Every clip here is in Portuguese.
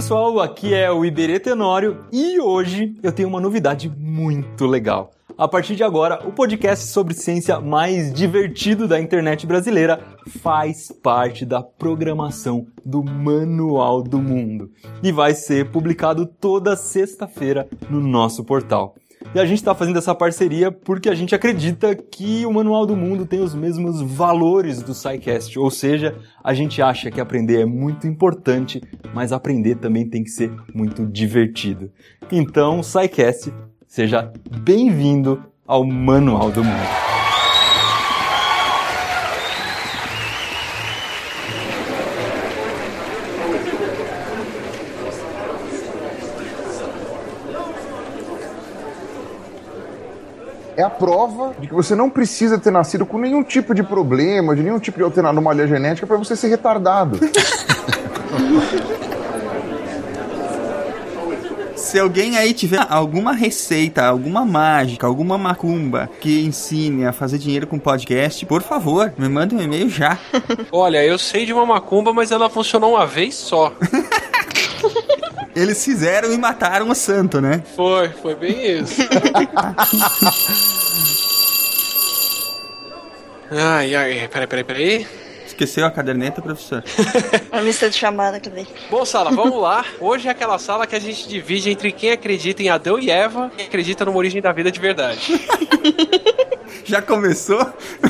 pessoal, aqui é o Iberê Tenório e hoje eu tenho uma novidade muito legal. A partir de agora, o podcast sobre ciência mais divertido da internet brasileira faz parte da programação do Manual do Mundo e vai ser publicado toda sexta-feira no nosso portal. E a gente está fazendo essa parceria porque a gente acredita que o Manual do Mundo tem os mesmos valores do SciCast, ou seja, a gente acha que aprender é muito importante, mas aprender também tem que ser muito divertido. Então, SciCast, seja bem-vindo ao Manual do Mundo. É a prova de que você não precisa ter nascido com nenhum tipo de problema, de nenhum tipo de anomalia genética para você ser retardado. Se alguém aí tiver alguma receita, alguma mágica, alguma macumba que ensine a fazer dinheiro com podcast, por favor, me manda um e-mail já. Olha, eu sei de uma macumba, mas ela funcionou uma vez só. Eles fizeram e mataram o santo, né? Foi, foi bem isso. ai, ai, peraí, peraí, peraí. Esqueceu a caderneta, professor? a lista de chamada, cadê? Bom, Sala, vamos lá. Hoje é aquela sala que a gente divide entre quem acredita em Adão e Eva e quem acredita numa origem da vida de verdade. Já começou?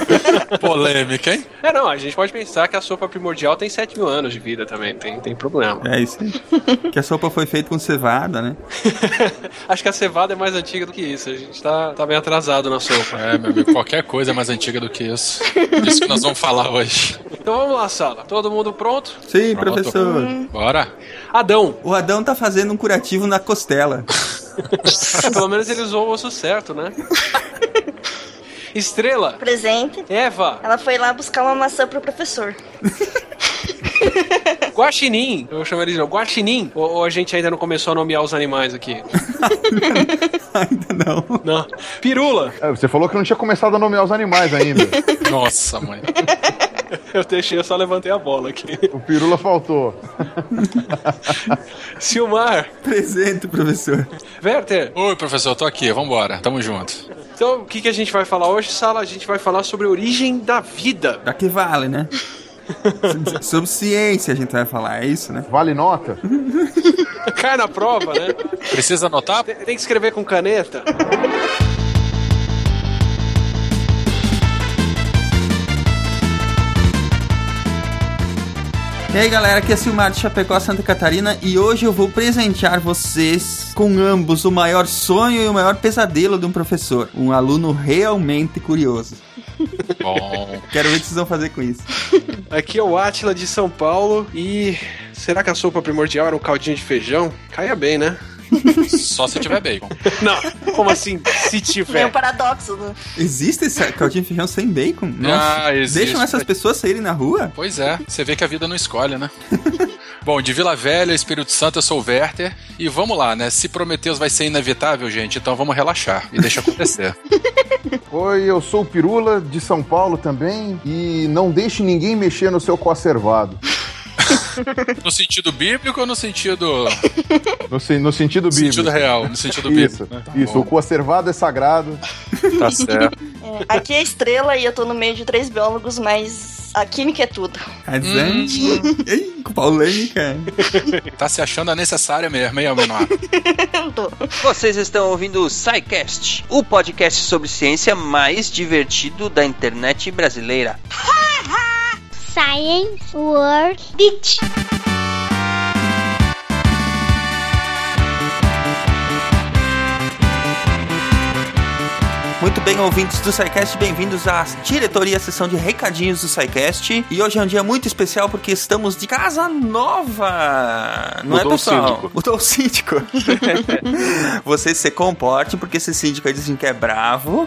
Polêmica, hein? É, não, a gente pode pensar que a sopa primordial tem 7 mil anos de vida também, tem, tem problema. É isso aí. que a sopa foi feita com cevada, né? Acho que a cevada é mais antiga do que isso, a gente tá, tá bem atrasado na sopa. É, meu amigo, qualquer coisa é mais antiga do que isso. Isso que nós vamos falar hoje. Então vamos lá, Sala. Todo mundo pronto? Sim, pronto. professor. Hum. Bora. Adão. O Adão tá fazendo um curativo na costela. é, pelo menos ele usou o osso certo, né? Estrela. Presente. Eva. Ela foi lá buscar uma maçã pro professor. Guaxinim, eu vou chamar ele de Guaxinim, ou, ou, a gente ainda não começou a nomear os animais aqui? ainda não. Não. Pirula. É, você falou que não tinha começado a nomear os animais ainda. Nossa, mãe. Eu deixei, eu só levantei a bola aqui. O pirula faltou. Silmar. Presente, professor. Werther. Oi, professor, tô aqui, vambora, tamo junto. Então, o que, que a gente vai falar hoje, Sala? A gente vai falar sobre a origem da vida. Da que vale, né? sobre ciência a gente vai falar, é isso, né? Vale nota? Cai na prova, né? Precisa anotar? Tem, tem que escrever com caneta. E aí galera, aqui é Silmar de Chapecó, Santa Catarina e hoje eu vou presentear vocês com ambos o maior sonho e o maior pesadelo de um professor, um aluno realmente curioso. Bom. Quero ver o que vocês vão fazer com isso. Aqui é o Atila de São Paulo e será que a sopa primordial era um caldinho de feijão? Caia bem, né? Só se tiver bacon. Não, como assim? Se tiver. É um paradoxo, né? Existe esse caldinho de feijão sem bacon? Nossa, ah, existe. Deixam essas pessoas saírem na rua? Pois é, você vê que a vida não escolhe, né? Bom, de Vila Velha, Espírito Santo, eu sou o Werther. E vamos lá, né? Se Prometeus vai ser inevitável, gente, então vamos relaxar e deixa acontecer. Oi, eu sou o Pirula, de São Paulo também. E não deixe ninguém mexer no seu conservado. No sentido bíblico ou no sentido. No, no sentido bíblico. No sentido real, no sentido isso, bíblico. Né? Tá isso, bom. o conservado é sagrado. Tá certo. É, aqui é estrela e eu tô no meio de três biólogos, mas a química é tudo. Razante. Hum. polêmica. Tá se achando a necessária mesmo, hein, Almenor? Vocês estão ouvindo o SciCast, o podcast sobre ciência mais divertido da internet brasileira. science word beach. Muito bem, ouvintes do SciCast, bem-vindos à diretoria, à sessão de recadinhos do SciCast. E hoje é um dia muito especial porque estamos de casa nova. Não Mudou é, pessoal? O síndico. Mudou o síndico. Você se comporte, porque esse síndico aí dizem que é bravo.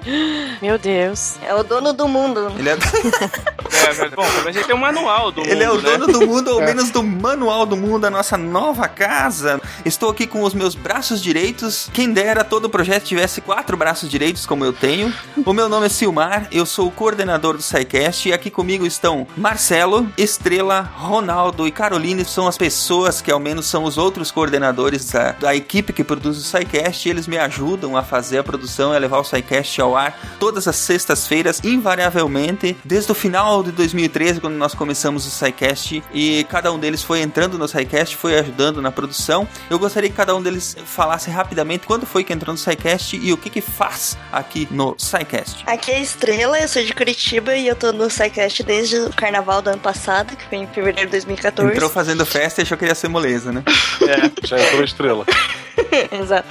Meu Deus. É o dono do mundo. Ele é... É. Bom, menos ele tem um manual do Ele é o mundo, né? dono do mundo, ou menos do manual do mundo, da nossa nova casa. Estou aqui com os meus braços direitos. Quem dera todo o projeto tivesse quatro braços direitos, como eu tenho. O meu nome é Silmar, eu sou o coordenador do SciCast e aqui comigo estão Marcelo, Estrela, Ronaldo e Caroline. São as pessoas que, ao menos, são os outros coordenadores da, da equipe que produz o SciCast. E eles me ajudam a fazer a produção e a levar o SciCast ao ar todas as sextas-feiras, invariavelmente, desde o final de 2013, quando nós começamos o SciCast. E cada um deles foi entrando no SciCast, foi ajudando na produção. Eu gostaria que cada um deles falasse rapidamente quando foi que entrou no SciCast e o que que faz aqui no SciCast. Aqui é a Estrela, eu sou de Curitiba e eu tô no SciCast desde o carnaval do ano passado, que foi em fevereiro de 2014. Entrou fazendo festa e achou que ia ser moleza, né? Já entrou estrela. Exato.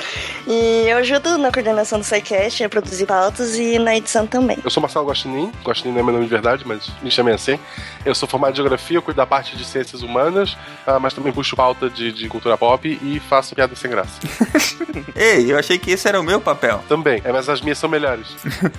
E eu ajudo na coordenação do SciCast, a produzir pautas e na edição também. Eu sou Marcelo Guaxinim. Guaxinim não é meu nome de verdade, mas me chamei assim. Eu sou formado em Geografia, eu cuido da parte de Ciências Humanas, ah, mas também puxo pauta de, de cultura pop e faço piada sem graça. Ei, eu achei que esse era o meu papel. Também, é, mas as minhas são melhores.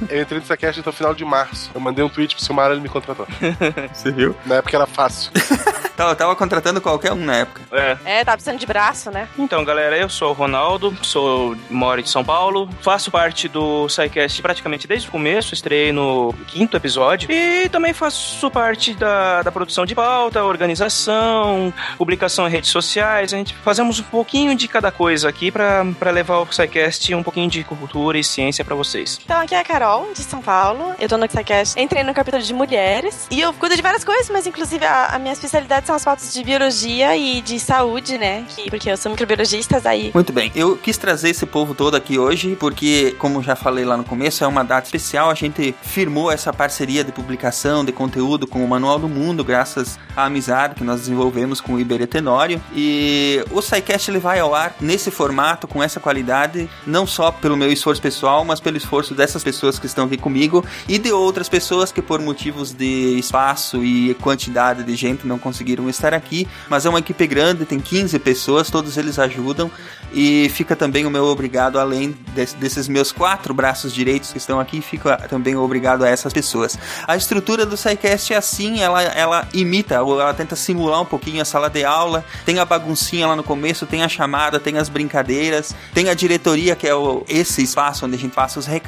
Eu entrei nessa cast até o final de março. Eu mandei um tweet pro Silmar e ele me contratou. Você viu? Na época era fácil. Tava, tava contratando qualquer um na época. É. É, tá precisando de braço, né? Então, galera, eu sou o Ronaldo, sou moro em São Paulo, faço parte do SciCast praticamente desde o começo, estreiei no quinto episódio e também faço parte da, da produção de pauta, organização, publicação em redes sociais. A gente fazemos um pouquinho de cada coisa aqui pra pra levar o SciCast um pouquinho de cultura e ciência pra vocês. Então, aqui é a Carol, de São Paulo. Eu tô no Xacast. Entrei no capítulo de mulheres. E eu cuido de várias coisas, mas inclusive a, a minha especialidade são as pautas de biologia e de saúde, né? Que, porque eu sou microbiologista, daí. Muito bem, eu quis trazer esse povo todo aqui hoje porque, como já falei lá no começo, é uma data especial. A gente firmou essa parceria de publicação de conteúdo com o Manual do Mundo, graças à amizade que nós desenvolvemos com o Iberê Tenório. E o SciCast ele vai ao ar nesse formato, com essa qualidade, não só pelo meu esforço pessoal, mas pelo esforço dessas pessoas que estão aqui comigo e de outras pessoas que, por motivos de espaço e quantidade de gente, não conseguiram estar aqui. Mas é uma equipe grande, tem 15 pessoas, todos eles ajudam. E fica também o meu obrigado, além des- desses meus quatro braços direitos que estão aqui, fica também obrigado a essas pessoas. A estrutura do SciCast é assim, ela, ela imita, ou ela tenta simular um pouquinho a sala de aula, tem a baguncinha lá no começo, tem a chamada, tem as brincadeiras, tem a diretoria, que é o, esse espaço onde a gente passa os recados,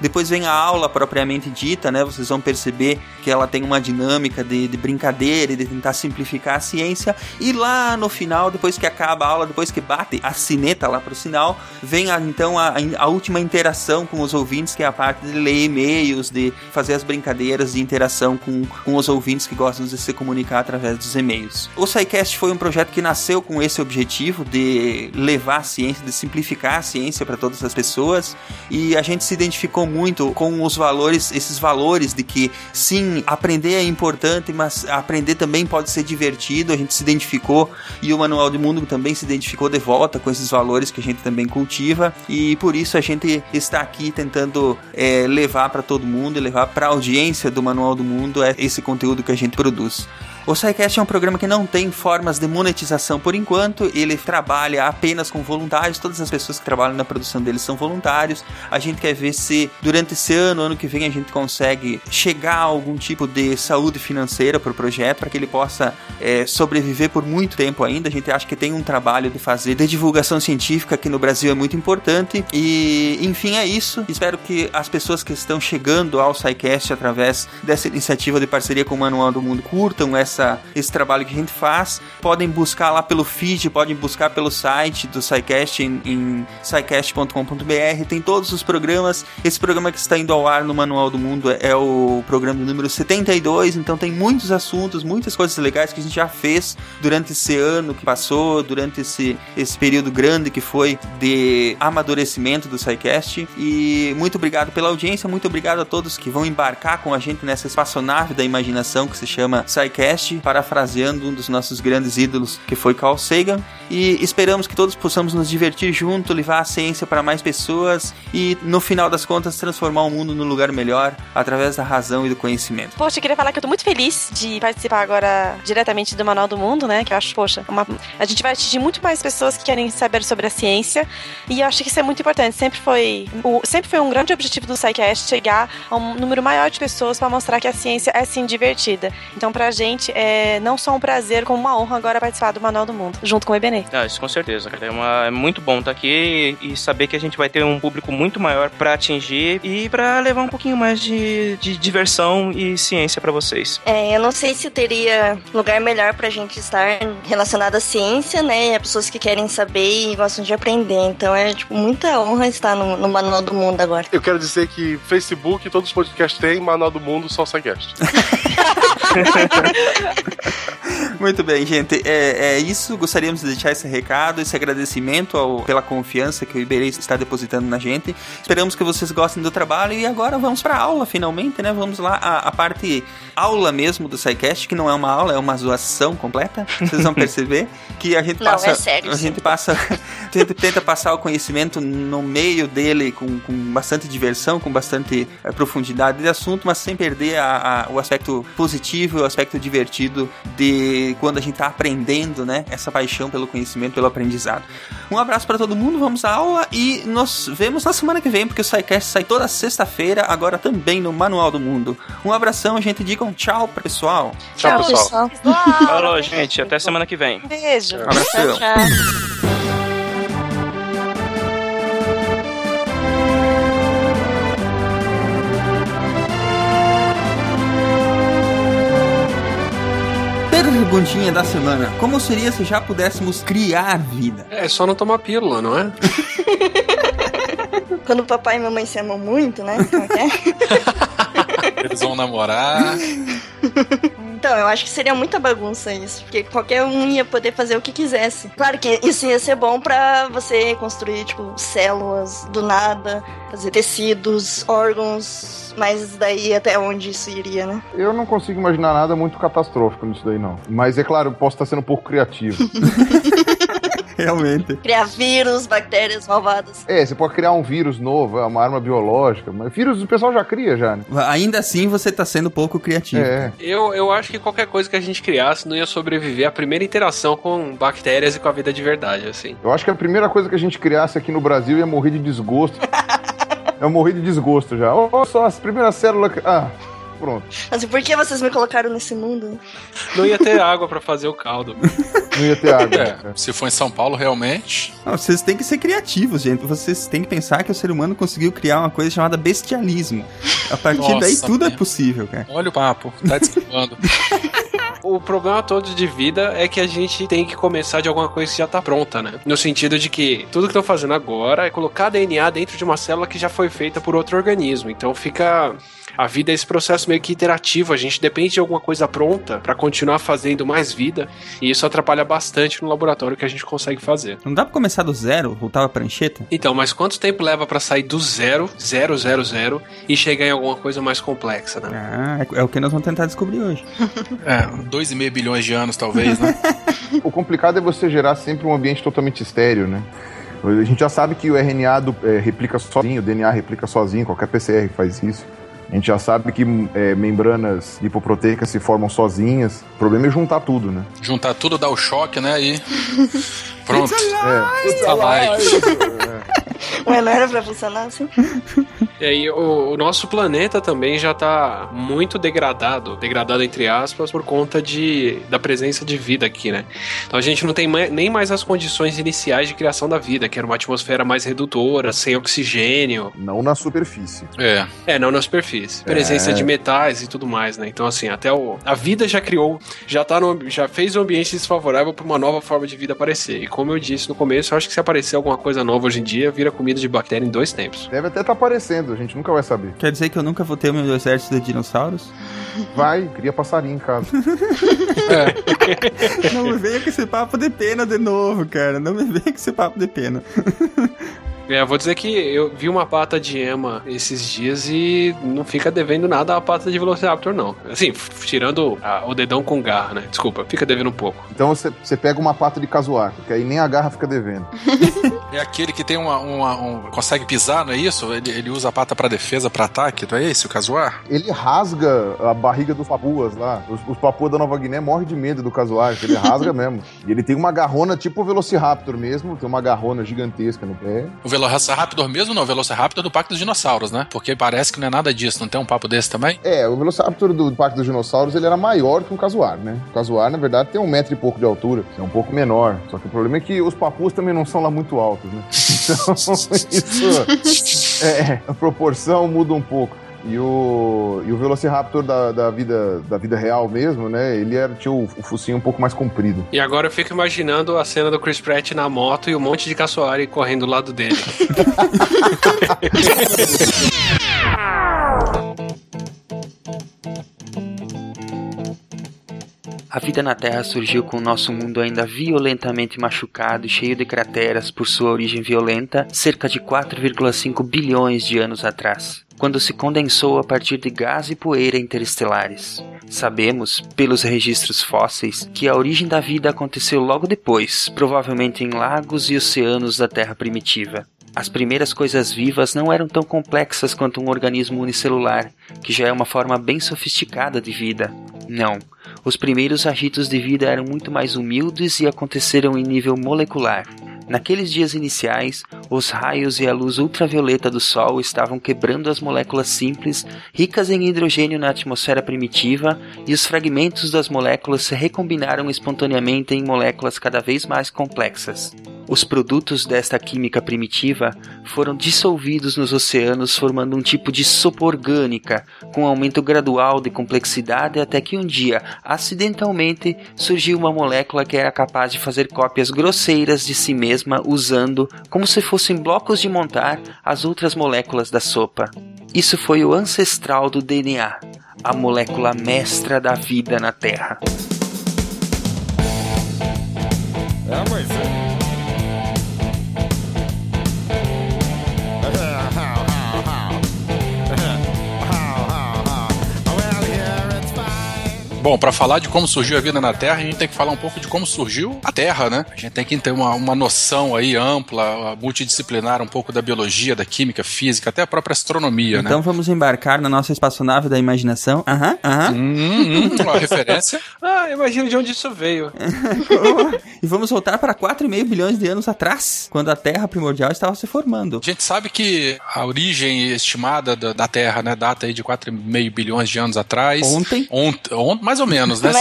depois vem a aula propriamente dita, né? Vocês vão perceber que ela tem uma dinâmica de, de brincadeira e de tentar simplificar a ciência, e lá no final, depois que acaba a aula, depois que bate a sineta lá pro sinal, vem a, então a, a última interação com os ouvintes, que é a parte de ler e-mails, de fazer as brincadeiras de interação com, com os ouvintes que gostam de se comunicar através dos e-mails. O SciCast foi um projeto que nasceu com esse objetivo de levar a ciência, de simplificar a ciência para todas as pessoas, e a gente se identificou muito com os valores, esses valores de que sim, aprender é importante, mas aprender também pode ser divertido. A gente se identificou e o Manual do Mundo também se identificou de volta com esses valores que a gente também cultiva, e por isso a gente está aqui tentando é, levar para todo mundo e levar para a audiência do Manual do Mundo é, esse conteúdo que a gente produz. O SciCast é um programa que não tem formas de monetização por enquanto, ele trabalha apenas com voluntários, todas as pessoas que trabalham na produção dele são voluntários. A gente quer ver se durante esse ano, ano que vem, a gente consegue chegar a algum tipo de saúde financeira para o projeto, para que ele possa é, sobreviver por muito tempo ainda. A gente acha que tem um trabalho de fazer de divulgação científica que no Brasil é muito importante. E, enfim, é isso. Espero que as pessoas que estão chegando ao SciCast através dessa iniciativa de parceria com o Manual do Mundo curtam essa esse trabalho que a gente faz. Podem buscar lá pelo feed, podem buscar pelo site do SciCast em, em scicast.com.br. Tem todos os programas. Esse programa que está indo ao ar no Manual do Mundo é, é o programa número 72. Então tem muitos assuntos, muitas coisas legais que a gente já fez durante esse ano que passou, durante esse, esse período grande que foi de amadurecimento do SciCast. E muito obrigado pela audiência, muito obrigado a todos que vão embarcar com a gente nessa espaçonave da imaginação que se chama SciCast. Parafraseando um dos nossos grandes ídolos, que foi Carl Sagan. E esperamos que todos possamos nos divertir junto, levar a ciência para mais pessoas e, no final das contas, transformar o mundo num lugar melhor através da razão e do conhecimento. Poxa, eu queria falar que eu tô muito feliz de participar agora diretamente do Manual do Mundo, né? Que eu acho, poxa, uma- a gente vai atingir muito mais pessoas que querem saber sobre a ciência. E eu acho que isso é muito importante. Sempre foi, o- sempre foi um grande objetivo do SciCast chegar a um número maior de pessoas para mostrar que a ciência é sim divertida. Então, pra gente, é não só um prazer, como uma honra agora participar do Manual do Mundo, junto com o Ebenê. Ah, isso com certeza, cara. É, uma- é muito bom estar aqui e saber que a gente vai ter um público muito maior pra atingir e pra levar um pouquinho mais de, de diversão e ciência pra vocês. É, eu não sei se teria lugar melhor pra gente estar relacionado à ciência, né? E a pessoas que querem saber e gostam de aprender. Então é, tipo, muita honra estar no, no Manual do Mundo agora. Eu quero dizer que Facebook, todos os podcasts têm, Manual do Mundo, só o SciCast. Muito bem, gente. É, é isso. Gostaríamos de deixar esse recado, esse agradecimento ao- pela confiança que o Iberê está depositando na gente. Esperamos que vocês gostem do trabalho e agora vamos para aula, finalmente, né? Vamos lá, a, a parte aula mesmo do SciCast, que não é uma aula, é uma zoação completa. Vocês vão perceber que a gente Não, passa. é sério, a sim. gente passa. a gente tenta passar o conhecimento no meio dele com, com bastante diversão, com bastante eh, profundidade de assunto, mas sem perder a- a- o aspecto positivo, o aspecto divertido de quando a gente está aprendendo, né? Essa paixão pelo conhecimento, pelo aprendizado. Um abraço para todo mundo, vamos à aula e nos vemos na semana que vem, porque o SciCast sai toda sexta-feira, agora também no Manual do Mundo. Um abração, gente. Digam tchau, pessoal. Tchau, pessoal. Falou, gente. Até semana que vem. Beijo. Abração. Tchau, Perguntinha da semana: Como seria se já pudéssemos criar vida? É só não tomar pílula, não é? Quando o papai e mamãe se amam muito, né? É é? Eles vão namorar. Então, eu acho que seria muita bagunça isso, porque qualquer um ia poder fazer o que quisesse. Claro que isso ia ser bom pra você construir, tipo, células do nada, fazer tecidos, órgãos, mas daí até onde isso iria, né? Eu não consigo imaginar nada muito catastrófico nisso daí, não. Mas é claro, eu posso estar sendo um pouco criativo. Realmente. Criar vírus, bactérias malvadas. é, você pode criar um vírus novo, é uma arma biológica, mas vírus o pessoal já cria já, né? Ainda assim, você tá sendo pouco criativo. É. Eu, eu acho que qualquer coisa que a gente criasse não ia sobreviver à primeira interação com bactérias e com a vida de verdade, assim. Eu acho que a primeira coisa que a gente criasse aqui no Brasil ia morrer de desgosto. Eu morri de desgosto já. Olha só, as primeiras células. que- Ah, pronto. Assim, por que vocês me colocaram nesse mundo? Não ia ter água pra fazer o caldo. Não ia ter água. É, se for em São Paulo, realmente. Não, vocês têm que ser criativos, gente. Vocês têm que pensar que o ser humano conseguiu criar uma coisa chamada bestialismo. A partir Nossa, daí, tudo é meu. possível, cara. Olha o papo, tá desculpando. O problema todo de vida é que a gente tem que começar de alguma coisa que já tá pronta, né? No sentido de que tudo que estão fazendo agora é colocar DNA dentro de uma célula que já foi feita por outro organismo. Então fica. A vida é esse processo meio que iterativo. A gente depende de alguma coisa pronta pra continuar fazendo mais vida. E isso atrapalha bastante no laboratório que a gente consegue fazer. Não dá pra começar do zero, voltar a prancheta? Então, mas quanto tempo leva pra sair do zero, zero, zero, zero, e chegar em alguma coisa mais complexa, né? Ah, é, é o que nós vamos tentar descobrir hoje. É, 2,5 bilhões de anos, talvez, né? O complicado é você gerar sempre um ambiente totalmente estéreo, né? A gente já sabe que o RNA do- é, replica sozinho, o DNA replica sozinho, qualquer PCR faz isso. A gente já sabe que é, membranas lipoproteicas se formam sozinhas. O problema é juntar tudo, né? Juntar tudo, dar o choque, né? E. Pronto. É. Tá live. Ué, não era pra funcionar assim? E aí, o, o nosso planeta também já tá muito degradado, degradado entre aspas, por conta de, da presença de vida aqui, né? Então a gente não tem ma- nem mais as condições iniciais de criação da vida, que era uma atmosfera mais redutora, sem oxigênio. Não na superfície. É. É, não na superfície. Presença É. de metais e tudo mais, né? Então, assim, até o. A vida já criou, já tá no, já fez o ambiente desfavorável para uma nova forma de vida aparecer. E como eu disse no começo, eu acho que se aparecer alguma coisa nova hoje em dia, vira comida de bactéria em dois tempos. Deve até estar aparecendo, a gente nunca vai saber. Quer dizer que eu nunca vou ter o meu exército de dinossauros? Vai, cria passarinho em casa. Não me venha com esse papo de pena de novo, cara. Não me venha com esse papo de pena. É, eu vou dizer que eu vi uma pata de ema esses dias e não fica devendo nada a pata de Velociraptor, não. Assim, tirando a- o dedão com garra, né? Desculpa, fica devendo um pouco. Então você, você pega uma pata de casuar, porque aí nem a garra fica devendo. É aquele que tem uma, uma- um, consegue pisar, não é isso? Ele, ele usa a pata pra defesa, pra ataque, não é esse o casuar? Ele rasga a barriga dos papuas lá. Os, os papuas da Nova Guiné morrem de medo do casuar, ele rasga mesmo. E ele tem uma garrona tipo o Velociraptor mesmo, tem uma garrona gigantesca no pé. O Velociraptor mesmo não, o Velociraptor do Pacto dos Dinossauros, né? Porque parece que não é nada disso, não tem um papo desse também? É, o Velociraptor do Parque dos Dinossauros ele era maior que um casuar, né? O casuar, na verdade, tem um metro e pouco de altura, é um pouco menor. Só que o problema é que os papus também não são lá muito altos, né? Então, isso. É, a proporção muda um pouco. E o, e o Velociraptor da, da, vida, da vida real mesmo, né? Ele era, tinha o, o focinho um pouco mais comprido. E agora eu fico imaginando a cena do Chris Pratt na moto e um monte de caçoari correndo do lado dele. A vida na Terra surgiu com o nosso mundo ainda violentamente machucado e cheio de crateras por sua origem violenta cerca de 4,5 bilhões de anos atrás, quando se condensou a partir de gás e poeira interestelares. Sabemos, pelos registros fósseis, que a origem da vida aconteceu logo depois, provavelmente em lagos e oceanos da Terra primitiva. As primeiras coisas vivas não eram tão complexas quanto um organismo unicelular, que já é uma forma bem sofisticada de vida. Não, os primeiros agitos de vida eram muito mais humildes e aconteceram em nível molecular. Naqueles dias iniciais, os raios e a luz ultravioleta do Sol estavam quebrando as moléculas simples, ricas em hidrogênio na atmosfera primitiva, e os fragmentos das moléculas se recombinaram espontaneamente em moléculas cada vez mais complexas. Os produtos desta química primitiva foram dissolvidos nos oceanos, formando um tipo de sopa orgânica, com aumento gradual de complexidade até que um dia, acidentalmente, surgiu uma molécula que era capaz de fazer cópias grosseiras de si mesma usando, como se fossem blocos de montar, as outras moléculas da sopa. Isso foi o ancestral do DNA, a molécula mestra da vida na Terra. Bom, para falar de como surgiu a vida na Terra, a gente tem que falar um pouco de como surgiu a Terra, né? A gente tem que ter uma, uma noção aí ampla, multidisciplinar, um pouco da biologia, da química, física, até a própria astronomia, Então né? vamos embarcar na nossa espaçonave da imaginação. Aham, aham. Hum, hum, uma referência. ah, imagina de onde isso veio. e vamos voltar para 4,5 bilhões de anos atrás, quando a Terra primordial estava se formando. A gente sabe que a origem estimada da, da Terra, né, data aí de 4,5 bilhões de anos atrás. Ontem? Ont, ont, mais ou menos, né?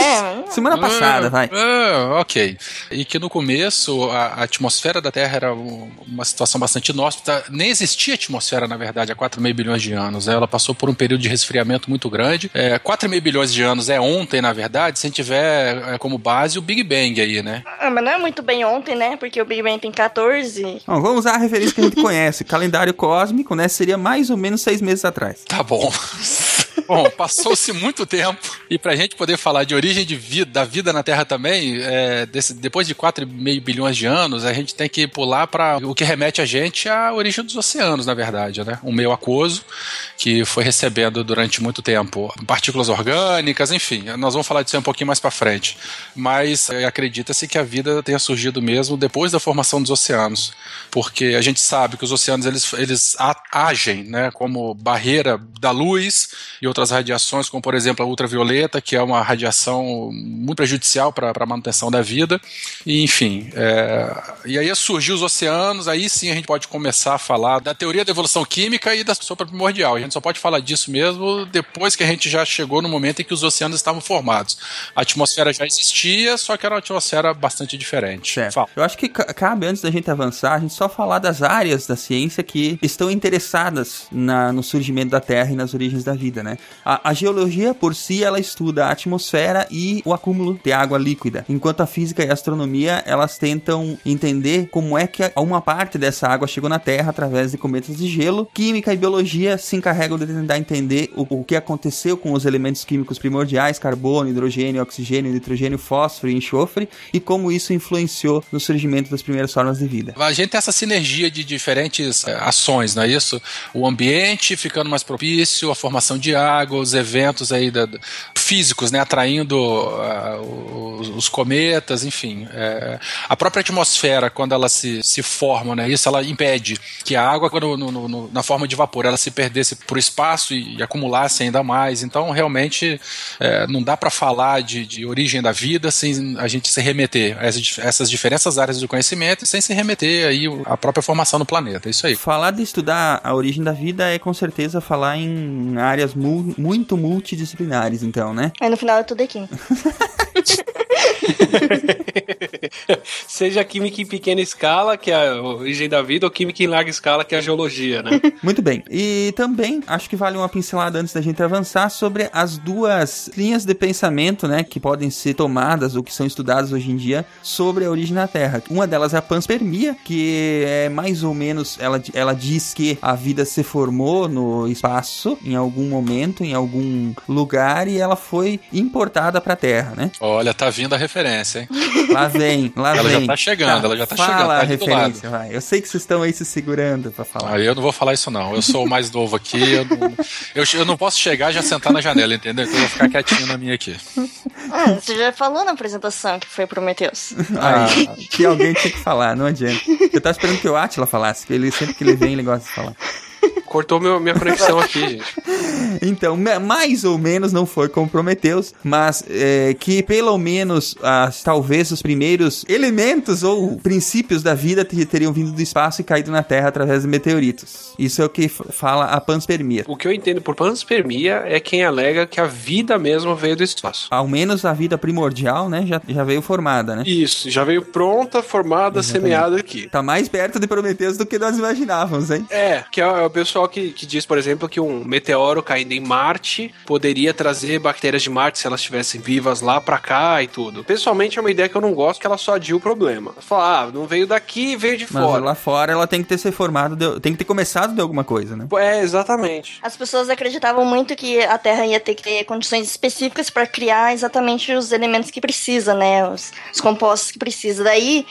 Semana passada, vai. Ah, ok. E que no começo a, a atmosfera da Terra era um- uma situação bastante inóspita. Nem existia atmosfera, na verdade, há 4,5 bilhões de anos. né? Ela passou por um período de resfriamento muito grande. É, 4,5 bilhões de anos é ontem, na verdade, se a gente tiver é, como base o Big Bang aí, né? Ah, mas não é muito bem ontem, né? Porque o Big Bang tem 14. Bom, vamos usar a referência que a gente conhece. Calendário cósmico, né? Seria mais ou menos seis meses atrás. Tá bom. Bom, passou-se muito tempo e pra gente poder falar de origem de vida, da vida na Terra também, é, desse- depois de 4,5 bilhões de anos, a gente tem que pular para o que remete a gente à origem dos oceanos, na verdade, né? Um meio aquoso que foi recebendo durante muito tempo partículas orgânicas, enfim, nós vamos falar disso um pouquinho mais pra frente. Mas é, acredita-se que a vida tenha surgido mesmo depois da formação dos oceanos, porque a gente sabe que os oceanos eles, eles a- agem, né, como barreira da luz e outras radiações, como por exemplo a ultravioleta, que é uma radiação muito prejudicial para a manutenção da vida. E, enfim, é, e aí surgiu os oceanos, aí sim a gente pode começar a falar da teoria da evolução química e da sopa primordial. A gente só pode falar disso mesmo depois que a gente já chegou no momento em que os oceanos estavam formados. A atmosfera já existia, só que era uma atmosfera bastante diferente. Certo. Fala. Eu acho que ca- cabe, antes da gente avançar, a gente só falar das áreas da ciência que estão interessadas na- no surgimento da Terra e nas origens da vida, né? A, a, geologia por si ela estuda a atmosfera e o acúmulo de água líquida, enquanto a física e a astronomia elas tentam entender como é que uma parte dessa água chegou na Terra através de cometas de gelo. Química e biologia se encarregam de tentar entender o, o que aconteceu com os elementos químicos primordiais, carbono, hidrogênio, oxigênio, nitrogênio, fósforo e enxofre, e como isso influenciou no surgimento das primeiras formas de vida. A gente tem essa sinergia de diferentes é, ações, não é isso? O ambiente ficando mais propício, a formação de água, os eventos aí da, físicos, né, atraindo uh, os, os, cometas, enfim. É, a própria atmosfera, quando ela se, se forma, né, isso ela impede que a água, quando, no, no, na forma de vapor, ela se perdesse para o espaço e, e, acumulasse ainda mais. Então, realmente, é, não dá para falar de, de origem da vida sem a gente se remeter a essas, essas diferentes áreas do conhecimento e sem se remeter aí à própria formação no planeta. É isso aí. Falar de estudar a origem da vida é com certeza falar em áreas mu muito multidisciplinares, então, né? Aí no final é tudo aqui. Seja química em pequena escala, que é a origem da vida, ou química em larga escala, que é a geologia, né? Muito bem. E também acho que vale uma pincelada antes da gente avançar sobre as duas linhas de pensamento, né, que podem ser tomadas ou que são estudadas hoje em dia sobre a origem da Terra. Uma delas é a panspermia, que é mais ou menos ela, ela diz que a vida se formou no espaço em algum momento, em algum lugar e ela foi importada para a Terra, né? Olha, tá vindo a referência, hein? Lá vem, lá ela vem. Ela já tá chegando, tá, ela já tá fala chegando. Tá a referência, vai. Eu sei que vocês estão aí se segurando para falar. Ah, eu não vou falar isso não. Eu sou o mais novo aqui. Eu não, eu, eu não posso chegar e já sentar na janela, entendeu? Então eu vou ficar quietinho na minha aqui. Ah, você já falou na apresentação que foi Prometheus. Ah, que alguém tinha que falar, não adianta. Eu tava esperando que o Atila falasse, que ele sempre que ele vem, ele gosta de falar. Cortou meu, minha conexão aqui, gente. Então, mais ou menos não foi como Prometheus, mas é, que pelo menos as, talvez os primeiros elementos ou princípios da vida teriam vindo do espaço e caído na Terra através de meteoritos. Isso é o que fala a panspermia. O que eu entendo por panspermia é quem alega que a vida mesmo veio do espaço. Ao menos a vida primordial, né, já, já veio formada, né? Isso, já veio pronta, formada, Exatamente. semeada aqui. Tá mais perto de Prometheus do que nós imaginávamos, hein? É, que é o pessoal que, que diz, por exemplo, que um meteoro caindo em Marte poderia trazer bactérias de Marte se elas estivessem vivas lá pra cá e tudo. Pessoalmente é uma ideia que eu não gosto, que ela só adia o problema. Fala, ah, não veio daqui, veio de Mas fora. lá fora ela tem que ter se formado, de, tem que ter começado de alguma coisa, né? É, exatamente. As pessoas acreditavam muito que a Terra ia ter que ter condições específicas para criar exatamente os elementos que precisa, né? Os, os compostos que precisa. Daí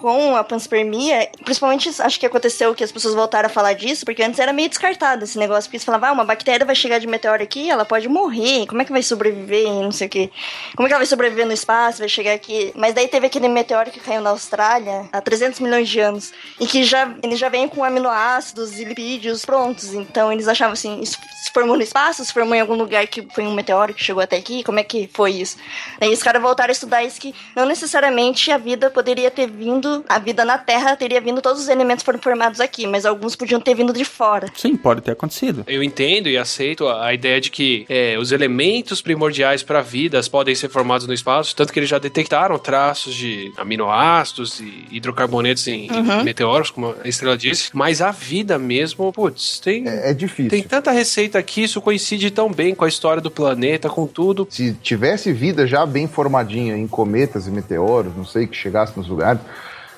com a panspermia, principalmente acho que aconteceu que as pessoas voltaram a falar disso, porque antes era meio descartado esse negócio, porque você falava, ah, uma bactéria vai chegar de meteoro aqui, ela pode morrer, como é que vai sobreviver, não sei o que, como é que ela vai sobreviver no espaço, vai chegar aqui, mas daí teve aquele meteoro que caiu na Austrália há 300 milhões de anos, e que já, ele já vem com aminoácidos e lipídios prontos, então eles achavam assim, isso se formou no espaço, se formou em algum lugar que foi um meteoro que chegou até aqui, como é que foi isso? Daí os caras voltaram a estudar isso, que não necessariamente a vida poderia ter vindo a vida na Terra teria vindo, todos os elementos foram formados aqui, mas alguns podiam ter vindo de fora. Sim, pode ter acontecido. Eu entendo e aceito a ideia de que é, os elementos primordiais para vidas podem ser formados no espaço, tanto que eles já detectaram traços de aminoácidos e hidrocarbonetos em, uhum. meteoros, como a estrela disse, mas a vida mesmo, putz, tem. É, é difícil. Tem tanta receita aqui, isso coincide tão bem com a história do planeta, com tudo. Se tivesse vida já bem formadinha em cometas e meteoros, não sei, que chegasse nos lugares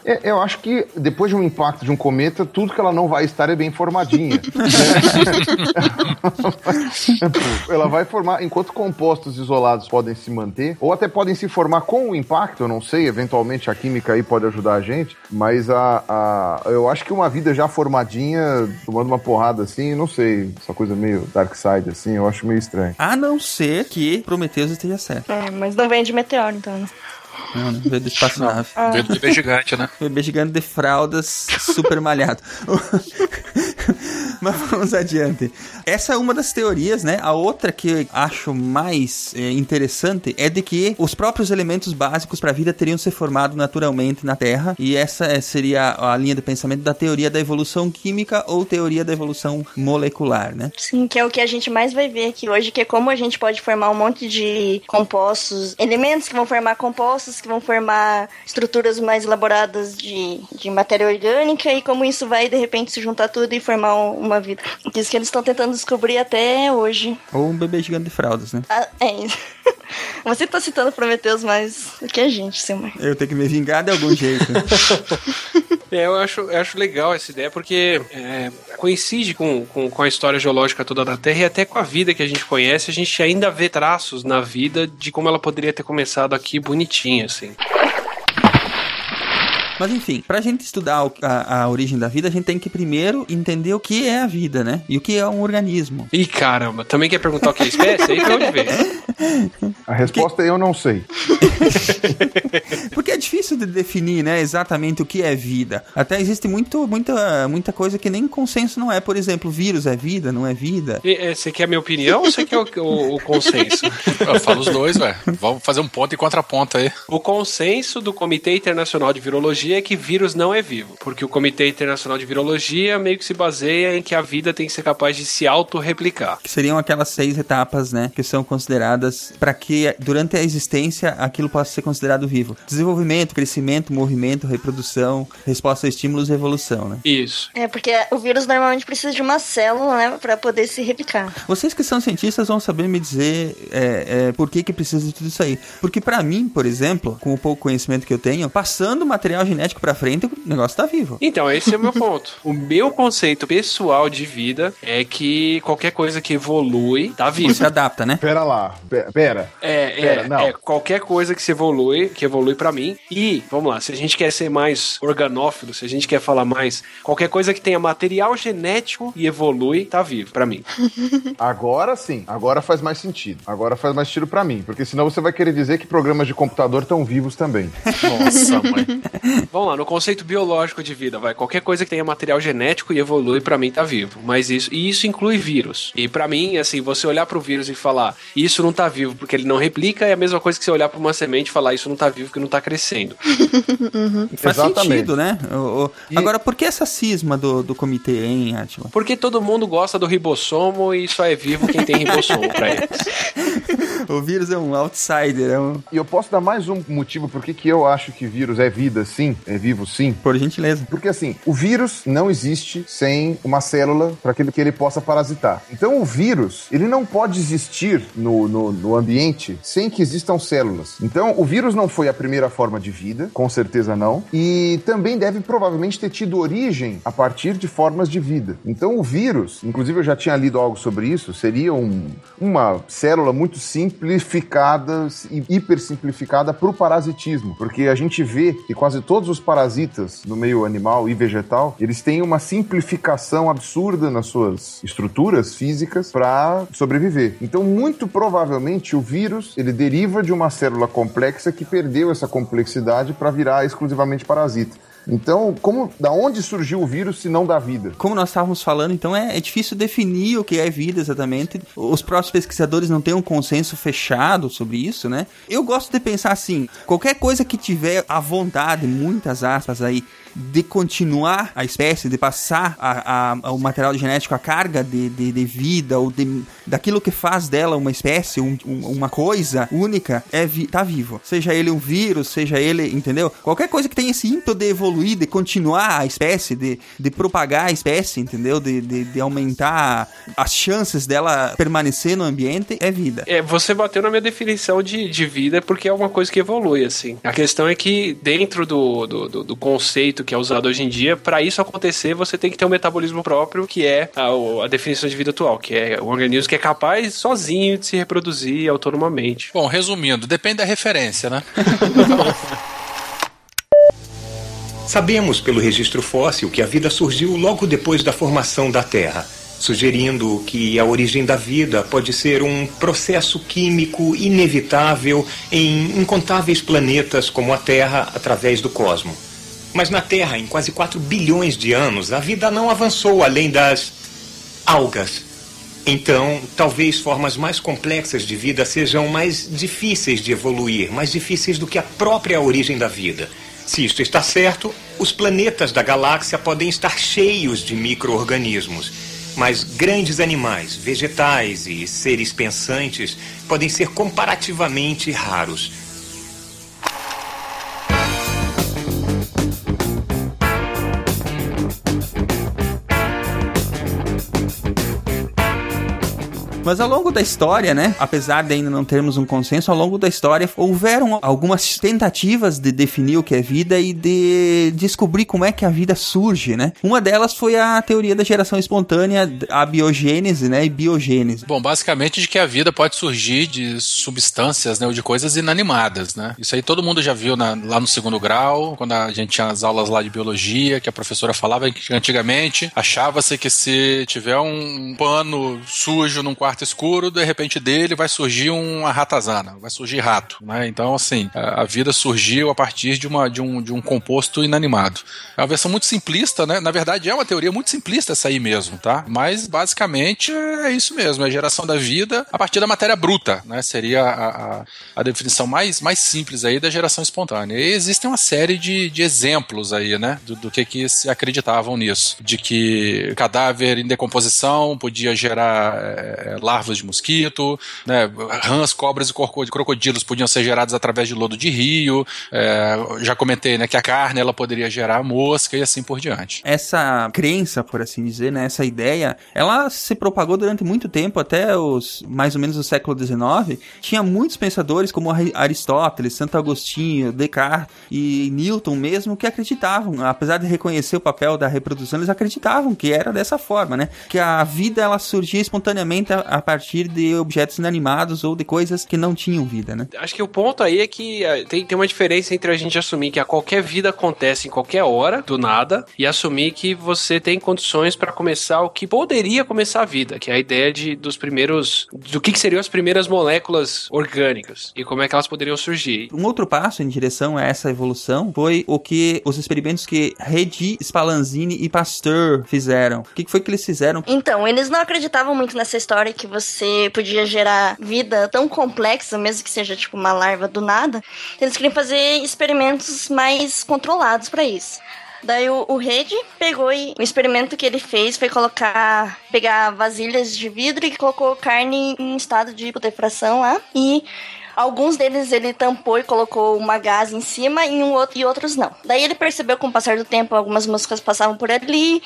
é, eu acho que depois de um impacto de um cometa, tudo que ela não vai estar é bem formadinha. ela vai formar, enquanto compostos isolados podem se manter, ou até podem se formar com o impacto, eu não sei, eventualmente a química aí pode ajudar a gente, mas a, a, eu acho que uma vida já formadinha, tomando uma porrada assim, não sei, essa coisa meio dark side assim, eu acho meio estranho. A não ser que Prometheus esteja certo. É, mas não vem de meteoro, então, né? Não, não, veio do espaçonave. Ah. Veio do bebê gigante, né? Bebê gigante de fraldas, super malhado. Mas vamos adiante. Essa é uma das teorias, né? A outra que eu acho mais é, interessante é de que os próprios elementos básicos para a vida teriam se formado naturalmente na Terra. E essa é, seria a linha de pensamento da teoria da evolução química ou teoria da evolução molecular, né? Sim, que é o que a gente mais vai ver aqui hoje, que é como a gente pode formar um monte de compostos, elementos que vão formar compostos, que vão formar estruturas mais elaboradas de, de matéria orgânica, e como isso vai, de repente, se juntar tudo e formar uma uma vida. Isso que eles estão tentando descobrir até hoje. Ou um bebê gigante de fraldas, né? Ah, é isso. Você tá citando Prometheus mais do que a gente, Silmar. Eu tenho que me vingar de algum jeito. É, eu acho, eu acho legal essa ideia porque é, coincide com, com, com a história geológica toda da Terra e até com a vida que a gente conhece. A gente ainda vê traços na vida de como ela poderia ter começado aqui bonitinha, assim. Mas enfim, pra gente estudar o- a, a origem da vida, a gente tem que primeiro entender o que é a vida, né? E o que é um organismo. Ih, caramba, também quer perguntar o que é espécie? Aí pra onde vem? A resposta é eu não sei. Porque é difícil de definir, né, exatamente o que é vida. Até existe muito, muita, muita coisa que nem consenso não é. Por exemplo, vírus é vida, não é vida? E, é, Você quer a minha opinião ou você quer o, o- o consenso? Eu falo os dois, ué. Vamos fazer um ponto e contraponto aí. O consenso do Comitê Internacional de Virologia é que vírus não é vivo, porque o Comitê Internacional de Virologia meio que se baseia em que a vida tem que ser capaz de se autorreplicar. Que seriam aquelas seis etapas, né, que são consideradas para que durante a existência aquilo possa ser considerado vivo. Desenvolvimento, crescimento, movimento, reprodução, resposta a estímulos e evolução, né? Isso. É, porque o vírus normalmente precisa de uma célula, né, pra poder se replicar. Vocês que são cientistas vão saber me dizer é, é, por que que precisa de tudo isso aí. Porque pra mim, por exemplo, com o pouco conhecimento que eu tenho, passando material genético pra frente, o negócio tá vivo. Então, esse é o meu ponto. O meu conceito pessoal de vida é que qualquer coisa que evolui tá vivo. Se adapta, né? Pera lá, pe- pera. É, Pera, é, não. é qualquer coisa que se evolui, que evolui pra mim. E, vamos lá, se a gente quer ser mais organófilo, se a gente quer falar mais, qualquer coisa que tenha material genético e evolui, tá vivo pra mim. Agora sim, agora faz mais sentido. Agora faz mais sentido pra mim, porque senão você vai querer dizer que programas de computador estão vivos também. Nossa, mãe. Vamos lá, no conceito biológico de vida, vai. Qualquer coisa que tenha material genético e evolui, pra mim tá vivo. Mas isso, e isso inclui vírus. E pra mim, assim, você olhar pro vírus e falar, isso não tá vivo porque ele não replica, é a mesma coisa que você olhar pra uma semente e falar, isso não tá vivo porque não tá crescendo. Faz Exatamente. sentido, né? O- o- Agora, por que essa cisma do, do comitê, hein, Atila? Porque todo mundo gosta do ribossomo e só é vivo quem tem ribossomo pra eles. O vírus é um outsider, é um... E eu posso dar mais um motivo por que que eu acho que vírus é vida sim, é vivo sim. Por gentileza. Porque assim, o vírus não existe sem uma célula para que, ele- que ele possa parasitar. Então o vírus, ele não pode existir no, no, no ambiente sem que existam células. Então o vírus não foi a primeira forma de vida, com certeza não, e também deve provavelmente ter tido origem a partir de formas de vida. Então o vírus, inclusive eu já tinha lido algo sobre isso, seria um- uma célula muito simplificada e hipersimplificada para o parasitismo, porque a gente vê que quase todos os parasitas no meio animal e vegetal, eles têm uma simplificação absurda nas suas estruturas físicas para sobreviver. Então, muito provavelmente o vírus, ele deriva de uma célula complexa que perdeu essa complexidade para virar exclusivamente parasita. Então, como da onde surgiu o vírus se não da vida? Como nós estávamos falando, então é, é difícil definir o que é vida exatamente. Os próprios pesquisadores não têm um consenso fechado sobre isso, né? Eu gosto de pensar assim: qualquer coisa que tiver a vontade, muitas aspas aí, de continuar a espécie, de passar a, a- o material genético, a carga de, de, de vida, ou de, daquilo que faz dela uma espécie, um- um- uma coisa única, é vi, tá vivo. Seja ele um vírus, seja ele, entendeu? Qualquer coisa que tenha esse ímpeto de evoluir, de continuar a espécie, de, de propagar a espécie, entendeu? De, de, de aumentar as chances dela permanecer no ambiente, é vida. É, você bateu na minha definição de, de vida porque é uma coisa que evolui, assim. A questão é que, dentro do, do, do- do conceito que é usado hoje em dia, para isso acontecer, você tem que ter um metabolismo próprio, que é a, o- a definição de vida atual, que é um organismo que é capaz sozinho de se reproduzir autonomamente. Bom, resumindo, depende da referência, né? Sabemos pelo registro fóssil que a vida surgiu logo depois da formação da Terra, sugerindo que a origem da vida pode ser um processo químico inevitável em incontáveis planetas como a Terra através do cosmo. Mas na Terra, em quase 4 bilhões de anos, a vida não avançou além das algas. Então, talvez formas mais complexas de vida sejam mais difíceis de evoluir, mais difíceis do que a própria origem da vida. Se isto está certo, os planetas da galáxia podem estar cheios de micro-organismos, mas grandes animais, vegetais e seres pensantes podem ser comparativamente raros. Mas ao longo da história, né, apesar de ainda não termos um consenso, ao longo da história houveram algumas tentativas de definir o que é vida e de descobrir como é que a vida surge, né? Uma delas foi a teoria da geração espontânea, a biogênese, né, e biogênese. Bom, basicamente de que a vida pode surgir de substâncias, né, ou de coisas inanimadas, né? Isso aí todo mundo já viu na, lá no segundo grau, quando a gente tinha as aulas lá de biologia, que a professora falava que antigamente achava-se que se tiver um pano sujo num quarto escuro, de repente dele vai surgir uma ratazana, vai surgir rato, né? Então, assim, a, a vida surgiu a partir de, uma, de, um, de um composto inanimado. É uma versão muito simplista, né? Na verdade, é uma teoria muito simplista essa aí mesmo, tá? Mas, basicamente, é isso mesmo, é a geração da vida a partir da matéria bruta, né? Seria a, a, a definição mais, mais simples aí da geração espontânea. E existem uma série de, de exemplos aí, né? Do, do que que se acreditavam nisso. De que cadáver em decomposição podia gerar é, larvas de mosquito, né? Rãs, cobras e crocodilos podiam ser gerados através de lodo de rio. É, já comentei, né? Que a carne ela poderia gerar mosca e assim por diante. Essa crença, por assim dizer, né? Essa ideia, ela se propagou durante muito tempo, até os mais ou menos o século XIX. Tinha muitos pensadores como Aristóteles, Santo Agostinho, Descartes e Newton mesmo que acreditavam, apesar de reconhecer o papel da reprodução, eles acreditavam que era dessa forma, né? Que a vida ela surgia espontaneamente a, partir de objetos inanimados ou de coisas que não tinham vida, né? Acho que o ponto aí é que é, tem, tem uma diferença entre a gente assumir que a qualquer vida acontece em qualquer hora, do nada, e assumir que você tem condições para começar o que poderia começar a vida, que é a ideia de, dos primeiros. do que, que seriam as primeiras moléculas orgânicas e como é que elas poderiam surgir. Um outro passo em direção a essa evolução foi o que os experimentos que Redi, Spallanzini e Pasteur fizeram. O que foi que eles fizeram? Então, eles não acreditavam muito nessa história que você podia gerar vida tão complexa, mesmo que seja tipo uma larva do nada. Eles queriam fazer experimentos mais controlados para isso. Daí o, o Rede pegou e o experimento que ele fez foi colocar, pegar vasilhas de vidro e colocou carne em estado de putrefação lá e Alguns deles ele tampou e colocou uma gás em cima e, um outro, e outros não. Daí ele percebeu com o passar do tempo algumas moscas passavam por ali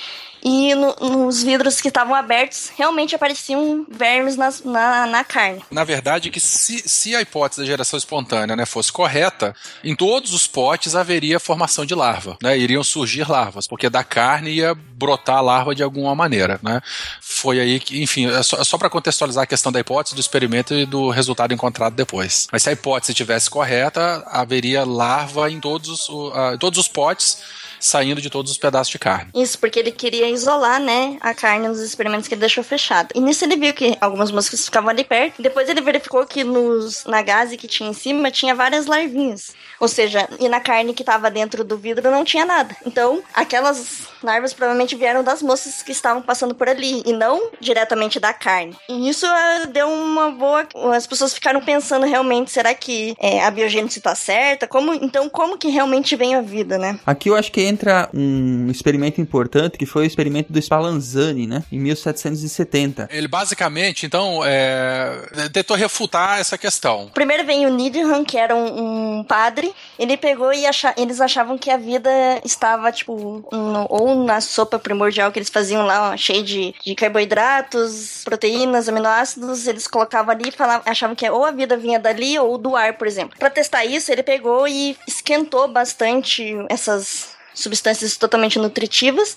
e no, nos vidros que estavam abertos realmente apareciam vermes nas, na, na carne. Na verdade, que se, se a hipótese da geração espontânea né, fosse correta, em todos os potes haveria formação de larva, né? Iriam surgir larvas, porque da carne ia brotar a larva de alguma maneira, né? Foi aí que, enfim, é só, é só para contextualizar a questão da hipótese, do experimento e do resultado encontrado depois. Mas se a hipótese estivesse correta, haveria larva em todos, uh, todos os potes saindo de todos os pedaços de carne. Isso, porque ele queria isolar, né, a carne nos experimentos que ele deixou fechado. E nisso ele viu que algumas moscas ficavam ali perto. Depois ele verificou que nos, na gase que tinha em cima tinha várias larvinhas. Ou seja, e na carne que estava dentro do vidro não tinha nada. Então, aquelas larvas provavelmente vieram das moças que estavam passando por ali e não diretamente da carne. E isso uh, deu uma boa. As pessoas ficaram pensando realmente: será que é, a biogênese está certa? Como, então, como que realmente vem a vida, né? Aqui eu acho que entra um experimento importante que foi o experimento do Spallanzani, né? Em 1770. Ele basicamente, então, é... tentou refutar essa questão. Primeiro vem o Needham, que era um, um padre. Ele pegou e acha... eles achavam que a vida estava, tipo, ou na sopa primordial que eles faziam lá, ó, cheio de, de carboidratos, proteínas, aminoácidos. Eles colocavam ali e falavam, achavam que ou a vida vinha dali ou do ar, por exemplo. Para testar isso, ele pegou e esquentou bastante essas substâncias totalmente nutritivas,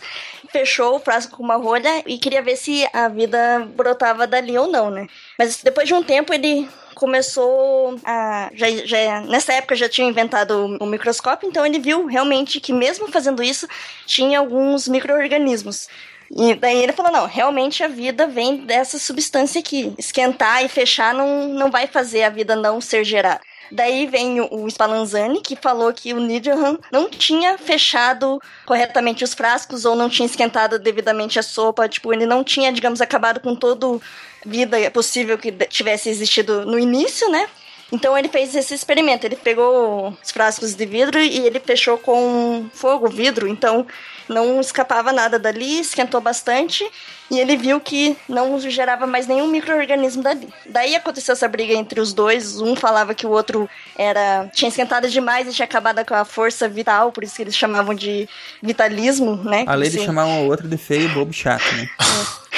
fechou o frasco com uma rolha e queria ver se a vida brotava dali ou não, né? Mas depois de um tempo ele começou a. Já, já, nessa época já tinha inventado o microscópio, então ele viu realmente que, mesmo fazendo isso, tinha alguns micro-organismos. E daí ele falou: não, realmente a vida vem dessa substância aqui. Esquentar e fechar não, não vai fazer a vida não ser gerada. Daí vem o Spallanzani, que falou que o Nidoran não tinha fechado corretamente os frascos ou não tinha esquentado devidamente a sopa. Tipo, ele não tinha, digamos, acabado com toda vida possível que tivesse existido no início, né? Então ele fez esse experimento. Ele pegou os frascos de vidro e ele fechou com fogo, vidro. Então não escapava nada dali, esquentou bastante e ele viu que não gerava mais nenhum microorganismo dali. Daí aconteceu essa briga entre os dois. Um falava que o outro era tinha esquentado demais e tinha acabado com a força vital, por isso que eles chamavam de vitalismo, né? Além de chamar um ou outro de feio, bobo, chato, né? É.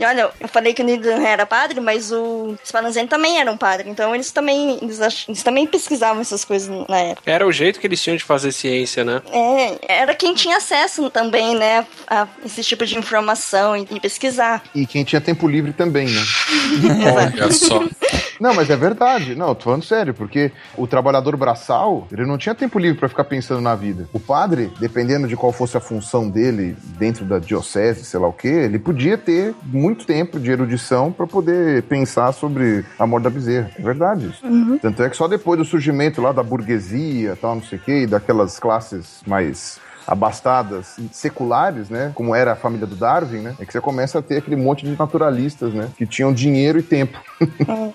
e olha, eu falei que o Needham era padre, mas o Spallanzani também era um padre. Então eles também, eles, ach- eles também pesquisavam essas coisas na época. Era o jeito que eles tinham de fazer ciência, né? É, era quem tinha acesso também, né, a esse tipo de informação e, e pesquisar. E quem tinha tempo livre também, né? Olha só. Não, mas é verdade. Não, tô falando sério, porque o trabalhador braçal, ele não tinha tempo livre pra ficar pensando na vida. O padre, dependendo de qual fosse a função dele dentro da diocese, sei lá o quê, ele podia ter muito tempo de erudição pra poder pensar sobre a morte da bezerra. É verdade isso. Uhum. Tanto é que só depois do surgimento lá da burguesia, tal, não sei o quê, e daquelas classes mais abastadas, seculares, né, como era a família do Darwin, né, é que você começa a ter aquele monte de naturalistas, né, que tinham dinheiro e tempo.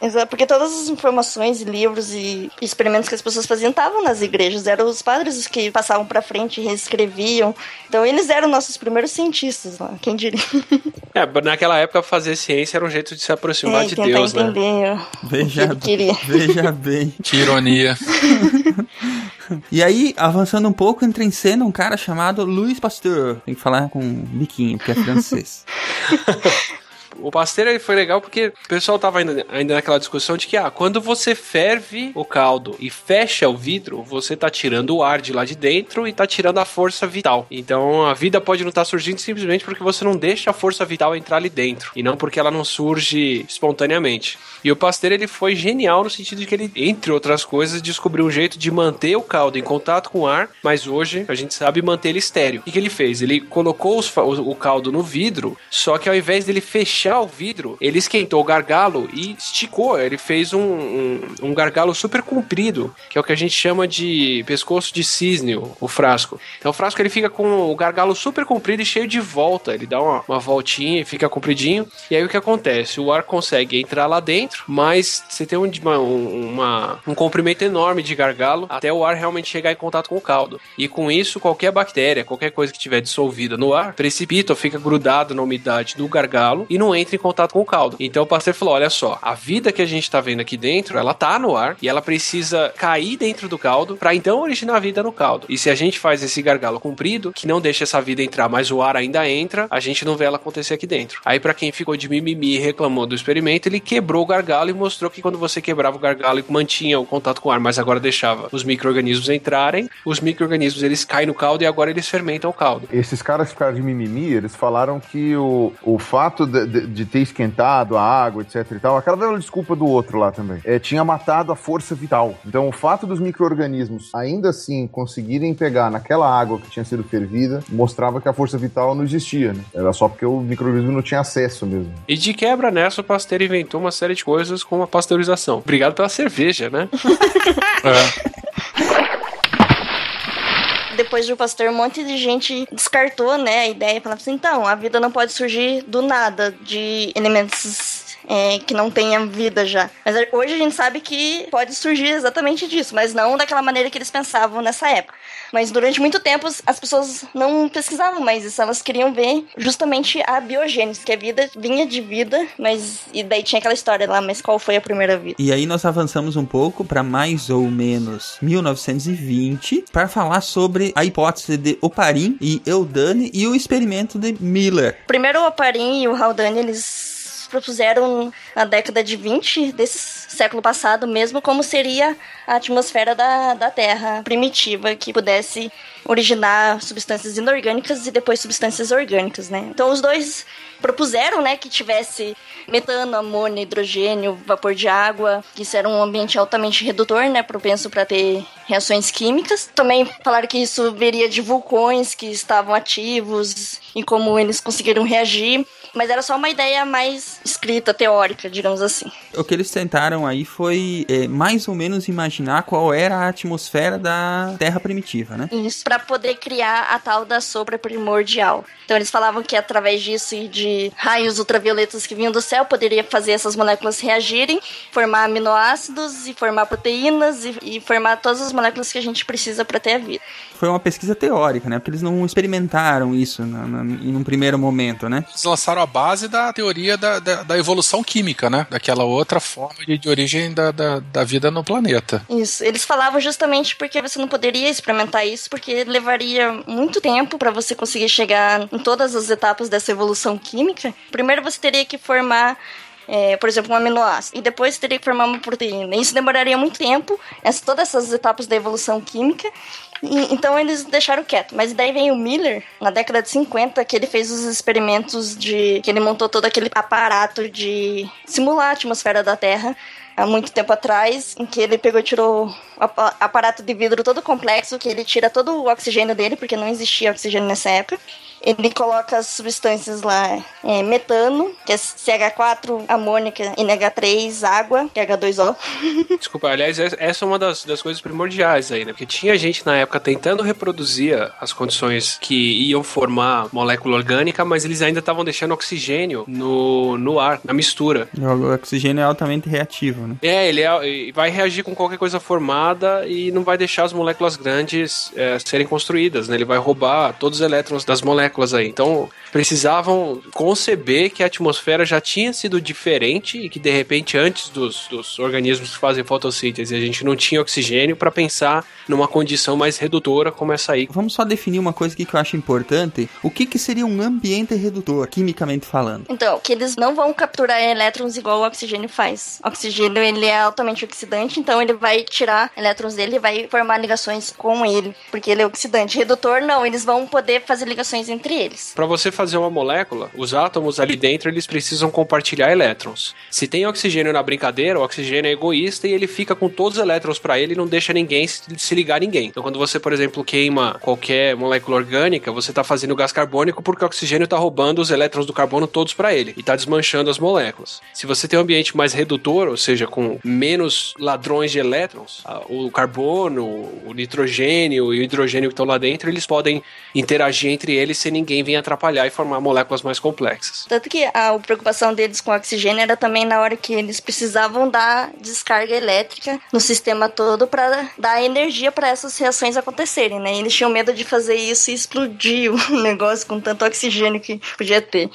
É, Exato, porque todas as informações e livros e experimentos que as pessoas faziam estavam nas igrejas, eram os padres os que passavam pra frente e reescreviam. Então eles eram nossos primeiros cientistas lá, quem diria. É, naquela época fazer ciência era um jeito de se aproximar É, de Deus, né? entender Veja, ele queria. veja bem. Que ironia. E aí, avançando um pouco, entra em cena um cara chamado Louis Pasteur. Tem que falar com um biquinho, porque é francês. O Pasteur ele foi legal porque o pessoal tava ainda, ainda naquela discussão de que, ah, quando você ferve o caldo e fecha o vidro, você tá tirando o ar de lá de dentro e tá tirando a força vital. Então a vida pode não estar surgindo simplesmente porque você não deixa a força vital entrar ali dentro e não porque ela não surge espontaneamente. E o Pasteur ele foi genial no sentido de que ele, entre outras coisas, descobriu um jeito de manter o caldo em contato com o ar, mas hoje a gente sabe manter ele estéreo. O que, ele fez? Ele colocou os o, o caldo no vidro, só que ao invés dele fechar o vidro, ele esquentou o gargalo e esticou. Ele fez um, um, um gargalo super comprido, que é o que a gente chama de pescoço de cisne, o, o frasco. Então o frasco ele fica com o gargalo super comprido e cheio de volta. Ele dá uma, uma voltinha e fica compridinho. E aí o que acontece? O ar consegue entrar lá dentro, mas você tem um, uma, uma- um comprimento enorme de gargalo até o ar realmente chegar em contato com o caldo. E com isso, qualquer bactéria, qualquer coisa que tiver dissolvida no ar, precipita ou fica grudado na umidade do gargalo e não entra em contato com o caldo. Então o Pasteur falou: olha só, a vida que a gente tá vendo aqui dentro, ela tá no ar e ela precisa cair dentro do caldo para então originar a vida no caldo. E se a gente faz esse gargalo comprido, que não deixa essa vida entrar, mas o ar ainda entra, a gente não vê ela acontecer aqui dentro. Aí para quem ficou de mimimi e reclamou do experimento, ele quebrou o gargalo e mostrou que quando você quebrava o gargalo e mantinha o contato com o ar, mas agora deixava os micro-organismos entrarem, os micro-organismos eles caem no caldo e agora eles fermentam o caldo. Esses caras que ficaram de mimimi, eles falaram que o, o fato de, de- de ter esquentado a água, etc e tal, aquela velha desculpa do outro lá também, é, tinha matado a força vital. Então o fato dos micro-organismos ainda assim conseguirem pegar naquela água que tinha sido fervida, mostrava que a força vital não existia, né? Era só porque o micro-organismo não tinha acesso mesmo. E de quebra nessa, o Pasteur inventou uma série de coisas como a pasteurização. Obrigado pela cerveja, né? Depois do Pasteur, um monte de gente descartou, né, a ideia, falando assim, então, a vida não pode surgir do nada, de elementos é, que não tenham vida já. Mas hoje a gente sabe que pode surgir exatamente disso, mas não daquela maneira que eles pensavam nessa época. Mas durante muito tempo as pessoas não pesquisavam mais isso, elas queriam ver justamente a biogênese, que a vida vinha de vida, mas e daí tinha aquela história lá, mas qual foi a primeira vida? E aí nós avançamos um pouco para mais ou menos 1920 para falar sobre a hipótese de Oparin e Eudane e o experimento de Miller. Primeiro o Oparin e o Haldane, eles propuseram na década de 20 desse século passado mesmo como seria a atmosfera da, da Terra primitiva que pudesse originar substâncias inorgânicas e depois substâncias orgânicas, né? Então os dois propuseram, né, que tivesse metano, amônia, hidrogênio, vapor de água, que isso era um ambiente altamente redutor, né, propenso para ter reações químicas. Também falaram que isso viria de vulcões que estavam ativos e como eles conseguiram reagir, mas era só uma ideia mais escrita, teórica, digamos assim. O que eles tentaram aí foi é, mais ou menos imaginar qual era a atmosfera da Terra primitiva, né? Isso para poder criar a tal da sombra primordial. Então eles falavam que através disso e de raios ultravioletas que vinham do céu poderia fazer essas moléculas reagirem, formar aminoácidos e formar proteínas e, e formar todas as moléculas que a gente precisa para ter a vida. Foi uma pesquisa teórica, né? Porque eles não experimentaram isso na, na, em um primeiro momento, né? Eles lançaram a base da teoria da, da, da evolução química. né? Daquela outra forma de, de origem da, da, da, vida no planeta. Isso. Eles falavam justamente porque você não poderia experimentar isso, porque levaria muito tempo para você conseguir chegar em todas as etapas dessa evolução química. Primeiro você teria que formar é, por exemplo, um aminoácido, e depois teria que formar uma proteína. Isso demoraria muito tempo, essa, todas essas etapas da evolução química, e, então eles deixaram quieto. Mas daí vem o Miller, na década de 50, que ele fez os experimentos de. que ele montou todo aquele aparato de simular a atmosfera da Terra há muito tempo atrás, em que ele pegou e tirou o aparato de vidro todo complexo, que ele tira todo o oxigênio dele, porque não existia oxigênio nessa época ele coloca as substâncias lá, é, metano, que é CH4, amônica, NH3, água, que é H2O. Desculpa, aliás, essa é uma das, das coisas primordiais aí, né? Porque tinha gente na época tentando reproduzir as condições que iam formar molécula orgânica, mas eles ainda estavam deixando oxigênio no, no ar, na mistura. O oxigênio é altamente reativo, né? É, ele é, vai reagir com qualquer coisa formada e não vai deixar as moléculas grandes é, serem construídas, né? Ele vai roubar todos os elétrons das moléculas moléculas aí. Então, precisavam conceber que a atmosfera já tinha sido diferente e que, de repente, antes dos, dos organismos que fazem fotossíntese, a gente não tinha oxigênio para pensar numa condição mais redutora como essa aí. Vamos só definir uma coisa aqui que eu acho importante. O que, que seria um ambiente redutor, quimicamente falando? Então, que eles não vão capturar elétrons igual o oxigênio faz. O oxigênio, ele é altamente oxidante, então ele vai tirar elétrons dele e vai formar ligações com ele, porque ele é oxidante. Redutor, não, eles vão poder fazer ligações entre entre eles. Para você fazer uma molécula, os átomos ali dentro eles precisam compartilhar elétrons. Se tem oxigênio na brincadeira, o oxigênio é egoísta e ele fica com todos os elétrons para ele e não deixa ninguém se ligar a ninguém. Então, quando você, por exemplo, queima qualquer molécula orgânica, você está fazendo gás carbônico porque o oxigênio está roubando os elétrons do carbono todos para ele e está desmanchando as moléculas. Se você tem um ambiente mais redutor, ou seja, com menos ladrões de elétrons, o carbono, o nitrogênio e o hidrogênio que estão lá dentro, eles podem interagir entre eles ninguém vir atrapalhar e formar moléculas mais complexas. Tanto que a preocupação deles com oxigênio era também na hora que eles precisavam dar descarga elétrica no sistema todo para dar energia para essas reações acontecerem, né? Eles tinham medo de fazer isso e explodir o negócio com tanto oxigênio que podia ter.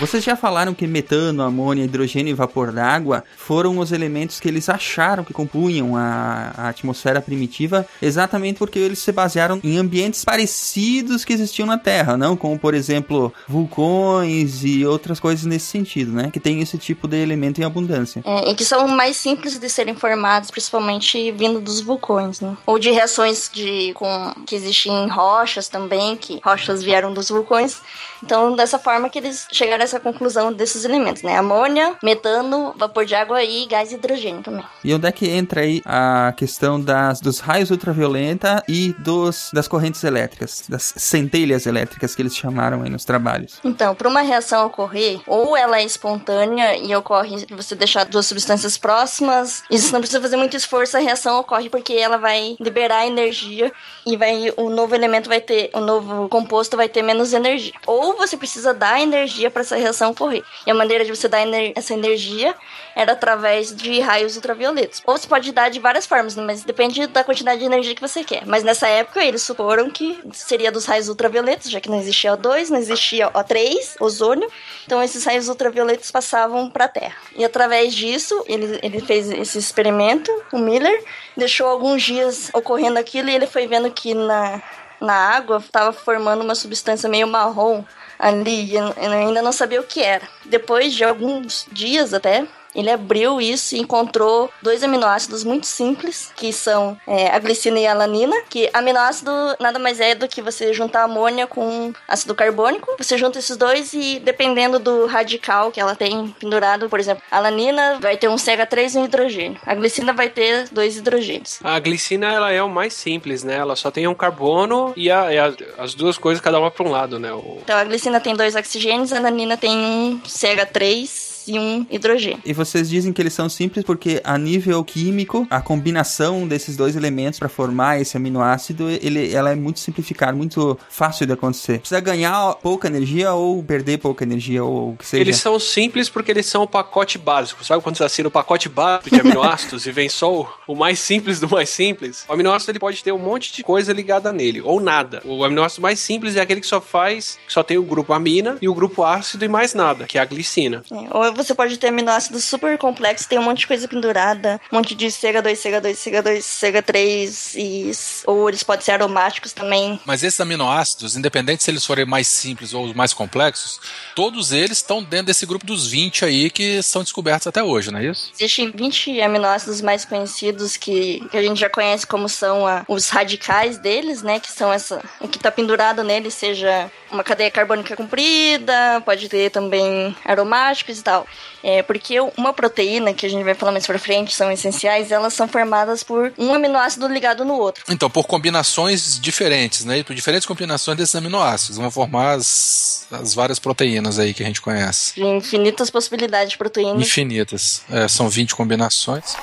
Vocês já falaram que metano, amônia, hidrogênio e vapor d'água foram os elementos que eles acharam que compunham a, a, atmosfera primitiva, exatamente porque eles se basearam em ambientes parecidos que existiam na Terra, não como, por exemplo, vulcões e outras coisas nesse sentido, né? Que tem esse tipo de elemento em abundância. É, e que são mais simples de serem formados, principalmente vindo dos vulcões, né? Ou de reações de, com, que existem em rochas também, que rochas vieram dos vulcões. Então, dessa forma que eles chegaram a essa conclusão desses elementos, né? Amônia, metano, vapor de água e gás hidrogênio também. E onde é que entra aí a questão das, dos raios ultravioleta e dos, das correntes elétricas, das centelhas elétricas que eles chamaram aí nos trabalhos? Então, para uma reação ocorrer, ou ela é espontânea e ocorre você deixar duas substâncias próximas, e você não precisa fazer muito esforço, a reação ocorre porque ela vai liberar energia e vai o novo elemento vai ter, o novo composto vai ter menos energia. Ou você precisa dar energia para essa reação ocorrer. E a maneira de você dar ener essa energia era através de raios ultravioletos. Ou você pode dar de várias formas, né? mas depende da quantidade de energia que você quer. Mas nessa época eles suporam que seria dos raios ultravioletos, já que não existia O2, não existia O3, ozônio. Então esses raios ultravioletos passavam para a Terra. E através disso, ele, ele fez esse experimento, o Miller, deixou alguns dias ocorrendo aquilo e ele foi vendo que na, na água estava formando uma substância meio marrom ali. Eu ainda não sabia o que era. Depois de alguns dias até, ele abriu isso e encontrou dois aminoácidos muito simples, que são é, a glicina e a alanina, que aminoácido nada mais é do que você juntar amônia com ácido carbônico. Você junta esses dois e dependendo do radical que ela tem pendurado, por exemplo, a alanina vai ter um CH3 e um hidrogênio. A glicina vai ter dois hidrogênios. A glicina ela é o mais simples, né? Ela só tem um carbono e, a, e a, as duas coisas cada uma para um lado, né? O... Então a glicina tem dois oxigênios, a alanina tem um CH3 e um hidrogênio. E vocês dizem que eles são simples porque a nível químico, a combinação desses dois elementos para formar esse aminoácido, ele, ela é muito simplificada, muito fácil de acontecer. Precisa ganhar pouca energia ou perder pouca energia ou o que seja. Eles são simples porque eles são o pacote básico. Sabe quando você assina o pacote básico de aminoácidos e vem só o, o mais simples do mais simples? O aminoácido ele pode ter um monte de coisa ligada nele, ou nada. O aminoácido mais simples é aquele que só faz, só tem o grupo amina e o grupo ácido e mais nada, que é a glicina. É, ou você pode ter aminoácidos super complexos, tem um monte de coisa pendurada, um monte de CH2, CH2, CH2, CH3, e, ou eles podem ser aromáticos também. Mas esses aminoácidos, independente se eles forem mais simples ou mais complexos, todos eles estão dentro desse grupo dos 20 aí que são descobertos até hoje, não é isso? Existem 20 aminoácidos mais conhecidos que, que a gente já conhece como são a, os radicais deles, né? Que são essa. O que está pendurado nele, seja uma cadeia carbônica comprida, pode ter também aromáticos e tal. É, porque uma proteína, que a gente vai falar mais pra frente, são essenciais, elas são formadas por um aminoácido ligado no outro. Então, por combinações diferentes, né? Por diferentes combinações desses aminoácidos, vão formar as, as várias proteínas aí que a gente conhece. Infinitas possibilidades de proteínas. Infinitas. É, são 20 combinações.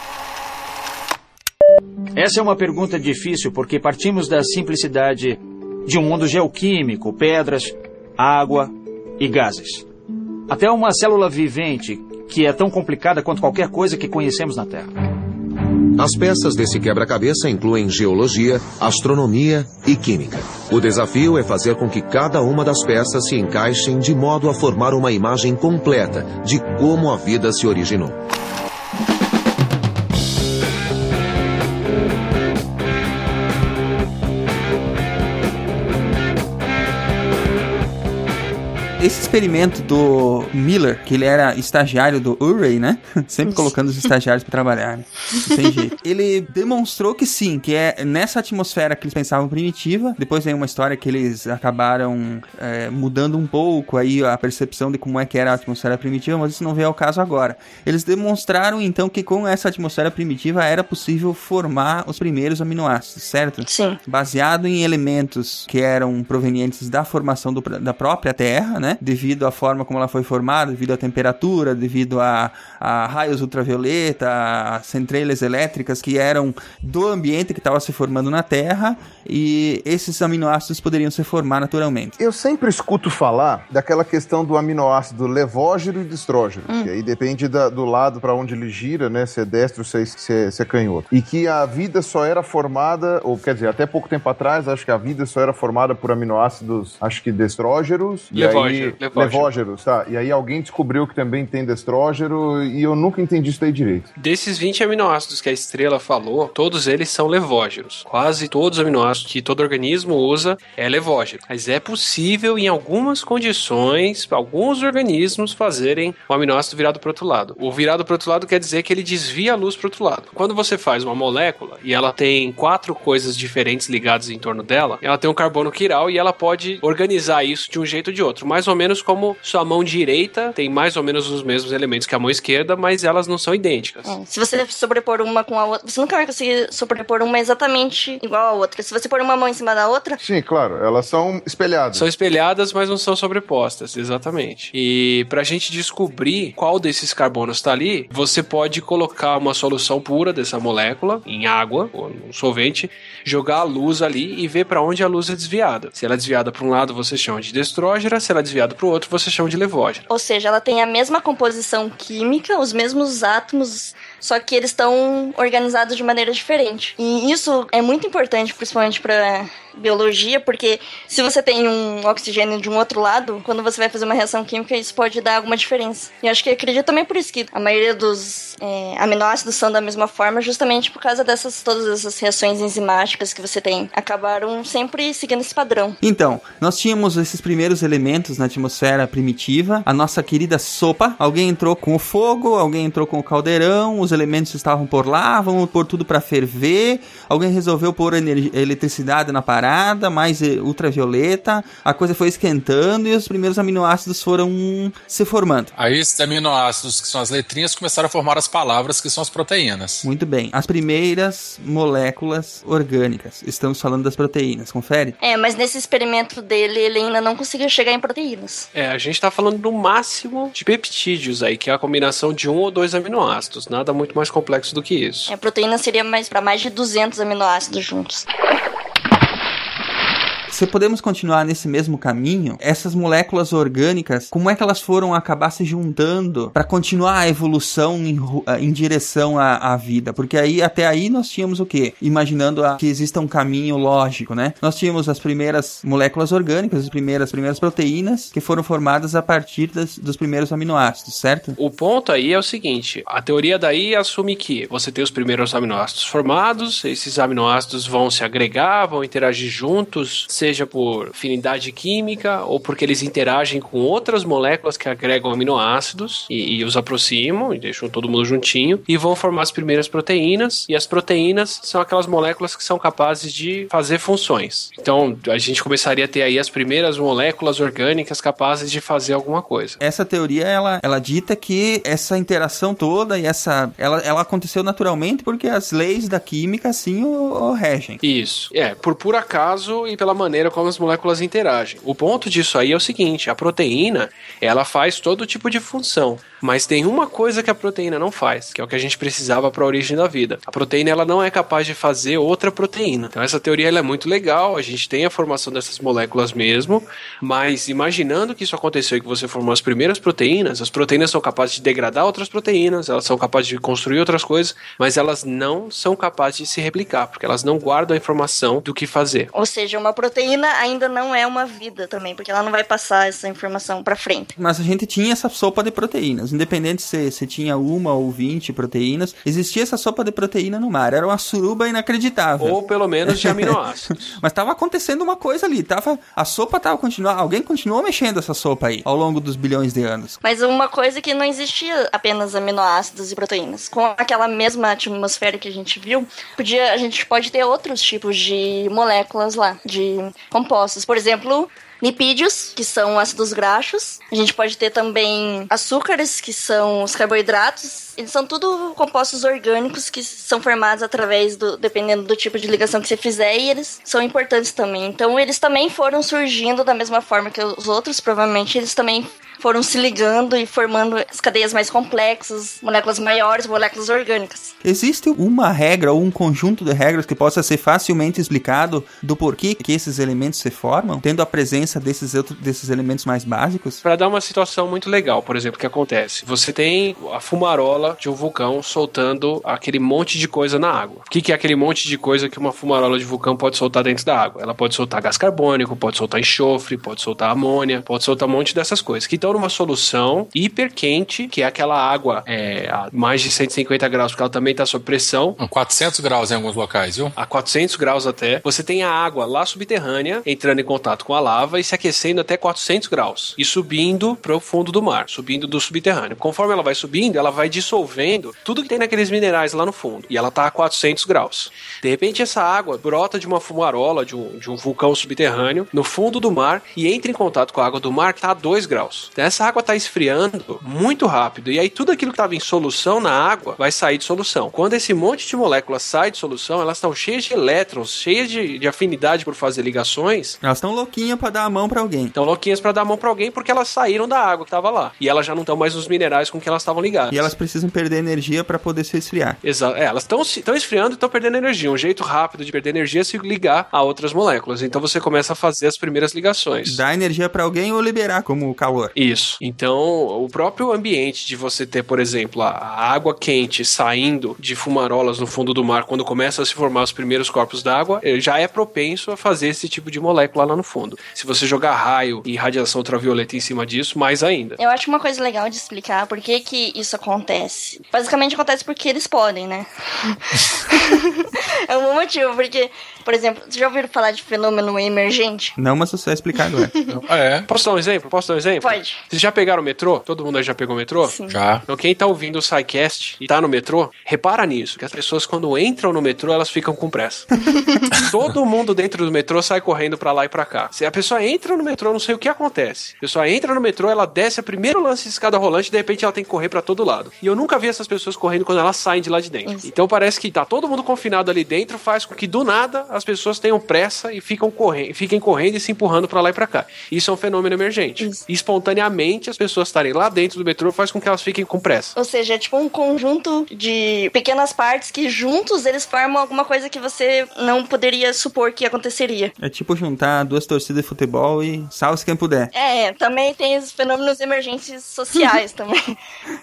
Essa é uma pergunta difícil porque partimos da simplicidade de um mundo geoquímico, pedras, água e gases. Até uma célula vivente que é tão complicada quanto qualquer coisa que conhecemos na Terra. As peças desse quebra-cabeça incluem geologia, astronomia e química. O desafio é fazer com que cada uma das peças se encaixem de modo a formar uma imagem completa de como a vida se originou. Esse experimento do Miller, que ele era estagiário do Urey, né? Sempre colocando os estagiários para trabalhar, né? Sem jeito. Ele demonstrou que sim, que é nessa atmosfera que eles pensavam primitiva. Depois vem uma história que eles acabaram é, mudando um pouco aí a percepção de como é que era a atmosfera primitiva, mas isso não veio ao caso agora. Eles demonstraram então que com essa atmosfera primitiva era possível formar os primeiros aminoácidos, certo? Sim. Baseado em elementos que eram provenientes da formação do, da própria Terra, né? Devido à forma como ela foi formada, devido à temperatura, devido a, a raios ultravioleta, a centelhas elétricas que eram do ambiente que estava se formando na Terra e esses aminoácidos poderiam se formar naturalmente. Eu sempre escuto falar daquela questão do aminoácido levógero e destrógeno, hum. que aí depende da, do lado para onde ele gira, né? Se é destro, se é, se, é, se é canhoto. E que a vida só era formada, ou quer dizer, até pouco tempo atrás, acho que a vida só era formada por aminoácidos, acho que destrógeros. Levógero. E aí, levógero. levógeros, tá. E aí alguém descobriu que também tem destrógeno e eu nunca entendi isso aí direito. Desses 20 aminoácidos que a estrela falou, todos eles são levógeros. Quase todos os aminoácidos que todo organismo usa é levógero. Mas é possível, em algumas condições, alguns organismos fazerem o aminoácido virado para outro lado. O virado para outro lado quer dizer que ele desvia a luz para outro lado. Quando você faz uma molécula e ela tem quatro coisas diferentes ligadas em torno dela, ela tem um carbono quiral e ela pode organizar isso de um jeito ou de outro. Mais ou menos como sua mão direita tem mais ou menos os mesmos elementos que a mão esquerda, mas elas não são idênticas. É, se você sobrepor uma com a outra, você nunca vai conseguir sobrepor uma exatamente igual a outra. Se você pôr uma mão em cima da outra. Sim, claro, elas são espelhadas. São espelhadas, mas não são sobrepostas, exatamente. E pra gente descobrir qual desses carbonos tá ali, você pode colocar uma solução pura dessa molécula em água ou num solvente, jogar a luz ali e ver para onde a luz é desviada. Se ela é desviada para um lado, você chama de destrógera, se ela é desviada para o outro, você chama de levógera. Ou seja, ela tem a mesma composição química, os mesmos átomos só que eles estão organizados de maneira diferente. E isso é muito importante, principalmente para biologia, porque se você tem um oxigênio de um outro lado, quando você vai fazer uma reação química, isso pode dar alguma diferença. E acho que acredito também por isso que a maioria dos é, aminoácidos são da mesma forma, justamente por causa dessas todas essas reações enzimáticas que você tem. Acabaram sempre seguindo esse padrão. Então, nós tínhamos esses primeiros elementos na atmosfera primitiva, a nossa querida sopa. Alguém entrou com o fogo, alguém entrou com o caldeirão, os elementos estavam por lá, vamos pôr tudo para ferver. Alguém resolveu pôr eletricidade na parada, mais eh, ultravioleta. A coisa foi esquentando e os primeiros aminoácidos foram se formando. Aí esses aminoácidos, que são as letrinhas, começaram a formar as palavras, que são as proteínas. Muito bem. As primeiras moléculas orgânicas. Estamos falando das proteínas, confere? É, mas nesse experimento dele, ele ainda não conseguiu chegar em proteínas. É, a gente tá falando do máximo de peptídeos aí, que é a combinação de um ou dois aminoácidos. Nada muito mais complexo do que isso. É, a proteína seria mais para mais de 200 aminoácidos juntos. Se podemos continuar nesse mesmo caminho, essas moléculas orgânicas, como é que elas foram acabar se juntando para continuar a evolução em, em direção à, à, vida? Porque aí até aí nós tínhamos o quê? Imaginando a, que exista um caminho lógico, né? Nós tínhamos as primeiras moléculas orgânicas, as primeiras, primeiras proteínas que foram formadas a partir das, dos primeiros aminoácidos, certo? O ponto aí é o seguinte: a teoria daí assume que você tem os primeiros aminoácidos formados, esses aminoácidos vão se agregar, vão interagir juntos, seja por afinidade química ou porque eles interagem com outras moléculas que agregam aminoácidos e, e, os aproximam e deixam todo mundo juntinho e vão formar as primeiras proteínas. E as proteínas são aquelas moléculas que são capazes de fazer funções. Então a gente começaria a ter aí as primeiras moléculas orgânicas capazes de fazer alguma coisa. Essa teoria ela, ela dita que essa interação toda e essa ela, ela aconteceu naturalmente porque as leis da química assim o, o regem. Isso. É, por puro acaso e pela maneira maneira como as moléculas interagem. O ponto disso aí é o seguinte: a proteína ela faz todo tipo de função. Mas tem uma coisa que a proteína não faz, que é o que a gente precisava para a origem da vida. A proteína ela não é capaz de fazer outra proteína. Então essa teoria ela é muito legal, a gente tem a formação dessas moléculas mesmo, mas imaginando que isso aconteceu e que você formou as primeiras proteínas, as proteínas são capazes de degradar outras proteínas, elas são capazes de construir outras coisas, mas elas não são capazes de se replicar, porque elas não guardam a informação do que fazer. Ou seja, uma proteína ainda não é uma vida também, porque ela não vai passar essa informação para frente. Mas a gente tinha essa sopa de proteínas proteínas. Independente se, se tinha uma ou vinte proteínas, existia essa sopa de proteína no mar. Era uma suruba inacreditável. Ou pelo menos de aminoácidos. Mas estava acontecendo uma coisa ali. Tava, a sopa estava continuando. Alguém continuou mexendo essa sopa aí ao longo dos bilhões de anos. Mas uma coisa que não existia apenas aminoácidos e proteínas. Com aquela mesma atmosfera que a gente viu, podia, a gente pode ter outros tipos de moléculas lá, de compostos. Por exemplo, lipídios, que são ácidos graxos. A gente pode ter também açúcares, que são os carboidratos. Eles são tudo compostos orgânicos que são formados através do, dependendo do tipo de ligação que você fizer, e eles são importantes também. Então, eles também foram surgindo da mesma forma que os outros, provavelmente eles também foram se ligando e formando as cadeias mais complexas, moléculas maiores, moléculas orgânicas. Existe uma regra ou um conjunto de regras que possa ser facilmente explicado do porquê que esses elementos se formam, tendo a presença desses, desses elementos mais básicos? Para dar uma situação muito legal, por exemplo, que acontece. Você tem a fumarola de um vulcão soltando aquele monte de coisa na água. O que, que é aquele monte de coisa que uma fumarola de vulcão pode soltar dentro da água? Ela pode soltar gás carbônico, pode soltar enxofre, pode soltar amônia, pode soltar um monte dessas coisas. Que estão numa solução hiper quente, que é aquela água é, a mais de 150 graus, porque ela também está sob pressão. 400 graus em alguns locais, viu? A 400 graus até. Você tem a água lá subterrânea entrando em contato com a lava e se aquecendo até 400 graus e subindo para o fundo do mar, subindo do subterrâneo. Conforme ela vai subindo, ela vai dissolvendo tudo que tem naqueles minerais lá no fundo e ela está a 400 graus. De repente, essa água brota de uma fumarola, de um, de um vulcão subterrâneo, no fundo do mar e entra em contato com a água do mar que está a 2 graus. Essa água está esfriando muito rápido e aí tudo aquilo que estava em solução na água vai sair de solução. Quando esse monte de moléculas sai de solução, elas estão cheias de elétrons, cheias de, de afinidade por fazer ligações. Elas estão louquinhas para dar a mão para alguém. Estão louquinhas para dar a mão para alguém porque elas saíram da água que estava lá e elas já não estão mais nos minerais com que elas estavam ligadas. E elas precisam perder energia para poder se esfriar. Exato. É, elas estão esfriando e estão perdendo energia. Um jeito rápido de perder energia é se ligar a outras moléculas. Então você começa a fazer as primeiras ligações. Dar energia para alguém ou liberar como calor. Isso. Então, o próprio ambiente de você ter, por exemplo, a água quente saindo de fumarolas no fundo do mar quando começam a se formar os primeiros corpos d'água, já é propenso a fazer esse tipo de molécula lá no fundo. Se você jogar raio e radiação ultravioleta em cima disso, mais ainda. Eu acho uma coisa legal de explicar por que que isso acontece. Basicamente acontece porque eles podem, né? é um bom motivo, porque Por exemplo, vocês já ouviram falar de fenômeno emergente? Não, mas você vai explicar agora. É. Posso dar um exemplo? Posso dar um exemplo? Pode. Vocês já pegaram o metrô? Todo mundo aí já pegou o metrô? Sim. Já. Então quem tá ouvindo o SciCast e tá no metrô, repara nisso, que as pessoas quando entram no metrô, elas ficam com pressa. Todo mundo dentro do metrô sai correndo pra lá e pra cá. Se a pessoa entra no metrô, não sei o que acontece. A pessoa entra no metrô, ela desce a primeiro lance de escada rolante e de repente ela tem que correr pra todo lado. E eu nunca vi essas pessoas correndo quando elas saem de lá de dentro. Então parece que tá todo mundo confinado ali dentro, faz com que do nada as pessoas tenham pressa e ficam correndo, fiquem correndo e se empurrando pra lá e pra cá. Isso é um fenômeno emergente. E espontaneamente as pessoas estarem lá dentro do metrô faz com que elas fiquem com pressa. Ou seja, é tipo um conjunto de pequenas partes que juntos eles formam alguma coisa que você não poderia supor que aconteceria. É tipo juntar duas torcidas de futebol e salve quem puder. É, também tem os fenômenos emergentes sociais também.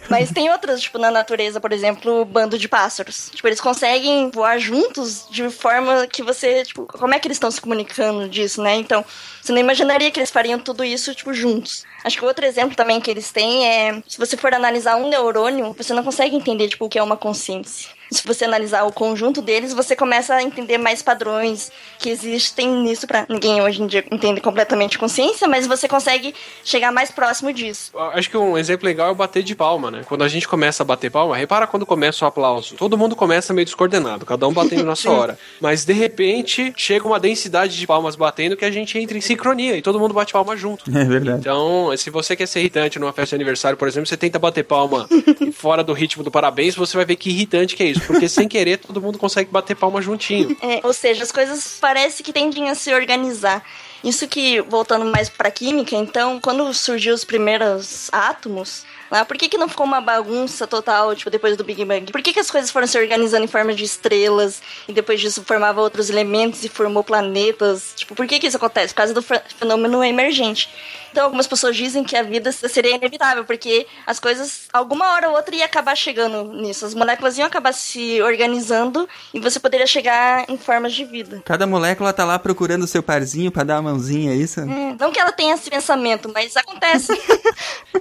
Mas tem outros, tipo, na natureza, por exemplo, o bando de pássaros. Tipo, eles conseguem voar juntos de forma que você, tipo, como é que eles estão se comunicando disso, né? Então, você não imaginaria que eles fariam tudo isso, tipo, juntos. Acho que outro exemplo também que eles têm é, se você for analisar um neurônio, você não consegue entender, tipo, o que é uma consciência. Se você analisar o conjunto deles, você começa a entender mais padrões que existem nisso para ninguém hoje em dia entende completamente consciência, mas você consegue chegar mais próximo disso. Acho que um exemplo legal é o bater de palma, né? Quando a gente começa a bater palma, repara quando começa o aplauso. Todo mundo começa meio descoordenado, cada um batendo na sua hora. Mas de repente chega uma densidade de palmas batendo que a gente entra em sincronia e todo mundo bate palma junto. É verdade. Então, se você quer ser irritante numa festa de aniversário, por exemplo, você tenta bater palma fora do ritmo do parabéns, você vai ver que irritante que é isso. Porque sem querer todo mundo consegue bater palma juntinho. É, ou seja, as coisas parece que tendem a se organizar. Isso que, voltando mais pra química, então, quando surgiu os primeiros átomos, lá, por que, que não ficou uma bagunça total, tipo, depois do Big Bang? Por que, que as coisas foram se organizando em forma de estrelas e depois disso formava outros elementos e formou planetas? Tipo, por que, que isso acontece? Por causa do fe- fenômeno emergente. Então, algumas pessoas dizem que a vida seria inevitável, porque as coisas, alguma hora ou outra, ia acabar chegando nisso. As moléculas iam acabar se organizando e você poderia chegar em formas de vida. Cada molécula tá lá procurando o seu parzinho pra dar uma mãozinha, é isso? É, não que ela tenha esse pensamento, mas acontece.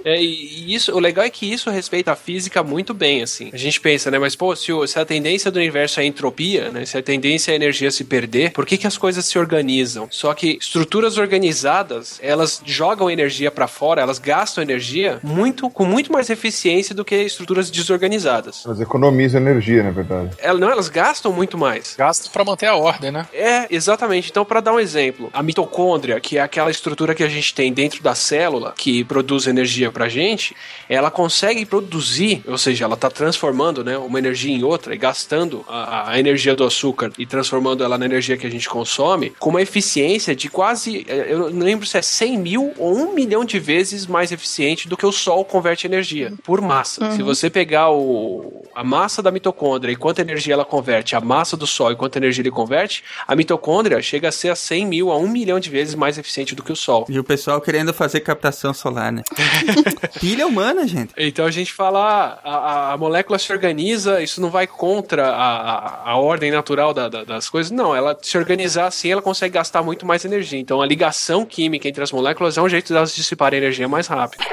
É, e e isso, o legal é que isso respeita a física muito bem, assim. A gente pensa, né? Mas, pô, se, o- se a tendência do universo é entropia, né? Se a tendência é a energia se perder, por que, que as coisas se organizam? Só que estruturas organizadas, elas jogam energia pra fora, elas gastam energia muito, com muito mais eficiência do que estruturas desorganizadas. Elas economizam energia, na verdade. Elas, não, elas gastam muito mais. Gastam pra manter a ordem, né? É, exatamente. Então, para dar um exemplo, a mitocôndria, que é aquela estrutura que a gente tem dentro da célula, que produz energia pra gente, ela consegue produzir, ou seja, ela tá transformando né, uma energia em outra e gastando a, a energia do açúcar e transformando ela na energia que a gente consome, com uma eficiência de quase, eh, eu não lembro se é 100 mil ou 1 milhão de vezes mais eficiente do que o Sol converte energia, por massa. Uhum. Se você pegar o, a massa da mitocôndria e quanta energia ela converte, a massa do Sol e quanta energia ele converte, a mitocôndria chega a ser a 100 mil a 1 milhão de vezes mais eficiente do que o Sol. E o pessoal querendo fazer captação solar, né? Pilha humana, gente. Então a gente fala, ah, a, a molécula se organiza, isso não vai contra a, a, a ordem natural da- da- das coisas, não. Ela se organizar assim, ela consegue gastar muito mais energia. Então a ligação química entre as moléculas é um jeito delas dissiparem energia mais rápido.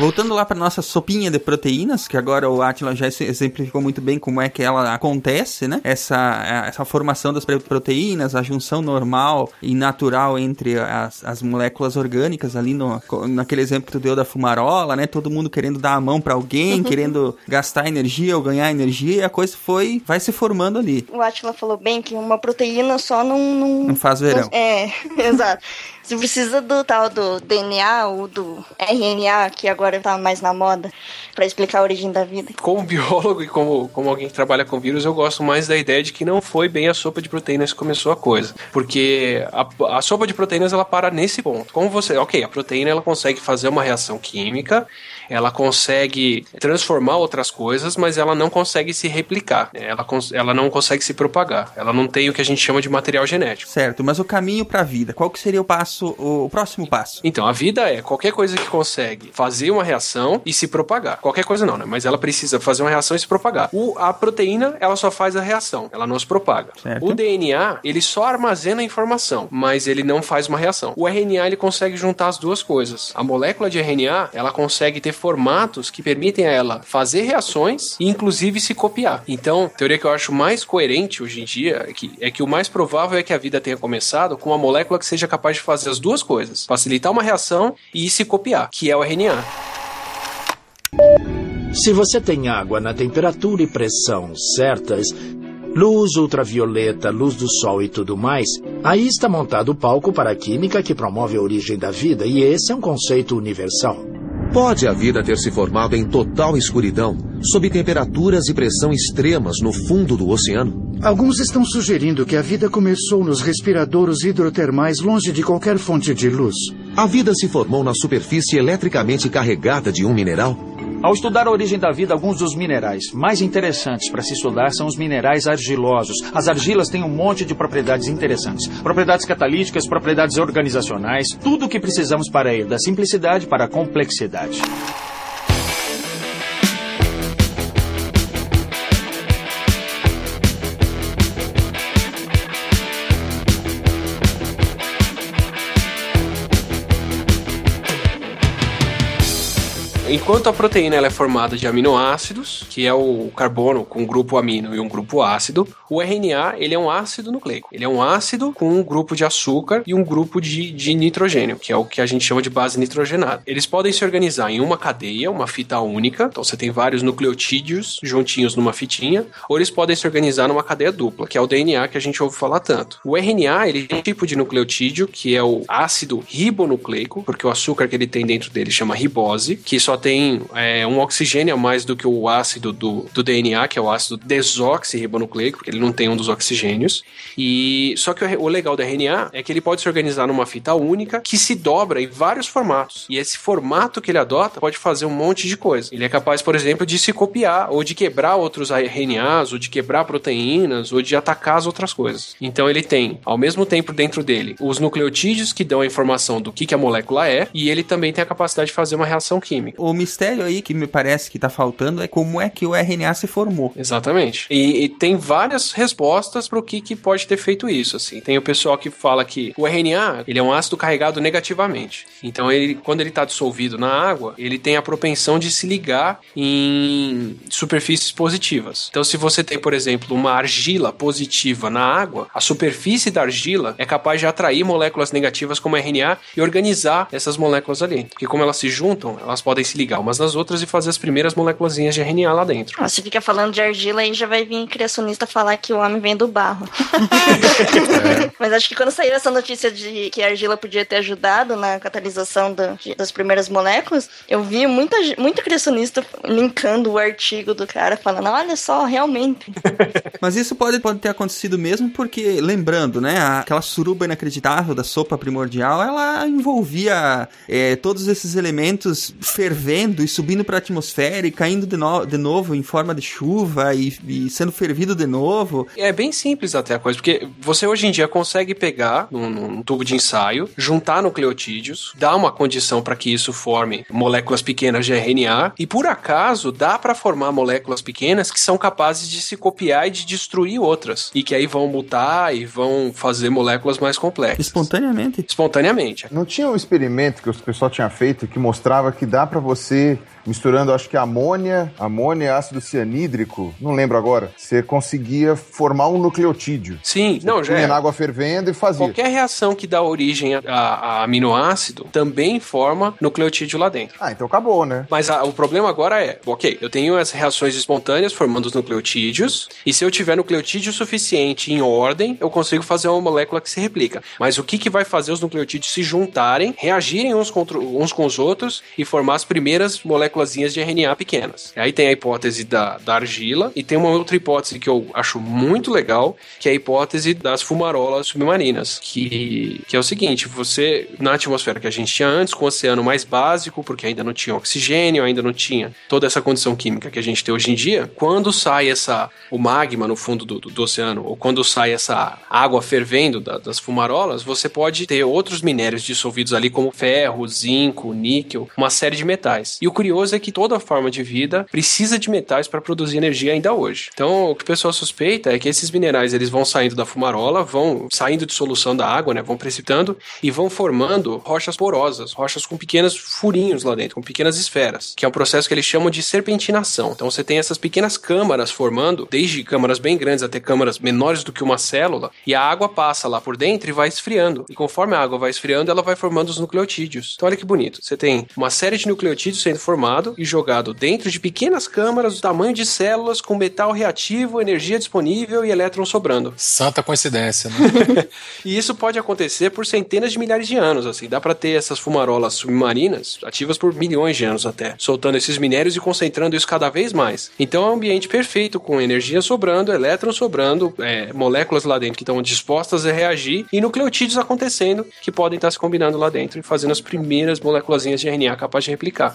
Voltando lá para nossa sopinha de proteínas, que agora o Atila já exemplificou muito bem como é que ela acontece, né? Essa, essa formação das proteínas, a junção normal e natural entre as, as moléculas orgânicas ali no, naquele exemplo que tu deu da fumarola, né? Todo mundo querendo dar a mão para alguém, querendo gastar energia ou ganhar energia, e a coisa foi, vai se formando ali. O Atila falou bem que uma proteína só não. Não, Não faz verão. É, exato. Você precisa do tal do DNA ou do RNA, que agora tá mais na moda, pra explicar a origem da vida. Como biólogo e como, como alguém que trabalha com vírus, eu gosto mais da ideia de que não foi bem a sopa de proteínas que começou a coisa. Porque a, a sopa de proteínas ela para nesse ponto. Como você. Ok, a proteína ela consegue fazer uma reação química, ela consegue transformar outras coisas, mas ela não consegue se replicar. Ela, ela não consegue se propagar. Ela não tem o que a gente chama de material genético. Certo, mas o caminho para a vida, qual que seria o passo, o, o próximo passo? Então, a vida é qualquer coisa que consegue fazer uma reação e se propagar. Qualquer coisa não, né? Mas ela precisa fazer uma reação e se propagar. O, a proteína, ela só faz a reação, ela não se propaga. Certo. O DNA, ele só armazena a informação, mas ele não faz uma reação. O RNA, ele consegue juntar as duas coisas. A molécula de RNA, ela consegue ter formatos que permitem a ela fazer reações e inclusive se copiar. Então, a teoria que eu acho mais coerente hoje em dia é que, é que o mais provável é que a vida tenha começado com uma molécula que seja capaz de fazer as duas coisas: facilitar uma reação e se copiar, que é o RNA. Se você tem água na temperatura e pressão certas, luz ultravioleta, luz do sol e tudo mais, aí está montado o palco para a química que promove a origem da vida, e esse é um conceito universal. Pode a vida ter se formado em total escuridão, sob temperaturas e pressão extremas no fundo do oceano? Alguns estão sugerindo que a vida começou nos respiradouros hidrotermais longe de qualquer fonte de luz. A vida se formou na superfície eletricamente carregada de um mineral? Ao estudar a origem da vida, alguns dos minerais mais interessantes para se estudar são os minerais argilosos. As argilas têm um monte de propriedades interessantes: propriedades catalíticas, propriedades organizacionais, tudo o que precisamos para ir da simplicidade para a complexidade. Enquanto a proteína ela é formada de aminoácidos, que é o carbono com um grupo amino e um grupo ácido, o RNA ele é um ácido nucleico. Ele é um ácido com um grupo de açúcar e um grupo de, de nitrogênio, que é o que a gente chama de base nitrogenada. Eles podem se organizar em uma cadeia, uma fita única, então você tem vários nucleotídeos juntinhos numa fitinha, ou eles podem se organizar numa cadeia dupla, que é o DNA que a gente ouve falar tanto. O RNA ele tem um tipo de nucleotídeo, que é o ácido ribonucleico, porque o açúcar que ele tem dentro dele chama ribose, que só tem é, um oxigênio a mais do que o ácido do, do DNA, que é o ácido desoxirribonucleico, porque ele não tem um dos oxigênios. E só que o, o legal do RNA é que ele pode se organizar numa fita única que se dobra em vários formatos. E esse formato que ele adota pode fazer um monte de coisa. Ele é capaz, por exemplo, de se copiar ou de quebrar outros RNAs, ou de quebrar proteínas, ou de atacar as outras coisas. Então ele tem, ao mesmo tempo dentro dele, os nucleotídeos que dão a informação do que, que a molécula é, e ele também tem a capacidade de fazer uma reação química. O mistério aí que me parece que tá faltando é como é que o RNA se formou. Exatamente. E, e tem várias respostas para o que, que pode ter feito isso. Assim, tem o pessoal que fala que o RNA ele é um ácido carregado negativamente. Então, ele, quando ele está dissolvido na água, ele tem a propensão de se ligar em superfícies positivas. Então, se você tem, por exemplo, uma argila positiva na água, a superfície da argila é capaz de atrair moléculas negativas como RNA e organizar essas moléculas ali. Porque como elas se juntam, elas podem se ligar umas nas outras e fazer as primeiras moléculas de RNA lá dentro. Ah, você fica falando de argila e já vai vir criacionista falar que o homem vem do barro. É. Mas acho que quando saiu essa notícia de que a argila podia ter ajudado na catalisação da- das primeiras moléculas, eu vi muita, muito criacionista linkando o artigo do cara, falando: olha só, realmente. Mas isso pode, pode ter acontecido mesmo porque, lembrando, né, aquela suruba inacreditável da sopa primordial, ela envolvia é, todos esses elementos fervendo e subindo para a atmosfera e caindo de, no- de novo em forma de chuva e, e sendo fervido de novo. É bem simples até a coisa, porque você hoje em dia consegue pegar num, num tubo de ensaio, juntar nucleotídeos, dar uma condição para que isso forme moléculas pequenas de RNA, e por acaso dá para formar moléculas pequenas que são capazes de se copiar e de destruir outras, e que aí vão mutar e vão fazer moléculas mais complexas. Espontaneamente? Espontaneamente. Não tinha um experimento que o pessoal tinha feito que mostrava que dá pra você, misturando, acho que amônia, amônia e ácido cianídrico, não lembro agora, você conseguia formar um nucleotídeo. Sim, não, já Punha é. na água fervendo e fazia. Qualquer reação que dá origem a, a- a aminoácido também forma nucleotídeo lá dentro. Ah, então acabou, né? Mas a- o problema agora é, ok, eu tenho as reações espontâneas formando os nucleotídeos, e se eu tiver nucleotídeo suficiente em ordem, eu consigo fazer uma molécula que se replica. Mas o que, que vai fazer os nucleotídeos se juntarem, reagirem uns, contra, uns com os outros e formar as primeiras moléculas de RNA pequenas? Aí tem a hipótese da, da argila, e tem uma outra hipótese que eu acho muito legal, que é a hipótese das fumarolas submarinas, que, que é o seguinte, você, na atmosfera que a gente tinha antes, com o oceano mais básico, porque ainda não tinha oxigênio, ainda não tinha toda essa condição química que a gente tem hoje em dia, quando sai essa, o magma no fundo do, do, do oceano, ou quando sai essa água fervendo da- das fumarolas, você pode ter outros minérios dissolvidos ali, como ferro, zinco, níquel, uma série de metais. Metais. E o curioso é que toda forma de vida precisa de metais para produzir energia ainda hoje. Então, o que o pessoal suspeita é que esses minerais eles vão saindo da fumarola, vão saindo de solução da água, né, vão precipitando e vão formando rochas porosas, rochas com pequenos furinhos lá dentro, com pequenas esferas, que é um processo que eles chamam de serpentinação. Então, você tem essas pequenas câmaras formando, desde câmaras bem grandes até câmaras menores do que uma célula, e a água passa lá por dentro e vai esfriando. E conforme a água vai esfriando, ela vai formando os nucleotídeos. Então, olha que bonito. Você tem uma série de nucleotídeos sendo formado e jogado dentro de pequenas câmaras do tamanho de células com metal reativo, energia disponível e elétrons sobrando. Santa coincidência, né? e isso pode acontecer por centenas de milhares de anos, assim. Dá para ter essas fumarolas submarinas ativas por milhões de anos até, soltando esses minérios e concentrando isso cada vez mais. Então é um ambiente perfeito com energia sobrando, elétrons sobrando, é, moléculas lá dentro que estão dispostas a reagir e nucleotídeos acontecendo que podem estar se combinando lá dentro e fazendo as primeiras moléculas de RNA capazes de replicar.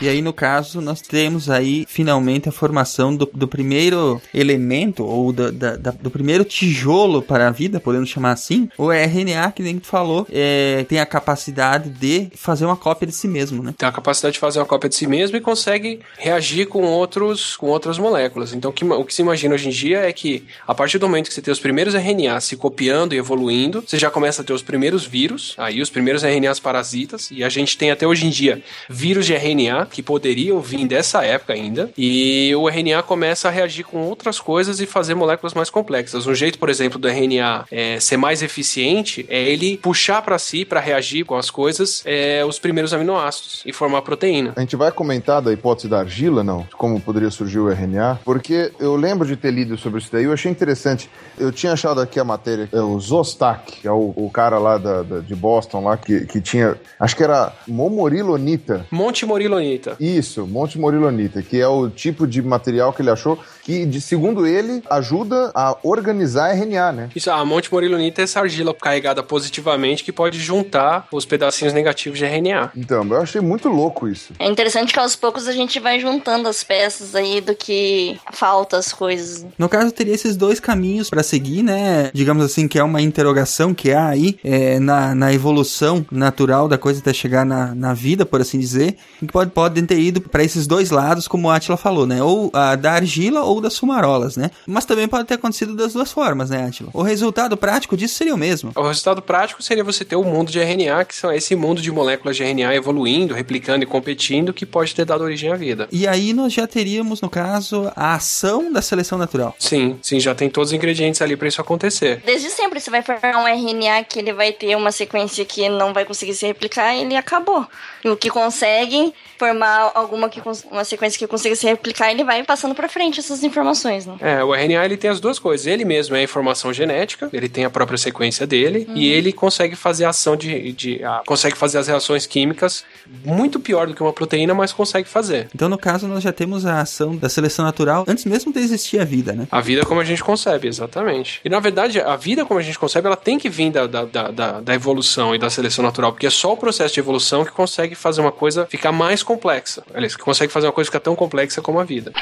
E aí, no caso, nós temos aí finalmente a formação do, do primeiro elemento, ou do, da, da, do primeiro tijolo para a vida, podemos chamar assim. O RNA, que nem tu falou, é, tem a capacidade de fazer uma cópia de si mesmo, né? Tem a capacidade de fazer uma cópia de si mesmo e consegue reagir com, outros, com outras moléculas. Então, o que, o que se imagina hoje em dia é que, a partir do momento que você tem os primeiros RNA se copiando e evoluindo, você já começa a ter os primeiros vírus, aí os primeiros RNAs parasitas, e a gente tem até hoje em dia vírus de RNA, que poderiam vir dessa época ainda, e o RNA começa a reagir com outras coisas e fazer moléculas mais complexas. Um jeito, por exemplo, do RNA é, ser mais eficiente é ele puxar para si, para reagir com as coisas, é, os primeiros aminoácidos e formar proteína. A gente vai comentar da hipótese da argila, não? De como poderia surgir o RNA, porque eu lembro de ter lido sobre isso daí, eu achei interessante. Eu tinha achado aqui a matéria, é o Zostak, que é o, o cara lá da, da, de Boston, lá, que, que tinha, acho que era momorilonita. Monte Morilonita. Isso, Monte Morilonita, que é o tipo de material que ele achou que, de, segundo ele, ajuda a organizar RNA, né? Isso, a Monte Morilonita é essa argila carregada positivamente que pode juntar os pedacinhos negativos de RNA. Então, eu achei muito louco isso. É interessante que aos poucos a gente vai juntando as peças aí do que falta as coisas. No caso, teria esses dois caminhos para seguir, né? Digamos assim, que é uma interrogação que há aí é, na, na evolução natural da coisa até chegar na, na vida, por assim dizer, que pode, podem ter ido para esses dois lados, como a Atila falou, né? Ou a da argila ou das fumarolas, né? Mas também pode ter acontecido das duas formas, né, Atila? O resultado prático disso seria o mesmo. O resultado prático seria você ter o um mundo de RNA, que são esse mundo de moléculas de RNA evoluindo, replicando e competindo, que pode ter dado origem à vida. E aí nós já teríamos, no caso, a ação da seleção natural. Sim, sim, já tem todos os ingredientes ali para isso acontecer. Desde sempre você vai formar um RNA que ele vai ter uma sequência que não vai conseguir se replicar e ele acabou. E o que consegue formar alguma que uma sequência que consiga se replicar, ele vai passando para frente essas informações, né? É, o RNA ele tem as duas coisas. Ele mesmo é informação genética, ele tem a própria sequência dele e ele consegue fazer a ação de, de a, consegue fazer as reações químicas muito pior do que uma proteína, mas consegue fazer. Então, no caso, nós já temos a ação da seleção natural antes mesmo de existir a vida, né? A vida como a gente concebe, exatamente. E na verdade, a vida como a gente concebe, ela tem que vir da, da, da, da evolução e da seleção natural, porque é só o processo de evolução que consegue fazer uma coisa ficar mais complexa. Aliás, que consegue fazer uma coisa ficar tão complexa como a vida.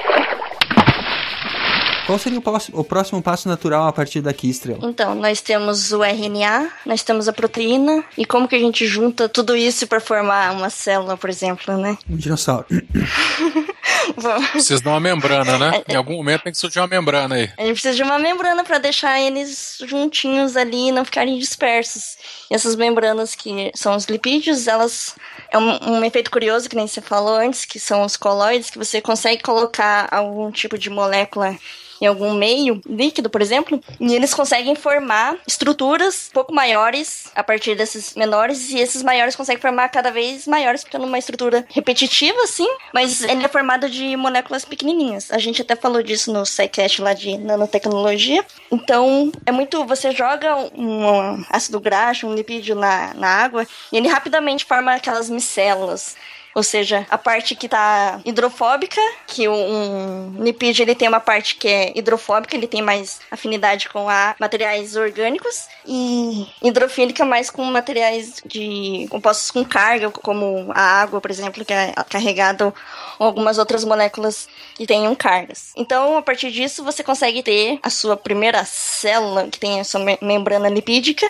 Qual seria o próximo, o próximo passo natural a partir daqui, Estrela? Então, nós temos o RNA, nós temos a proteína, e como que a gente junta tudo isso para formar uma célula, por exemplo, né? Um dinossauro. Precisa de uma membrana, né? Em algum momento tem que surgir uma membrana aí. A gente precisa de uma membrana para deixar eles juntinhos ali e não ficarem dispersos. E essas membranas que são os lipídios, elas é um, um, efeito curioso que nem você falou antes, que são os coloides, que você consegue colocar algum tipo de molécula em algum meio líquido, por exemplo, e eles conseguem formar estruturas um pouco maiores a partir desses menores, e esses maiores conseguem formar cada vez maiores, ficando uma estrutura repetitiva, assim, mas ele é formado de moléculas pequenininhas. A gente até falou disso no SciCast lá de nanotecnologia. Então, é muito. Você joga um ácido graxo, um lipídio na, na água, e ele rapidamente forma aquelas micelas Ou seja, a parte que tá hidrofóbica, que um lipídio ele tem uma parte que é hidrofóbica, ele tem mais afinidade com a materiais orgânicos e hidrofílica mais com materiais de compostos com carga, como a água, por exemplo, que é carregado ou algumas outras moléculas que tenham cargas. Então, a partir disso, você consegue ter a sua primeira célula, que tem a sua membrana lipídica,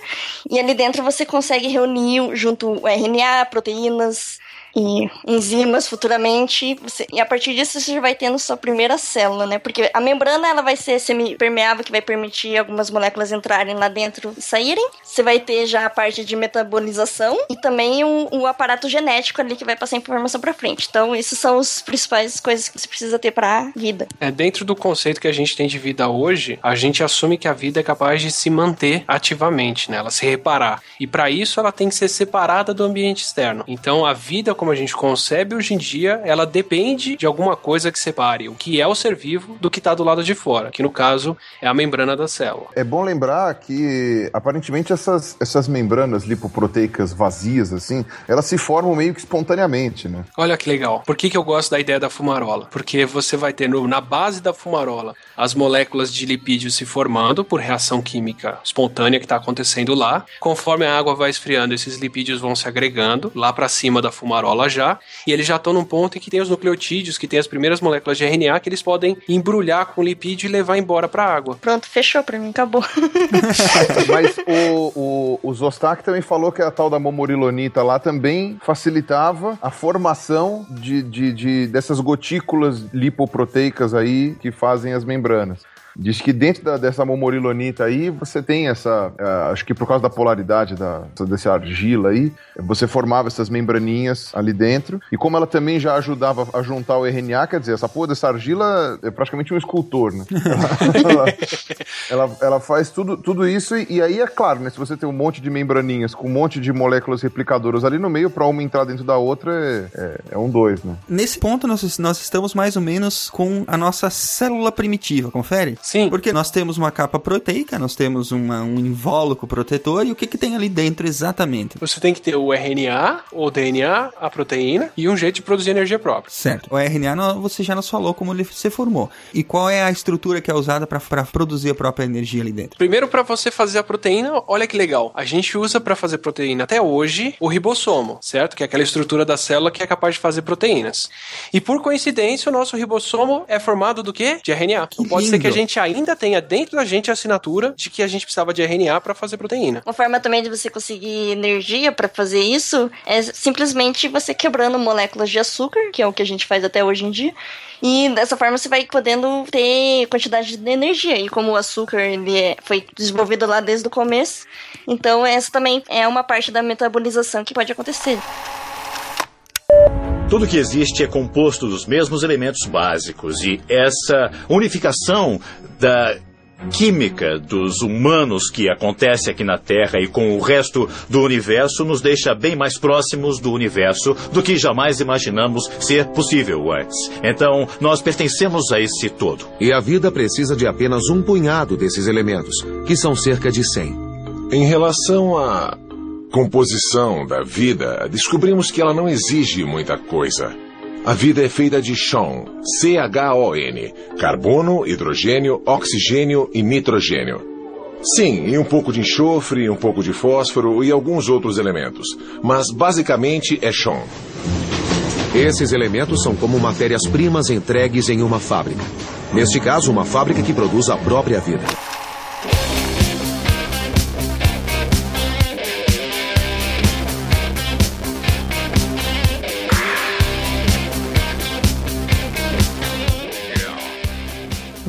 e ali dentro você consegue reunir junto o RNA, proteínas, e enzimas futuramente. Você, e a partir disso você já vai tendo sua primeira célula, né? Porque a membrana ela vai ser semi-permeável, que vai permitir algumas moléculas entrarem lá dentro e saírem. Você vai ter já a parte de metabolização e também o, o aparato genético ali que vai passar informação para frente. Então, esses são os principais coisas que você precisa ter para vida. É dentro do conceito que a gente tem de vida hoje, a gente assume que a vida é capaz de se manter ativamente, né? Ela se reparar. E para isso ela tem que ser separada do ambiente externo. Então, a vida como a gente concebe hoje em dia, ela depende de alguma coisa que separe o que é o ser vivo do que está do lado de fora, que no caso é a membrana da célula. É bom lembrar que aparentemente essas, essas membranas lipoproteicas vazias, assim, elas se formam meio que espontaneamente, né? Olha que legal. Por que, que eu gosto da ideia da fumarola? Porque você vai ter no, na base da fumarola as moléculas de lipídio se formando por reação química espontânea que está acontecendo lá. Conforme a água vai esfriando, esses lipídios vão se agregando lá para cima da fumarola já, e eles já estão num ponto em que tem os nucleotídeos, que tem as primeiras moléculas de RNA, que eles podem embrulhar com lipídio e levar embora para a água. Pronto, fechou para mim, acabou. Mas o, o, o Zostak também falou que a tal da momorilonita lá também facilitava a formação de, de, de dessas gotículas lipoproteicas aí que fazem as membranas. Diz que dentro da, dessa momorilonita aí, você tem essa. Uh, acho que por causa da polaridade da, desse argila aí, você formava essas membraninhas ali dentro. E como ela também já ajudava a juntar o RNA, quer dizer, essa porra dessa argila é praticamente um escultor, né? ela, ela, ela, faz tudo, tudo isso. E, e, aí, é claro, né? Se você tem um monte de membraninhas com um monte de moléculas replicadoras ali no meio, para uma entrar dentro da outra, é, é, é um dois, né? Nesse ponto, nós, nós estamos mais ou menos com a nossa célula primitiva, confere? Sim. Porque nós temos uma capa proteica, nós temos uma, um invólucro protetor, e o que, que tem ali dentro exatamente? Você tem que ter o RNA, o DNA, a proteína e um jeito de produzir energia própria. Certo. O RNA você já nos falou como ele se formou. E qual é a estrutura que é usada para produzir a própria energia ali dentro? Primeiro, para você fazer a proteína, olha que legal. A gente usa para fazer proteína até hoje o ribossomo, certo? Que é aquela estrutura da célula que é capaz de fazer proteínas. E por coincidência, o nosso ribossomo é formado do quê? De RNA. Então pode ser que a gente gente ainda tenha dentro da gente a assinatura de que a gente precisava de RNA para fazer proteína. Uma forma também de você conseguir energia para fazer isso é simplesmente você quebrando moléculas de açúcar, que é o que a gente faz até hoje em dia. E dessa forma você vai podendo ter quantidade de energia. E como o açúcar ele é, foi desenvolvido lá desde o começo, então essa também é uma parte da metabolização que pode acontecer. Tudo que existe é composto dos mesmos elementos básicos e essa unificação da química dos humanos que acontece aqui na Terra e com o resto do universo nos deixa bem mais próximos do universo do que jamais imaginamos ser possível antes. Então, nós pertencemos a esse todo. E a vida precisa de apenas um punhado desses elementos, que são cerca de 100. Em relação a composição da vida, descobrimos que ela não exige muita coisa. A vida é feita de chon, C-H-O-N, carbono, hidrogênio, oxigênio e nitrogênio. Sim, e um pouco de enxofre, um pouco de fósforo e alguns outros elementos. Mas basicamente é chon. Esses elementos são como matérias-primas entregues em uma fábrica. Neste caso, uma fábrica que produz a própria vida.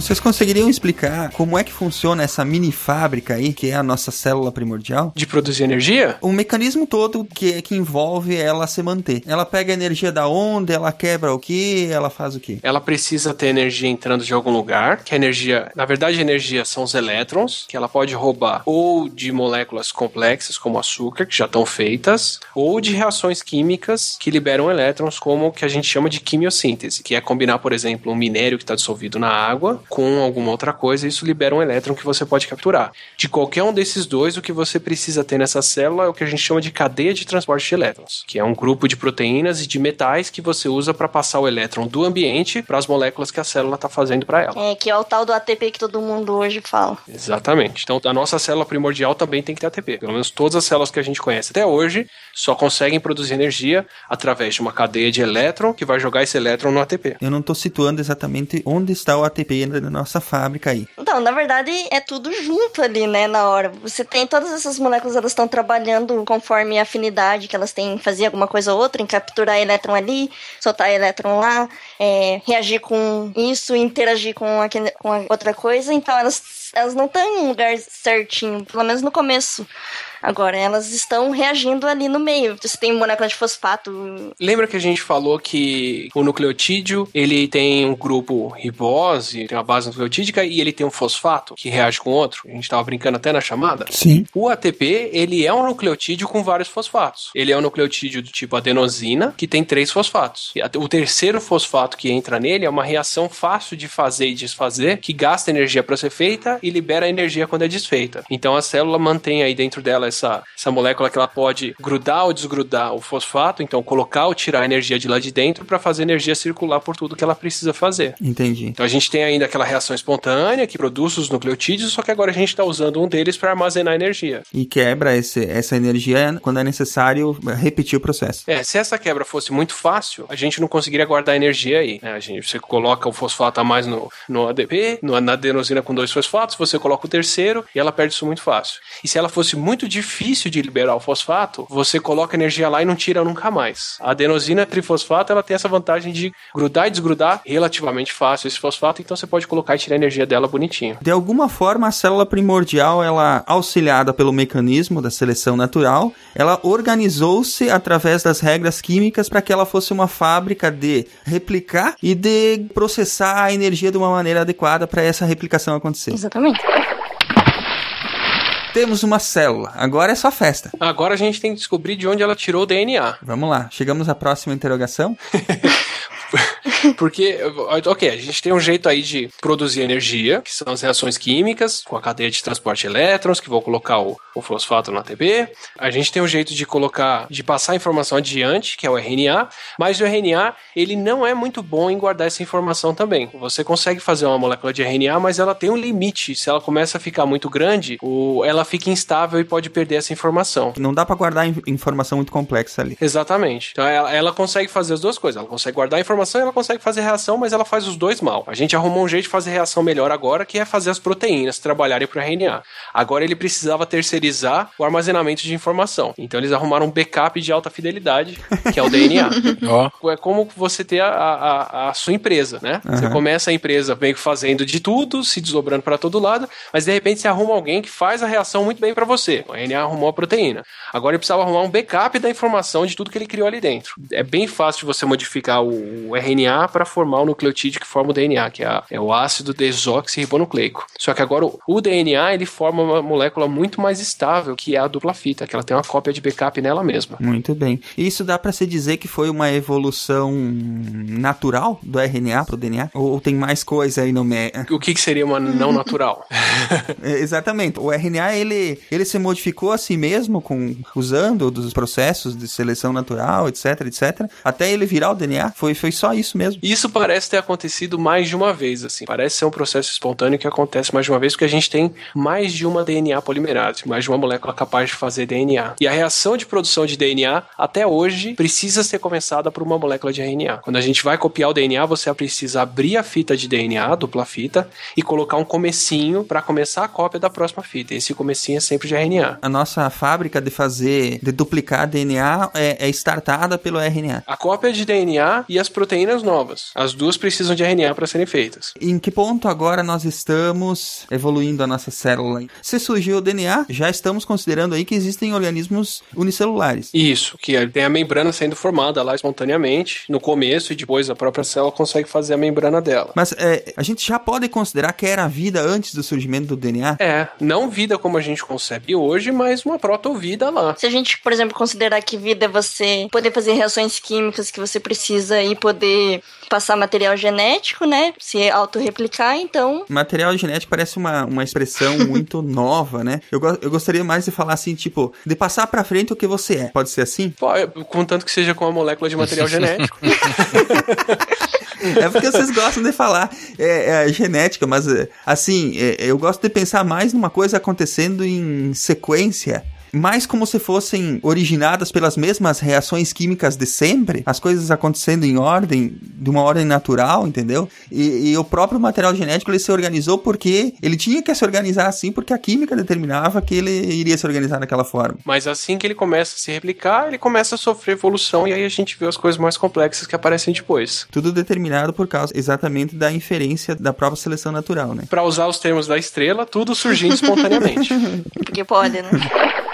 Vocês conseguiriam explicar como é que funciona essa mini fábrica aí, que é a nossa célula primordial? De produzir energia? O mecanismo todo que, que envolve ela se manter. Ela pega energia da onde, ela quebra o que, ela faz o que? Ela precisa ter energia entrando de algum lugar, que a energia, na verdade, a energia são os elétrons, que ela pode roubar ou de moléculas complexas, como açúcar, que já estão feitas, ou de reações químicas que liberam elétrons, como o que a gente chama de quimiossíntese, que é combinar, por exemplo, um minério que está dissolvido na água com alguma outra coisa, isso libera um elétron que você pode capturar. De qualquer um desses dois, o que você precisa ter nessa célula é o que a gente chama de cadeia de transporte de elétrons, que é um grupo de proteínas e de metais que você usa para passar o elétron do ambiente para as moléculas que a célula está fazendo para ela. É, que é o tal do ATP que todo mundo hoje fala. Exatamente. Então, a nossa célula primordial também tem que ter ATP. Pelo menos todas as células que a gente conhece até hoje só conseguem produzir energia através de uma cadeia de elétron que vai jogar esse elétron no ATP. Eu não estou situando exatamente onde está o ATP na nossa fábrica aí. Então, na verdade, é tudo junto ali, né, na hora. Você tem todas essas moléculas, elas estão trabalhando conforme a afinidade que elas têm em fazer alguma coisa ou outra, em capturar elétron ali, soltar elétron lá, é, reagir com isso, interagir com, aquele, com outra coisa. Então, elas, elas não estão em um lugar certinho, pelo menos no começo. Agora, elas estão reagindo ali no meio. Você tem molécula de fosfato. Lembra que a gente falou que o nucleotídeo, ele tem um grupo ribose, tem uma base nucleotídica e ele tem um fosfato que reage com outro? A gente tava brincando até na chamada. Sim. O ATP, ele é um nucleotídeo com vários fosfatos. Ele é um nucleotídeo do tipo adenosina, que tem três fosfatos. O terceiro fosfato que entra nele é uma reação fácil de fazer e desfazer, que gasta energia para ser feita e libera energia quando é desfeita. Então a célula mantém aí dentro dela essa, essa molécula que ela pode grudar ou desgrudar o fosfato, então colocar ou tirar a energia de lá de dentro para fazer energia circular por tudo que ela precisa fazer. Entendi. Então a gente tem ainda aquela reação espontânea que produz os nucleotídeos, só que agora a gente está usando um deles para armazenar energia. E quebra esse, essa energia quando é necessário repetir o processo. É, se essa quebra fosse muito fácil, a gente não conseguiria guardar energia aí. Né? A gente, você coloca o fosfato a mais no, no ADP, no, na adenosina com dois fosfatos, você coloca o terceiro e ela perde isso muito fácil. E se ela fosse muito difícil de liberar o fosfato, você coloca energia lá e não tira nunca mais. A adenosina trifosfato, ela tem essa vantagem de grudar e desgrudar relativamente fácil esse fosfato, então você pode colocar e tirar a energia dela bonitinho. De alguma forma, a célula primordial, ela auxiliada pelo mecanismo da seleção natural, ela organizou-se através das regras químicas para que ela fosse uma fábrica de replicar e de processar a energia de uma maneira adequada para essa replicação acontecer. Exatamente. Temos uma célula. Agora é só festa. Agora a gente tem que descobrir de onde ela tirou o DNA. Vamos lá. Chegamos à próxima interrogação. Porque, ok, a gente tem um jeito aí de produzir energia, que são as reações químicas, com a cadeia de transporte de elétrons, que vão colocar o, o fosfato no ATP. A gente tem um jeito de colocar, de passar a informação adiante, que é o RNA, mas o RNA, ele não é muito bom em guardar essa informação também. Você consegue fazer uma molécula de RNA, mas ela tem um limite. Se ela começa a ficar muito grande, o, ela fica instável e pode perder essa informação. Não dá para guardar informação muito complexa ali. Exatamente. Então ela, ela consegue fazer as duas coisas. Ela consegue guardar a informação e ela consegue fazer reação, mas ela faz os dois mal. A gente arrumou um jeito de fazer reação melhor agora, que é fazer as proteínas trabalharem para o RNA. Agora ele precisava terceirizar o armazenamento de informação. Então eles arrumaram um backup de alta fidelidade, que é o DNA. oh. É como você ter a, a, a sua empresa, né? Uhum. Você começa a empresa meio que fazendo de tudo, se desdobrando para todo lado, mas de repente você arruma alguém que faz a reação muito bem para você. O RNA arrumou a proteína. Agora ele precisava arrumar um backup da informação de tudo que ele criou ali dentro. É bem fácil de você modificar o, o RNA para formar o nucleotídeo que forma o DNA, que é, a, é o ácido desoxirribonucleico. Só que agora o, o, DNA ele forma uma molécula muito mais estável, que é a dupla fita, que ela tem uma cópia de backup nela mesma. Muito bem. Isso dá para se dizer que foi uma evolução natural do RNA pro DNA? Ou, ou tem mais coisa aí no meio? O que, que seria uma não natural? Exatamente. O RNA ele, ele se modificou a si mesmo com usando dos processos de seleção natural, etc, etc, até ele virar o DNA. Foi, foi só isso mesmo. Isso parece ter acontecido mais de uma vez, assim. Parece ser um processo espontâneo que acontece mais de uma vez, porque a gente tem mais de uma DNA polimerase, mais de uma molécula capaz de fazer DNA. E a reação de produção de DNA, até hoje, precisa ser começada por uma molécula de RNA. Quando a gente vai copiar o DNA, você precisa abrir a fita de DNA, dupla fita, e colocar um comecinho para começar a cópia da próxima fita. Esse comecinho é sempre de RNA. A nossa fábrica de fazer, de duplicar DNA é, é startada pelo RNA. A cópia de DNA e as proteínas novas. As duas precisam de RNA para serem feitas. Em que ponto agora nós estamos evoluindo a nossa célula? Se surgiu o DNA, já estamos considerando aí que existem organismos unicelulares. Isso, que tem a membrana sendo formada lá espontaneamente no começo e depois a própria célula consegue fazer a membrana dela. Mas é, a gente já pode considerar que era vida antes do surgimento do DNA? É, não vida como a gente concebe hoje, mas uma protovida lá. Se a gente, por exemplo, considerar que vida é você poder fazer reações químicas que você precisa e poder passar material genético, né? Se autorreplicar, então. Material genético parece uma, uma expressão muito nova, né? Eu, go- eu gostaria mais de falar assim, tipo, de passar pra frente o que você é. Pode ser assim? Pô, Contanto que seja com a molécula de material genético. É porque vocês gostam de falar é, é, genética, mas é, assim, é, eu gosto de pensar mais numa coisa acontecendo em sequência. Mais como se fossem originadas pelas mesmas reações químicas de sempre, as coisas acontecendo em ordem, de uma ordem natural, entendeu? E, e o próprio material genético ele se organizou porque ele tinha que se organizar assim, porque a química determinava que ele iria se organizar daquela forma. Mas assim que ele começa a se replicar, ele começa a sofrer evolução e aí a gente vê as coisas mais complexas que aparecem depois. Tudo determinado por causa exatamente da inferência da própria seleção natural, né? Pra usar os termos da estrela, tudo surgindo espontaneamente. Porque pode, né?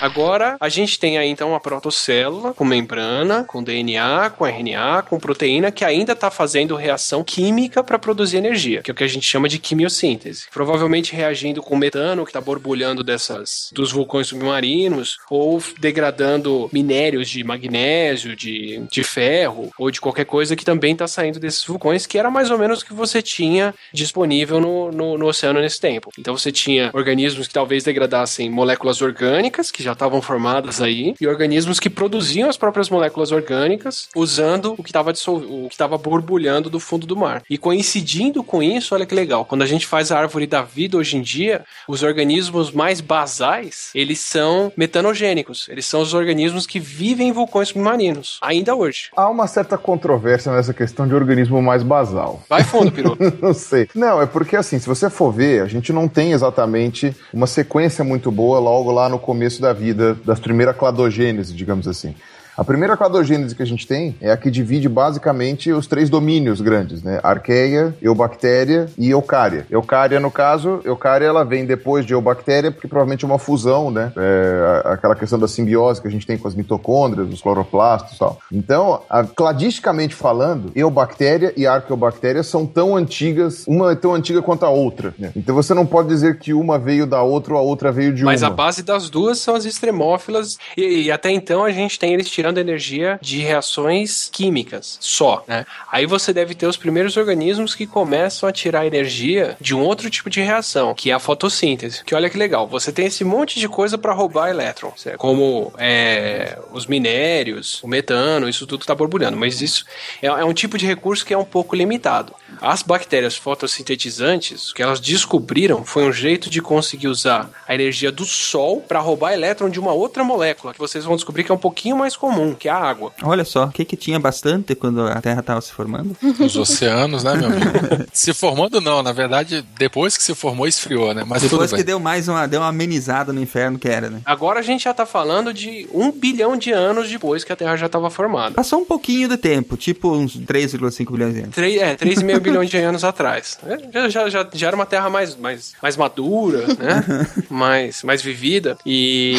Agora, a gente tem aí então uma protocélula com membrana, com DNA, com RNA, com proteína que ainda está fazendo reação química para produzir energia, que é o que a gente chama de quimiossíntese. Provavelmente reagindo com metano que está borbulhando dessas dos vulcões submarinos ou degradando minérios de magnésio, de, de ferro ou de qualquer coisa que também está saindo desses vulcões, que era mais ou menos o que você tinha disponível no, no, no oceano nesse tempo. Então você tinha organismos que talvez degradassem moléculas orgânicas que já estavam formadas aí e organismos que produziam as próprias moléculas orgânicas usando o que estava o que estava borbulhando do fundo do mar. E coincidindo com isso, olha que legal, quando a gente faz a árvore da vida hoje em dia, os organismos mais basais, eles são metanogênicos. Eles são os organismos que vivem em vulcões submarinos, ainda hoje. Há uma certa controvérsia nessa questão de organismo mais basal. Vai fundo, Piru. não sei. Não, é porque assim, se você for ver, a gente não tem exatamente uma sequência muito boa logo lá no começo da vida, das primeiras cladogênese, digamos assim. A primeira cladogênese que a gente tem é a que divide basicamente os três domínios grandes, né? Arqueia, eubactéria e eucária. Eucária, no caso, eucária ela vem depois de eubactéria, porque provavelmente é uma fusão, né? É, aquela questão da simbiose que a gente tem com as mitocôndrias, os cloroplastos e tal. Então, a, cladisticamente falando, eubactéria e arqueobactéria são tão antigas, uma é tão antiga quanto a outra. Né? Então você não pode dizer que uma veio da outra ou a outra veio de Mas uma. a base das duas são as extremófilas e, e até então a gente tem eles tirando energia de reações químicas só, né? Aí você deve ter os primeiros organismos que começam a tirar energia de um outro tipo de reação, que é a fotossíntese. Que olha que legal, você tem esse monte de coisa para roubar elétron, como é, os minérios, o metano, isso tudo está borbulhando, mas isso é, é um tipo de recurso que é um pouco limitado. As bactérias fotossintetizantes, o que elas descobriram foi um jeito de conseguir usar a energia do sol para roubar elétron de uma outra molécula, que vocês vão descobrir que é um pouquinho mais comum, que é a água. Olha só, o que que tinha bastante quando a Terra estava se formando? Os oceanos, né, meu amigo? se formando não, na verdade, depois que se formou, esfriou, né? Mas Depois tudo que bem. deu mais uma, deu uma amenizada no inferno que era, né? Agora a gente já tá falando de um bilhão de anos depois que a Terra já estava formada. Passou um pouquinho de tempo, tipo uns 3,5 bilhões de anos. Três- É, 3,5 bilhões de anos atrás. É, Já, já, já, já era uma terra mais, mais, mais madura, né? mais, mais vivida. E.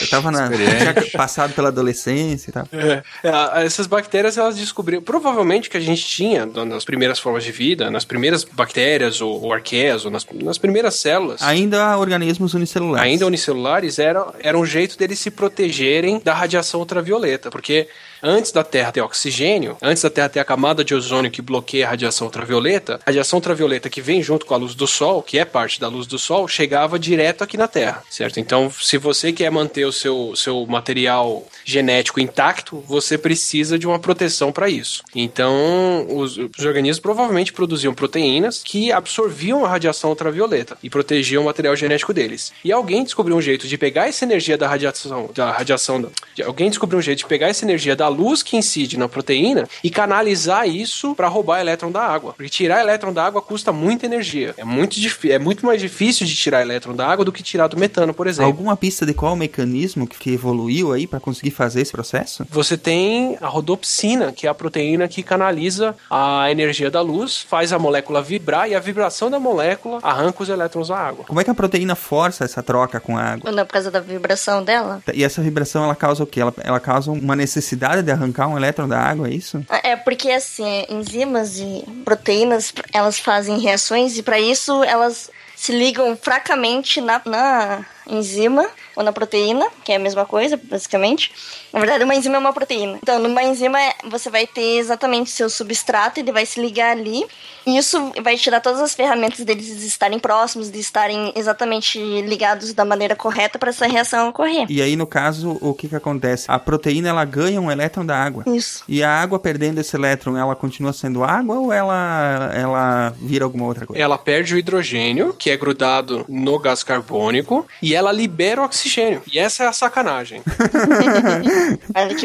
Eu tava na. Experiente. Tinha passado pela adolescência e tal. É, é, essas bactérias elas descobriram. Provavelmente que a gente tinha nas primeiras formas de vida, nas primeiras bactérias ou, ou arqueias, ou nas, nas primeiras células. Ainda organismos unicelulares. Ainda unicelulares era, era um jeito deles se protegerem da radiação ultravioleta, porque antes da Terra ter oxigênio, antes da Terra ter a camada de ozônio que bloqueia a radiação ultravioleta, a radiação ultravioleta que vem junto com a luz do Sol, que é parte da luz do Sol, chegava direto aqui na Terra, certo? Então, se você quer manter o seu, seu material genético intacto, você precisa de uma proteção para isso. Então, os, os organismos provavelmente produziam proteínas que absorviam a radiação ultravioleta e protegiam o material genético deles. E alguém descobriu um jeito de pegar essa energia da radiação, da radiação, alguém descobriu um jeito de pegar essa energia da luz que incide na proteína e canalizar isso para roubar elétron da água. Porque tirar elétron da água custa muita energia. É muito, é muito mais difícil de tirar elétron da água do que tirar do metano, por exemplo. Alguma pista de qual mecanismo que- que evoluiu aí para conseguir fazer esse processo? Você tem a rodopsina, que é a proteína que canaliza a energia da luz, faz a molécula vibrar e a vibração da molécula arranca os elétrons da água. Como é que a proteína força essa troca com a água? Não é por causa da vibração dela? E essa vibração ela causa o quê? Ela, ela causa uma necessidade de arrancar um elétron da água, é isso? É porque assim, enzimas e proteínas, elas fazem reações e para isso elas se ligam fracamente na, na enzima, ou na proteína, que é a mesma coisa, basicamente. Na verdade, uma enzima é uma proteína. Então, numa enzima, você vai ter exatamente seu substrato, ele vai se ligar ali. E isso vai te dar todas as ferramentas deles estarem próximos, de estarem exatamente ligados da maneira correta para essa reação ocorrer. E aí, no caso, o que que acontece? A proteína, ela ganha um elétron da água. Isso. E a água perdendo esse elétron, ela continua sendo água ou ela, ela vira alguma outra coisa? Ela perde o hidrogênio, que é grudado no gás carbônico, e ela libera o oxigênio. E essa é a sacanagem.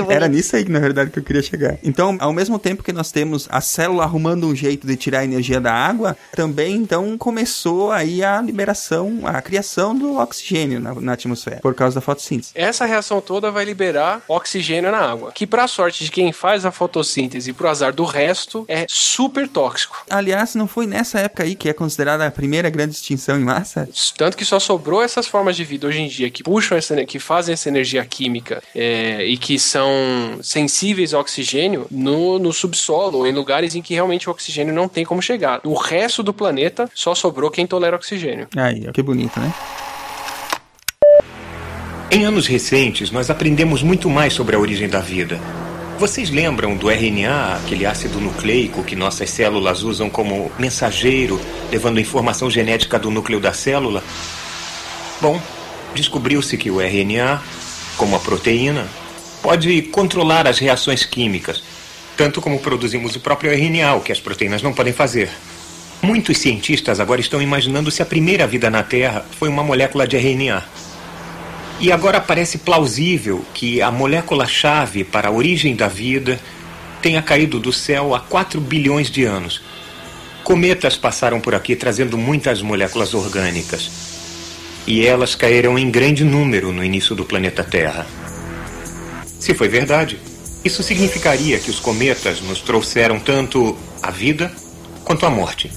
Era nisso aí, na verdade, que eu queria chegar. Então, ao mesmo tempo que nós temos a célula arrumando um jeito de tirar a energia da água, também, então, começou aí a liberação, a criação do oxigênio na, na atmosfera, por causa da fotossíntese. Essa reação toda vai liberar oxigênio na água, que para sorte de quem faz a fotossíntese e pro azar do resto, é super tóxico. Aliás, não foi nessa época aí que é considerada a primeira grande extinção em massa? Tanto que só sobrou essas formas de vida hoje em dia que puxam essa, que fazem essa energia química é, e que são sensíveis ao oxigênio no, no subsolo, ou em lugares em que realmente o oxigênio não tem como chegar. O resto do planeta só sobrou quem tolera oxigênio. Aí, que bonito, né? Em anos recentes, nós aprendemos muito mais sobre a origem da vida. Vocês lembram do RNA, aquele ácido nucleico que nossas células usam como mensageiro, levando informação genética do núcleo da célula? Bom, descobriu-se que o RNA, como a proteína, pode controlar as reações químicas, tanto como produzimos o próprio RNA, o que as proteínas não podem fazer. Muitos cientistas agora estão imaginando se a primeira vida na Terra foi uma molécula de RNA. E agora parece plausível que a molécula-chave para a origem da vida tenha caído do céu há 4 bilhões de anos. Cometas passaram por aqui trazendo muitas moléculas orgânicas. E elas caíram em grande número no início do planeta Terra. Se foi verdade, isso significaria que os cometas nos trouxeram tanto a vida quanto a morte.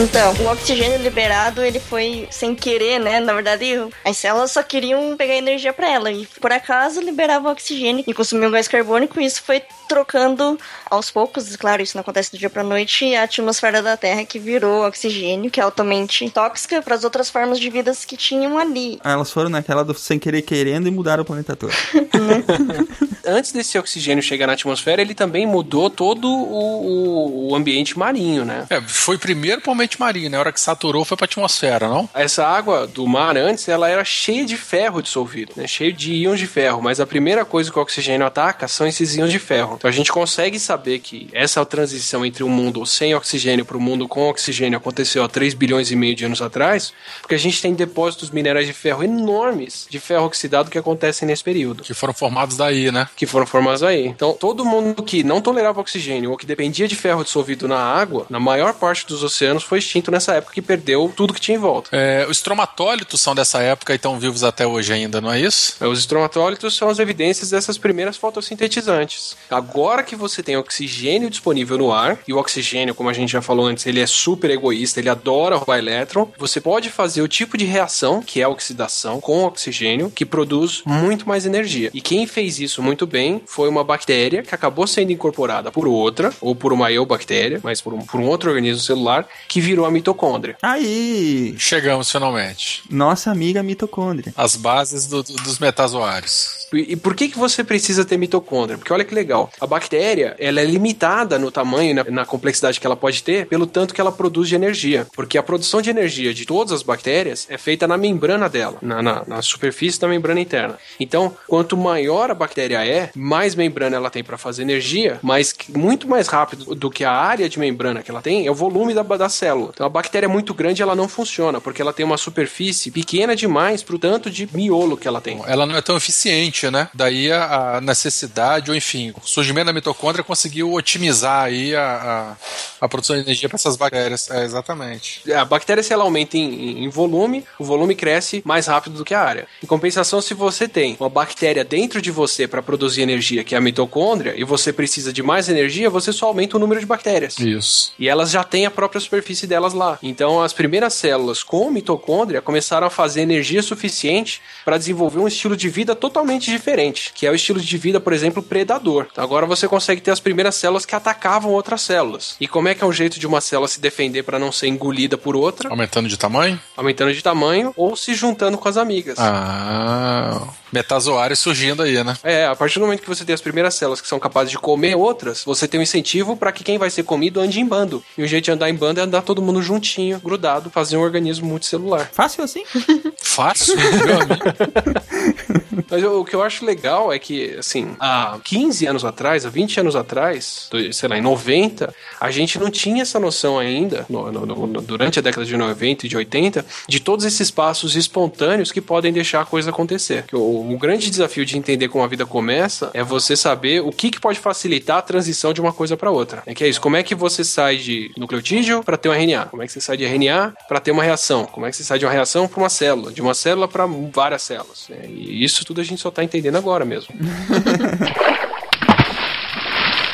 Então, o oxigênio liberado, ele foi sem querer, né? Na verdade, as células só queriam pegar energia para ela. E por acaso liberava o oxigênio e consumiu gás carbônico. E isso foi trocando aos poucos, claro, isso não acontece do dia pra noite, a atmosfera da Terra que virou oxigênio, que é altamente tóxica para as outras formas de vidas que tinham ali. Ah, elas foram naquela do sem querer querendo e mudaram o planeta todo. Antes desse oxigênio chegar na atmosfera, ele também mudou todo o, o, o ambiente marinho, né? É, foi primeiro pro ambiente marinho, né? A hora que saturou foi pra atmosfera, não? Essa água do mar antes, ela era cheia de ferro dissolvido, né? Cheio de íons de ferro, mas a primeira coisa que o oxigênio ataca são esses íons de ferro. Então a gente consegue saber que essa transição entre um mundo sem oxigênio para o mundo com oxigênio aconteceu há 3 bilhões e meio de anos atrás, porque a gente tem depósitos minerais de ferro enormes de ferro oxidado que acontecem nesse período. Que foram formados daí, né? Que foram formados aí. Então, todo mundo que não tolerava oxigênio ou que dependia de ferro dissolvido na água, na maior parte dos oceanos foi extinto nessa época que perdeu tudo que tinha em volta. É, os estromatólitos são dessa época e estão vivos até hoje ainda, não é isso? É, os estromatólitos são as evidências dessas primeiras fotossintetizantes. Agora que você tem oxigênio disponível no ar, e o oxigênio, como a gente já falou antes, ele é super egoísta, ele adora roubar elétron, você pode fazer o tipo de reação, que é a oxidação, com oxigênio, que produz muito mais energia. E quem fez isso muito bem foi uma bactéria que acabou sendo incorporada por outra, ou por uma eubactéria, mas por um, por um outro organismo celular, que virou a mitocôndria. Aí! Chegamos finalmente. Nossa amiga mitocôndria. As bases do, do, dos metazoários. E por que, que você precisa ter mitocôndria? Porque olha que legal. A bactéria, ela é limitada no tamanho e na, na, complexidade que ela pode ter pelo tanto que ela produz de energia. Porque a produção de energia de todas as bactérias é feita na membrana dela, na, na, na superfície da membrana interna. Então, quanto maior a bactéria é, mais membrana ela tem para fazer energia, mas muito mais rápido do que a área de membrana que ela tem é o volume da, da célula. Então, a bactéria é muito grande ela não funciona, porque ela tem uma superfície pequena demais pro tanto de miolo que ela tem. Ela não é tão eficiente né? Daí a, necessidade, ou enfim, o surgimento da mitocôndria conseguiu otimizar aí a, a, a produção de energia para essas bactérias. É, exatamente. A bactéria, se ela aumenta em, em, volume, o volume cresce mais rápido do que a área. Em compensação, se você tem uma bactéria dentro de você para produzir energia, que é a mitocôndria, e você precisa de mais energia, você só aumenta o número de bactérias. Isso. E elas já têm a própria superfície superfície delas lá. Então, as primeiras células com mitocôndria começaram a fazer energia suficiente para desenvolver um estilo de vida totalmente diferente, que é o estilo de vida, por exemplo, predador. Então, agora você consegue ter as primeiras células que atacavam outras células. E como é que é um jeito de uma célula se defender para não ser engolida por outra? Aumentando de tamanho? Aumentando de tamanho ou se juntando com as amigas. Ah, metazoário surgindo aí, né? É, a partir do momento que você tem as primeiras células que são capazes de comer outras, você tem um incentivo para que quem vai ser comido ande em bando. E o jeito de andar em bando é andar todo mundo juntinho, grudado, fazer um organismo multicelular. Fácil assim? Fácil, meu amigo. Mas o que eu acho legal é que, assim, há 15 anos atrás, há 20 anos atrás, sei lá, em 90, a gente não tinha essa noção ainda, no, no, no, durante a década de 90 e de 80, de todos esses passos espontâneos que podem deixar a coisa acontecer. Que o, o, grande desafio de entender como a vida começa é você saber o que, que pode facilitar a transição de uma coisa para outra. É que é isso, como é que você sai de nucleotídeo para ter um RNA? Como é que você sai de RNA para ter uma reação? Como é que você sai de uma reação para uma célula? De uma célula para várias células? É, e isso tudo a gente só tá entendendo agora mesmo.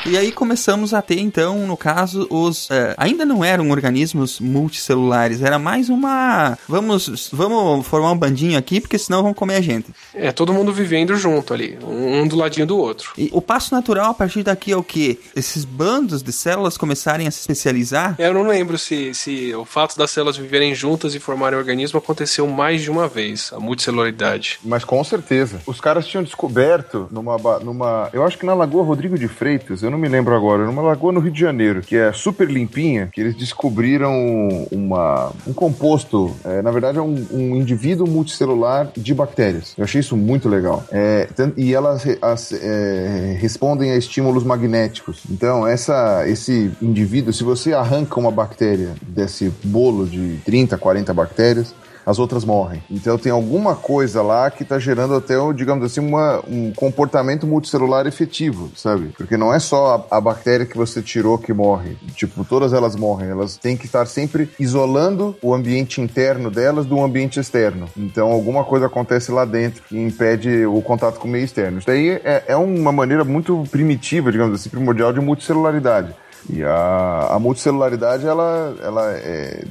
E aí começamos a ter, então, no caso, os. É, ainda não eram organismos multicelulares, era mais uma. Vamos, vamos formar um bandinho aqui, porque senão vão comer a gente. É, todo mundo vivendo junto ali, um do ladinho do outro. E o passo natural a partir daqui é o quê? Esses bandos de células começarem a se especializar? Eu não lembro se, se o fato das células viverem juntas e formarem um organismo aconteceu mais de uma vez, a multicelularidade. Mas com certeza. Os caras tinham descoberto numa. numa eu acho que na Lagoa Rodrigo de Freitas, eu não me lembro agora, numa lagoa no Rio de Janeiro, que é super limpinha, que eles descobriram uma, um composto, é, na verdade é um, um, indivíduo multicelular de bactérias. Eu achei isso muito legal. É, e elas as, é, respondem a estímulos magnéticos. Então, essa, esse indivíduo, se você arranca uma bactéria desse bolo de 30, 40 bactérias, as outras morrem. Então tem alguma coisa lá que está gerando até, digamos assim, uma, um comportamento multicelular efetivo, sabe? Porque não é só a, a, bactéria que você tirou que morre. Tipo, todas elas morrem. Elas têm que estar sempre isolando o ambiente interno delas do ambiente externo. Então alguma coisa acontece lá dentro que impede o contato com o meio externo. Isso daí é, é uma maneira muito primitiva, digamos assim, primordial de multicelularidade. E a, a multicelularidade, ela, ela é,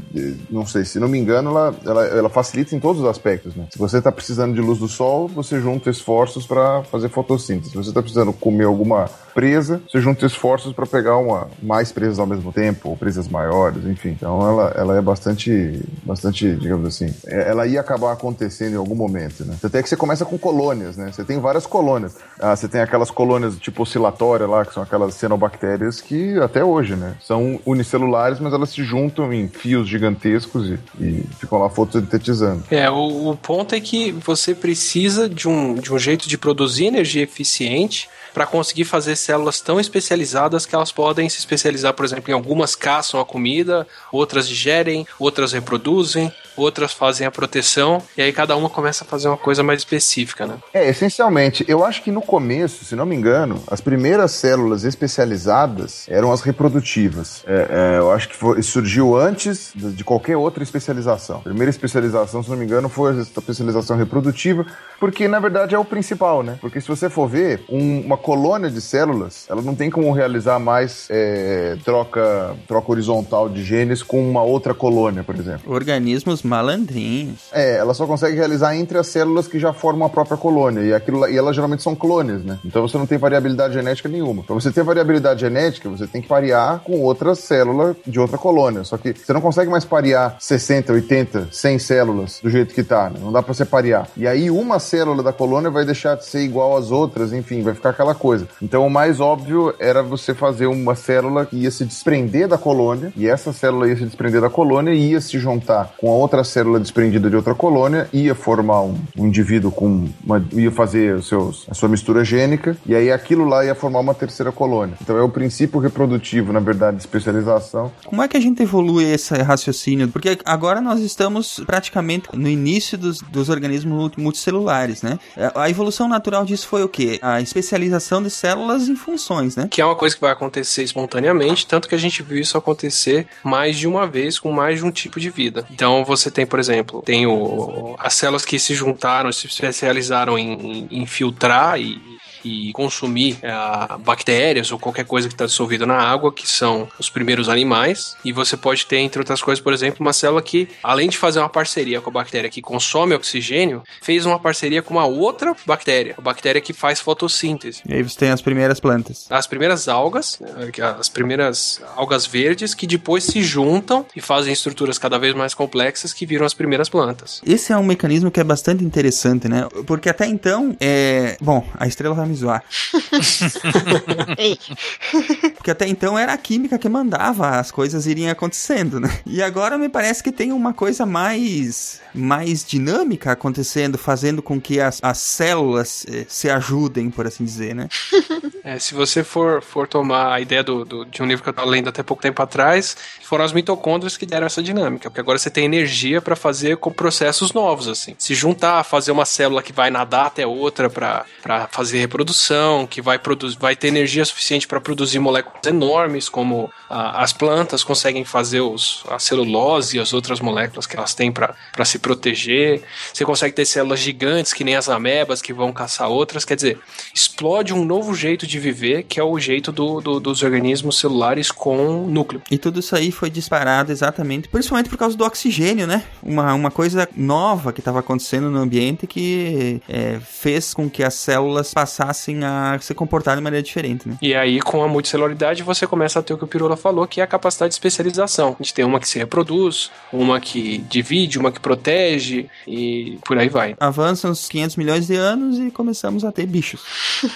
não sei, se não me engano, ela, ela, ela facilita em todos os aspectos, né? Se você está precisando de luz do sol, você junta esforços para fazer fotossíntese. Se você está precisando comer alguma presa, você junta esforços para pegar uma, mais presas ao mesmo tempo, ou presas maiores, enfim. Então ela, ela é bastante, bastante, digamos assim, é, ela ia acabar acontecendo em algum momento, né? Até que você começa com colônias, né? Você tem várias colônias. Ah, você tem aquelas colônias tipo oscilatória lá, que são aquelas cianobactérias que até hoje, né? São unicelulares, mas elas se juntam em fios gigantescos e, e ficam lá fotosintetizando. É, o, o ponto é que você precisa de um, de um jeito de produzir energia eficiente para conseguir fazer células tão especializadas que elas podem se especializar, por exemplo, em algumas caçam a comida, outras digerem, outras reproduzem, outras fazem a proteção, e aí cada uma começa a fazer uma coisa mais específica, né? É, essencialmente, eu acho que no começo, se não me engano, as primeiras células especializadas eram as reprodutivas. É, é, eu acho que foi, surgiu antes de qualquer outra especialização. A primeira especialização, se não me engano, foi a especialização reprodutiva, porque na verdade é o principal, né? Porque se você for ver, um, uma colônia de células, ela não tem como realizar mais é, troca, troca horizontal de genes com uma outra colônia, por exemplo. Organismos malandrinhos. É, ela só consegue realizar entre as células que já formam a própria colônia. E, aquilo, e elas geralmente são clones, né? Então você não tem variabilidade genética nenhuma. Para você ter variabilidade genética, você tem que parear com outra célula de outra colônia. Só que você não consegue mais parear 60, 80, 100 células do jeito que tá, né? Não dá para você parear. E aí uma célula da colônia vai deixar de ser igual às outras, enfim, vai ficar aquela coisa. Então o mais óbvio era você fazer uma célula que ia se desprender da colônia, e essa célula ia se desprender da colônia e ia se juntar com a outra célula desprendida de outra colônia, ia formar um, um indivíduo com uma, ia fazer os seus, a sua mistura gênica, e aí aquilo lá ia formar uma terceira colônia. Então é o princípio reprodutivo, na verdade, de especialização. Como é que a gente evolui esse raciocínio? Porque agora nós estamos praticamente no início dos, dos organismos multicelulares, né? A evolução natural disso foi o quê? A especialização de células em funções, né? Que é uma coisa que vai acontecer espontaneamente, tanto que a gente viu isso acontecer mais de uma vez com mais de um tipo de vida. Então você tem, por exemplo, tem o, as células que se juntaram, se especializaram em, em filtrar e e consumir uh, bactérias ou qualquer coisa que está dissolvida na água, que são os primeiros animais. E você pode ter, entre outras coisas, por exemplo, uma célula que, além de fazer uma parceria com a bactéria que consome oxigênio, fez uma parceria com uma outra bactéria, a bactéria que faz fotossíntese. E aí você tem as primeiras plantas. As primeiras algas, né, as primeiras algas verdes que depois se juntam e fazem estruturas cada vez mais complexas que viram as primeiras plantas. Esse é um mecanismo que é bastante interessante, né? Porque até então, é... Bom, a estrela vai me zoar. Porque até então era a química que mandava as coisas irem acontecendo, né? E agora me parece que tem uma coisa mais mais dinâmica acontecendo, fazendo com que as, as células eh, se ajudem, por assim dizer, né? É, se você for, for tomar a ideia do, do, de um livro que eu estava lendo até pouco tempo atrás, foram as mitocôndrias que deram essa dinâmica, porque agora você tem energia para fazer com processos novos, assim. Se juntar, fazer uma célula que vai nadar até outra para fazer reprodução, que vai, produzir, vai ter energia suficiente para produzir moléculas enormes, como as plantas conseguem fazer os, a celulose e as outras moléculas que elas têm para se proteger. Você consegue ter células gigantes, que nem as amebas, que vão caçar outras. Quer dizer, explode um novo jeito de de viver, que é o jeito do, do, dos organismos celulares com núcleo. E tudo isso aí foi disparado exatamente, principalmente por causa do oxigênio, né? Uma, uma coisa nova que estava acontecendo no ambiente que é, fez com que as células passassem a se comportar de maneira diferente, né? E aí, com a multicelularidade, você começa a ter o que o Pirula falou, que é a capacidade de especialização. A gente tem uma que se reproduz, uma que divide, uma que protege e por aí vai. Avançam uns 500 milhões de anos e começamos a ter bichos.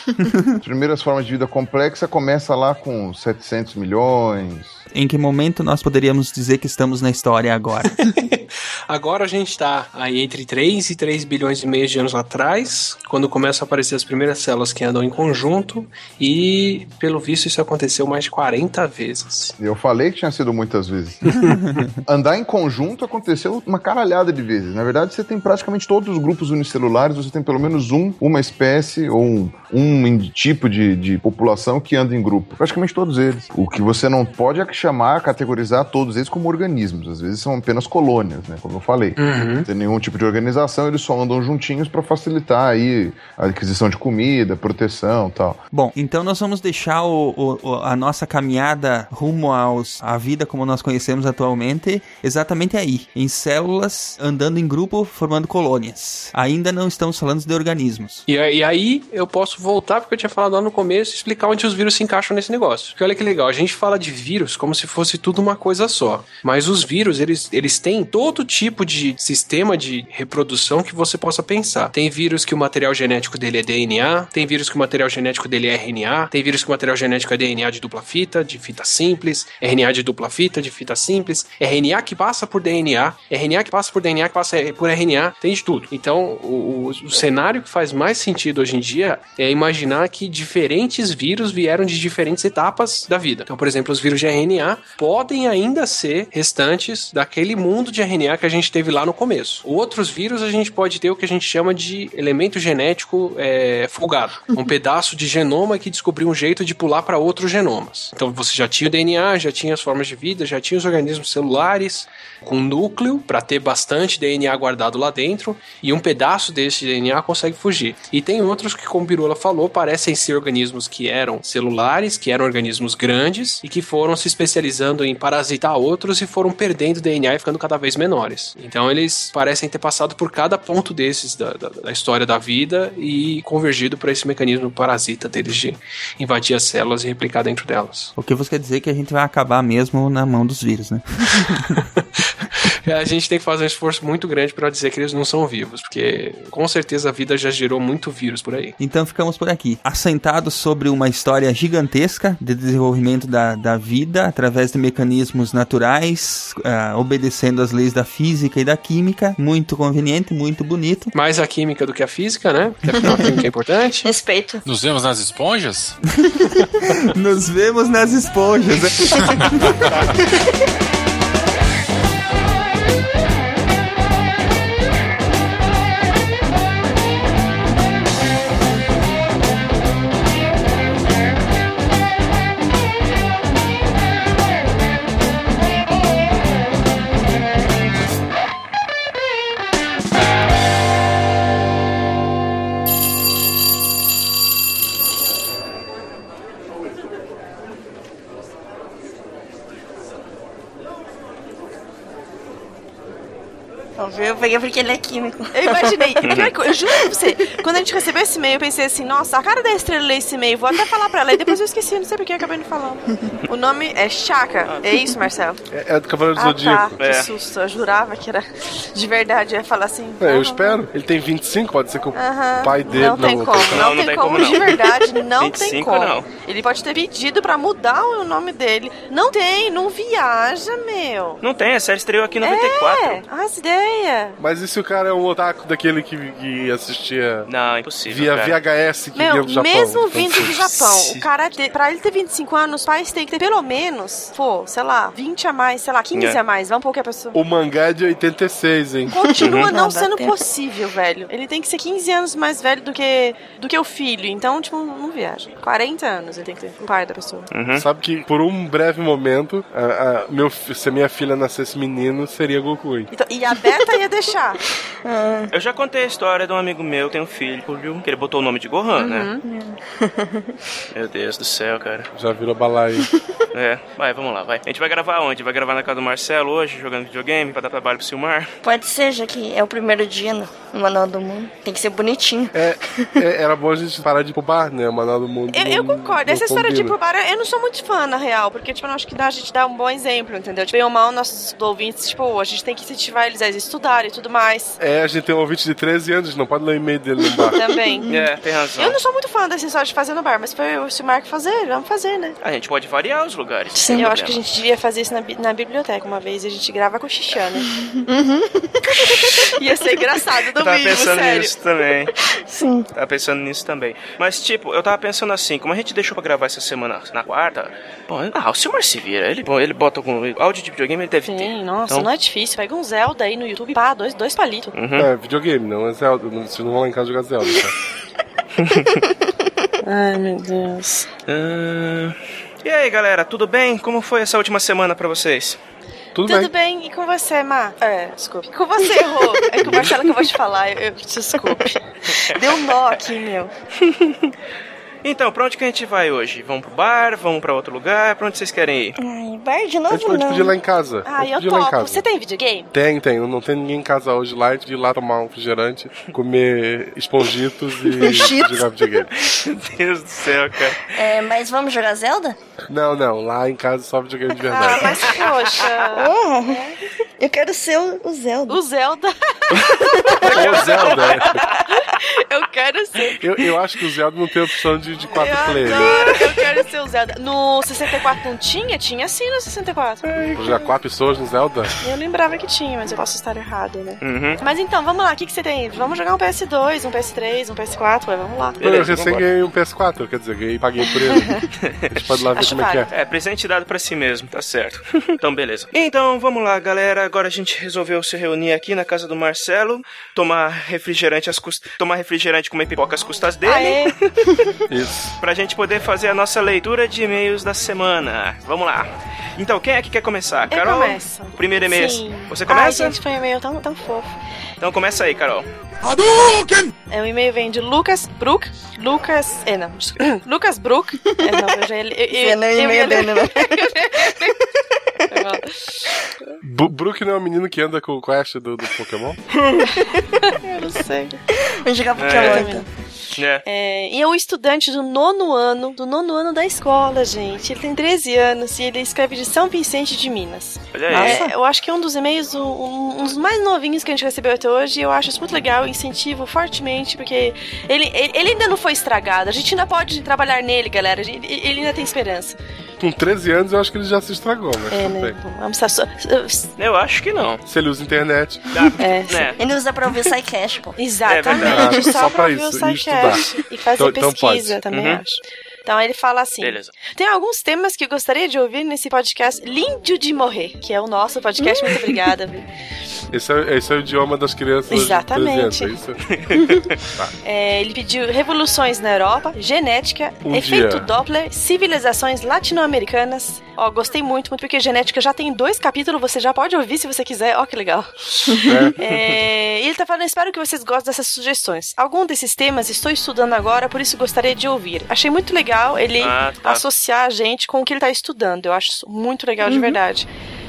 Primeiras formas de vida complexa começa lá com 700 milhões, em que momento nós poderíamos dizer que estamos na história agora? agora a gente está aí entre 3 e 3 bilhões e meio de anos atrás, quando começam a aparecer as primeiras células que andam em conjunto, e pelo visto isso aconteceu mais de 40 vezes. Eu falei que tinha sido muitas vezes. Andar em conjunto aconteceu uma caralhada de vezes. Na verdade, você tem praticamente todos os grupos unicelulares, você tem pelo menos um, uma espécie ou um, um tipo de, de população que anda em grupo. Praticamente todos eles. O que você não pode é chamar, categorizar todos eles como organismos. Às vezes são apenas colônias, né? Como eu falei. Uhum. Não tem nenhum tipo de organização, eles só andam juntinhos para facilitar aí a aquisição de comida, proteção tal. Bom, então nós vamos deixar o, o, a nossa caminhada rumo aos, à vida como nós conhecemos atualmente exatamente aí, em células andando em grupo formando colônias. Ainda não estamos falando de organismos. E, e aí eu posso voltar, porque eu tinha falado lá no começo, explicar onde os vírus se encaixam nesse negócio. Porque olha que legal, a gente fala de vírus como como se fosse tudo uma coisa só. Mas os vírus, eles, eles têm todo tipo de sistema de reprodução que você possa pensar. Tem vírus que o material genético dele é DNA, tem vírus que o material genético dele é RNA, tem vírus que o material genético é DNA de dupla fita, de fita simples, RNA de dupla fita, de fita simples, RNA que passa por DNA, RNA que passa por DNA, que passa por RNA, tem de tudo. Então, o, o, o cenário que faz mais sentido hoje em dia é imaginar que diferentes vírus vieram de diferentes etapas da vida. Então, por exemplo, os vírus de RNA RNA podem ainda ser restantes daquele mundo de RNA que a gente teve lá no começo. Outros vírus a gente pode ter o que a gente chama de elemento genético é, folgado. Um pedaço de genoma que descobriu um jeito de pular para outros genomas. Então você já tinha o DNA, já tinha as formas de vida, já tinha os organismos celulares com núcleo para ter bastante DNA guardado lá dentro e um pedaço desse DNA consegue fugir. E tem outros que, como Birula falou, parecem ser organismos que eram celulares, que eram organismos grandes e que foram se especializando em parasitar outros e foram perdendo DNA e ficando cada vez menores. Então eles parecem ter passado por cada ponto desses da, da, da história da vida e convergido para esse mecanismo parasita deles de invadir as células e replicar dentro delas. O que você quer dizer que a gente vai acabar mesmo na mão dos vírus, né? a gente tem que fazer um esforço muito grande para dizer que eles não são vivos, porque com certeza a vida já gerou muito vírus por aí. Então ficamos por aqui, assentados sobre uma história gigantesca de desenvolvimento da, da vida através de mecanismos naturais, uh, obedecendo às leis da física e da química. Muito conveniente, muito bonito. Mais a química do que a física, né? Porque afinal a química é importante. Respeito. Nos vemos nas esponjas? Nos vemos nas esponjas. peguei porque ele é químico. Eu imaginei. Eu, juro pra você, quando a gente recebeu esse e-mail, eu pensei assim, nossa, a cara da estrela ler esse e-mail, vou até falar pra ela. E depois eu esqueci, não sei porque eu acabei não falando. O nome é Chaka. É isso, Marcelo? É, é do Cavaleiro do Ah, Zodíaco. tá. Que susto. Eu jurava que era de verdade. Eu ia falar assim. É, eu espero. Ele tem 25, pode ser que o Aham. pai dele Não tem como, não, tem, como, de verdade, não tem 25 como. não. Ele pode ter pedido pra mudar o nome dele. Não tem, não viaja, meu. Não tem, a série estreou aqui em 94. É, as ideias. Mas e se o cara é um otaku daquele que, que assistia Não, impossível. via cara. VHS que vinha Meu, do Japão? mesmo Então, vindo do Japão, o cara, ter, pra ele ter 25 anos, os pais têm que ter pelo menos, pô, sei lá, 20 a mais, sei lá, 15 É. a mais, vamos qualquer pessoa. O mangá é de 86, hein? Continua não Não, dá sendo tempo. possível, velho. Ele tem que ser 15 anos mais velho do que, do que o filho. Então, tipo, não viaja. 40 anos ele tem que ter. O pai da pessoa. Sabe que por um breve momento, a- a- meu, se a minha filha nascesse menino, seria Goku. Então, e a Beta ia deixar. Eu já contei a história de um amigo meu, tem um filho, Julio, que ele botou o nome de Gohan, né? Uhum. Meu Deus do céu, cara. Já virou balaio. É, vai, vamos lá, vai. A gente vai gravar onde? Vai gravar na casa do Marcelo hoje, jogando videogame, pra dar trabalho pro Silmar? Pode ser, já que é o primeiro dia no, Manual do Mundo. Tem que ser bonitinho. É, é, era bom a gente parar de ir pro bar, né? O Manual do Mundo. Eu, eu não- concordo. não Essa história de ir pro bar, eu não sou muito fã, na real. Porque, tipo, eu acho que dá, a gente dá um bom exemplo, entendeu? Tipo, bem ou mal, nossos ouvintes, tipo, a gente tem que incentivar eles a estudarem e tudo mais. É, a gente tem um ouvinte de 13 anos, não pode ler o e-mail dele no bar. Também. É, tem razão. Eu não sou muito fã dessa história de fazer no bar, mas foi o Silmar que fazer, vamos fazer, né? A gente pode variar os lugares. Sim, eu acho que a problema. gente devia fazer isso na, bi- na biblioteca uma vez e a gente grava com o Xixana. Ia ser engraçado, no tava pensando sério. nisso também. Sim. Tava pensando nisso também. Mas, tipo, eu tava pensando assim, como a gente deixou pra gravar essa semana na quarta, bom, ah, o Silmar se vira. Ele, bom, ele bota algum áudio de videogame, ele deve ter. Sim, nossa, Então- não é difícil. Pega um Zelda aí no YouTube, pá, dois, dois palitos. Uhum. É, videogame, não é Zelda. não- Vocês não vão lá em casa jogar Zelda, tá? Ai, meu Deus. Ah, E aí, galera, tudo bem? Como foi essa última semana pra vocês? Tudo, Tudo bem. E com você, Má? É, desculpe. Com você, Rô. É com o Marcelo que eu vou te falar. Eu, eu- desculpe. Deu um nó aqui, meu. Então, pra onde que a gente vai hoje? Vamos pro bar? Vamos pra outro lugar? Pra onde vocês querem ir? Ai, bar de A novo gente pode não. pedir lá em casa. Ah, eu pedir lá em topo. casa. Você tem videogame? Tem, tem. Não, não tem ninguém em casa hoje lá. A gente ir lá tomar um refrigerante, comer esponjitos e jogar videogame. Meu Deus do céu, cara. É, mas vamos jogar Zelda? Não, não. Lá em casa só videogame de verdade. Ah, mas poxa. Oh, eu quero ser o, o Zelda. O Zelda. Ô, Zelda. Eu quero ser. Eu, eu acho que o Zelda não tem opção de, de quatro Eu players. adoro, eu quero ser o Zelda. No 64 não tinha? Tinha sim no 64. Vou jogar quatro pessoas no Zelda? Eu lembrava que tinha, mas eu posso estar errado, né? Uhum. Mas então, vamos lá, o que, que você tem? Vamos jogar um PS2, um PS3, um PS4, ué, vamos lá. eu recém ganhei um PS4, quer dizer, ganhei, paguei por ele. A gente pode lá ver Acho como é que é. É, presente dado pra si mesmo, tá certo. então, beleza. Então, vamos lá, galera. Agora a gente resolveu se reunir aqui na casa do Marcelo, tomar refrigerante às custas, tomar refrigerante e comer pipoca às custas dele. Aê. Isso. pra gente poder fazer a nossa leitura de e-mails da semana. Vamos lá. Então, quem é que quer começar? Eu Carol? começo. Primeiro e-mail. Sim. Você Ai, começa? gente, foi um e-mail tão, tão fofo. Então começa aí, Carol. É, o e-mail vem de Lucas Brook. Lucas. É, não, desculpa. Lucas Brook. É, não, eu já ia. Eu, Você não é e-mail ia- dele, né? Bu- Brook não é o menino que anda com o Quest do, do Pokémon? Eu não sei. Vamos jogar É. Pokémon então. É. É, e é um estudante do nono ano, do nono ano da escola, gente. Ele tem 13 anos e ele escreve de São Vicente de Minas. Olha aí. É, eu acho que é um dos e-mails, um, um dos mais novinhos que a gente recebeu até hoje. E eu acho isso muito legal, incentivo fortemente, porque ele, ele, ele ainda não foi estragado. A gente ainda pode trabalhar nele, galera. Ele, ele ainda tem esperança. Com 13 anos eu acho que ele já se estragou, mas É, tudo né? só. Eu acho que não. Se ele usa internet. É, né? Ele usa pra ouvir SciCash, pô. Exatamente, verdade. só, Só pra pra ouvir o isso, e fazer Então- então pesquisa pode. também, Uhum. acho. Então ele fala assim: Beleza. Tem alguns temas que eu gostaria de ouvir nesse podcast Lindo de Morrer, que é o nosso podcast. Muito obrigada, viu? Esse é, esse é o idioma das crianças Exatamente. de 300, é isso? Tá. É, ele pediu revoluções na Europa, genética, Um efeito dia. Doppler, civilizações latino-americanas. Ó, gostei muito, muito, porque genética já tem dois capítulos, você já pode ouvir se você quiser. Ó, que legal. É, e ele tá falando, espero que vocês gostem dessas sugestões. Algum desses temas estou estudando agora, por isso gostaria de ouvir. Achei muito legal ele Ah, tá. associar a gente com o que ele tá estudando. Eu acho isso muito legal, de Uhum. verdade.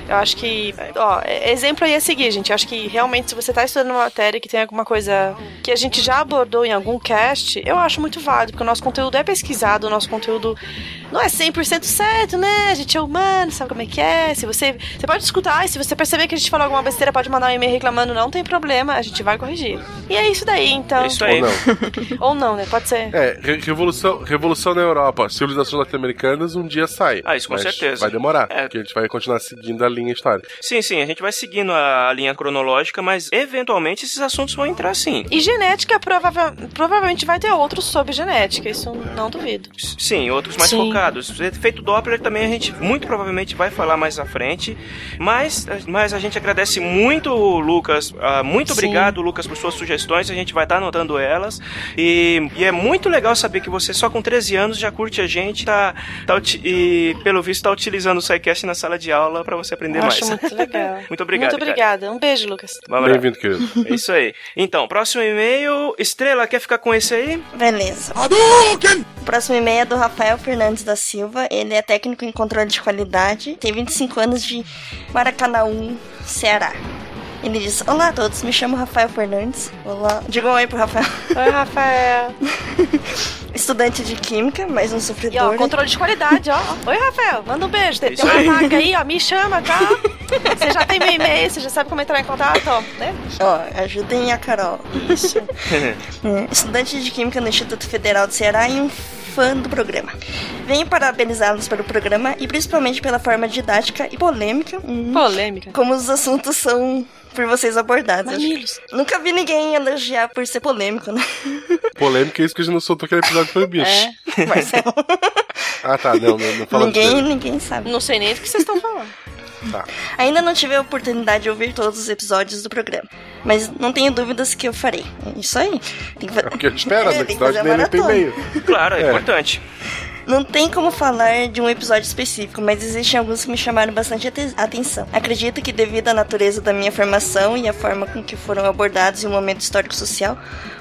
Eu acho que, ó, exemplo aí a seguir, gente. Eu acho que realmente se você tá estudando uma matéria que tem alguma coisa que a gente já abordou em algum cast, eu acho muito válido, porque o nosso conteúdo é pesquisado, o nosso conteúdo não é 100% certo, né? A gente é humano, sabe como é que é? Se você, você pode escutar e se você perceber que a gente falou alguma besteira, pode mandar um e-mail reclamando, não tem problema, a gente vai corrigir. E é isso daí, então. É isso aí. Ou não. Ou não, né? Pode ser. É, re- revolução, revolução na Europa, civilizações norte-americanas um dia sai. Ah, isso com certeza. Vai demorar, É. porque a gente vai continuar seguindo a linha histórica. Sim, sim, a gente vai seguindo a linha cronológica, mas eventualmente esses assuntos vão entrar sim. E genética prova provavelmente vai ter outros sobre genética, isso não duvido. Sim, outros mais Sim. focados. Efeito Doppler também a gente muito provavelmente vai falar mais à frente. Mas, mas a gente agradece muito, Lucas. ah, muito Sim. obrigado, Lucas, por suas sugestões. A gente vai estar anotando elas. E, e é muito legal saber que você, só com 13 anos, já curte a gente tá, tá e, pelo visto, está utilizando o SciCast na sala de aula para você aprender Eu mais. muito legal. muito obrigado. Muito cara. obrigada. Um beijo, Lucas. Bem-vindo, querido. É isso aí. Então, próximo e-mail. Estrela, quer ficar com esse aí? Beleza. O próximo e-mail é do Rafael Fernandes da Silva. Ele é técnico em controle de qualidade, tem 25 anos de Maracanaú, Ceará. Ele diz: Olá a todos, me chamo Rafael Fernandes. Olá. Diga um oi pro Rafael. Oi, Rafael. Estudante de Química, mais um E ó, sofredor. controle de qualidade, ó. Oi, Rafael, manda um beijo. Tem, Isso tem uma vaga aí, ó, me chama, tá? Você já tem meu e-mail, você já sabe como entrar em contato, ó, né? Ó, ajudem a Carol. Isso. É, Estudante de Química no Instituto Federal do Ceará e um fã do programa. Venho parabenizá-los pelo programa e principalmente pela forma didática e polêmica. Polêmica. Como os assuntos são por vocês abordados. Mamilos. Nunca vi ninguém elogiar por ser polêmico, né? Polêmica é isso que a gente não soltou aquele episódio foi bicho. É, Marcelo. Ah, tá, não, não, não fala ninguém, ninguém sabe. Não sei nem do que vocês estão falando. Tá. Ainda não tive a oportunidade de ouvir todos os episódios do programa, mas não tenho dúvidas que eu farei. É Isso aí. Tem que fa- É o que a gente espera, É, né? tem Que fazer nem tem e-mail. Claro, é, É. importante. Não tem como falar de um episódio específico, mas existem alguns que me chamaram bastante ate- atenção. Acredito que, devido à natureza da minha formação e à forma com que foram abordados em um momento histórico-social,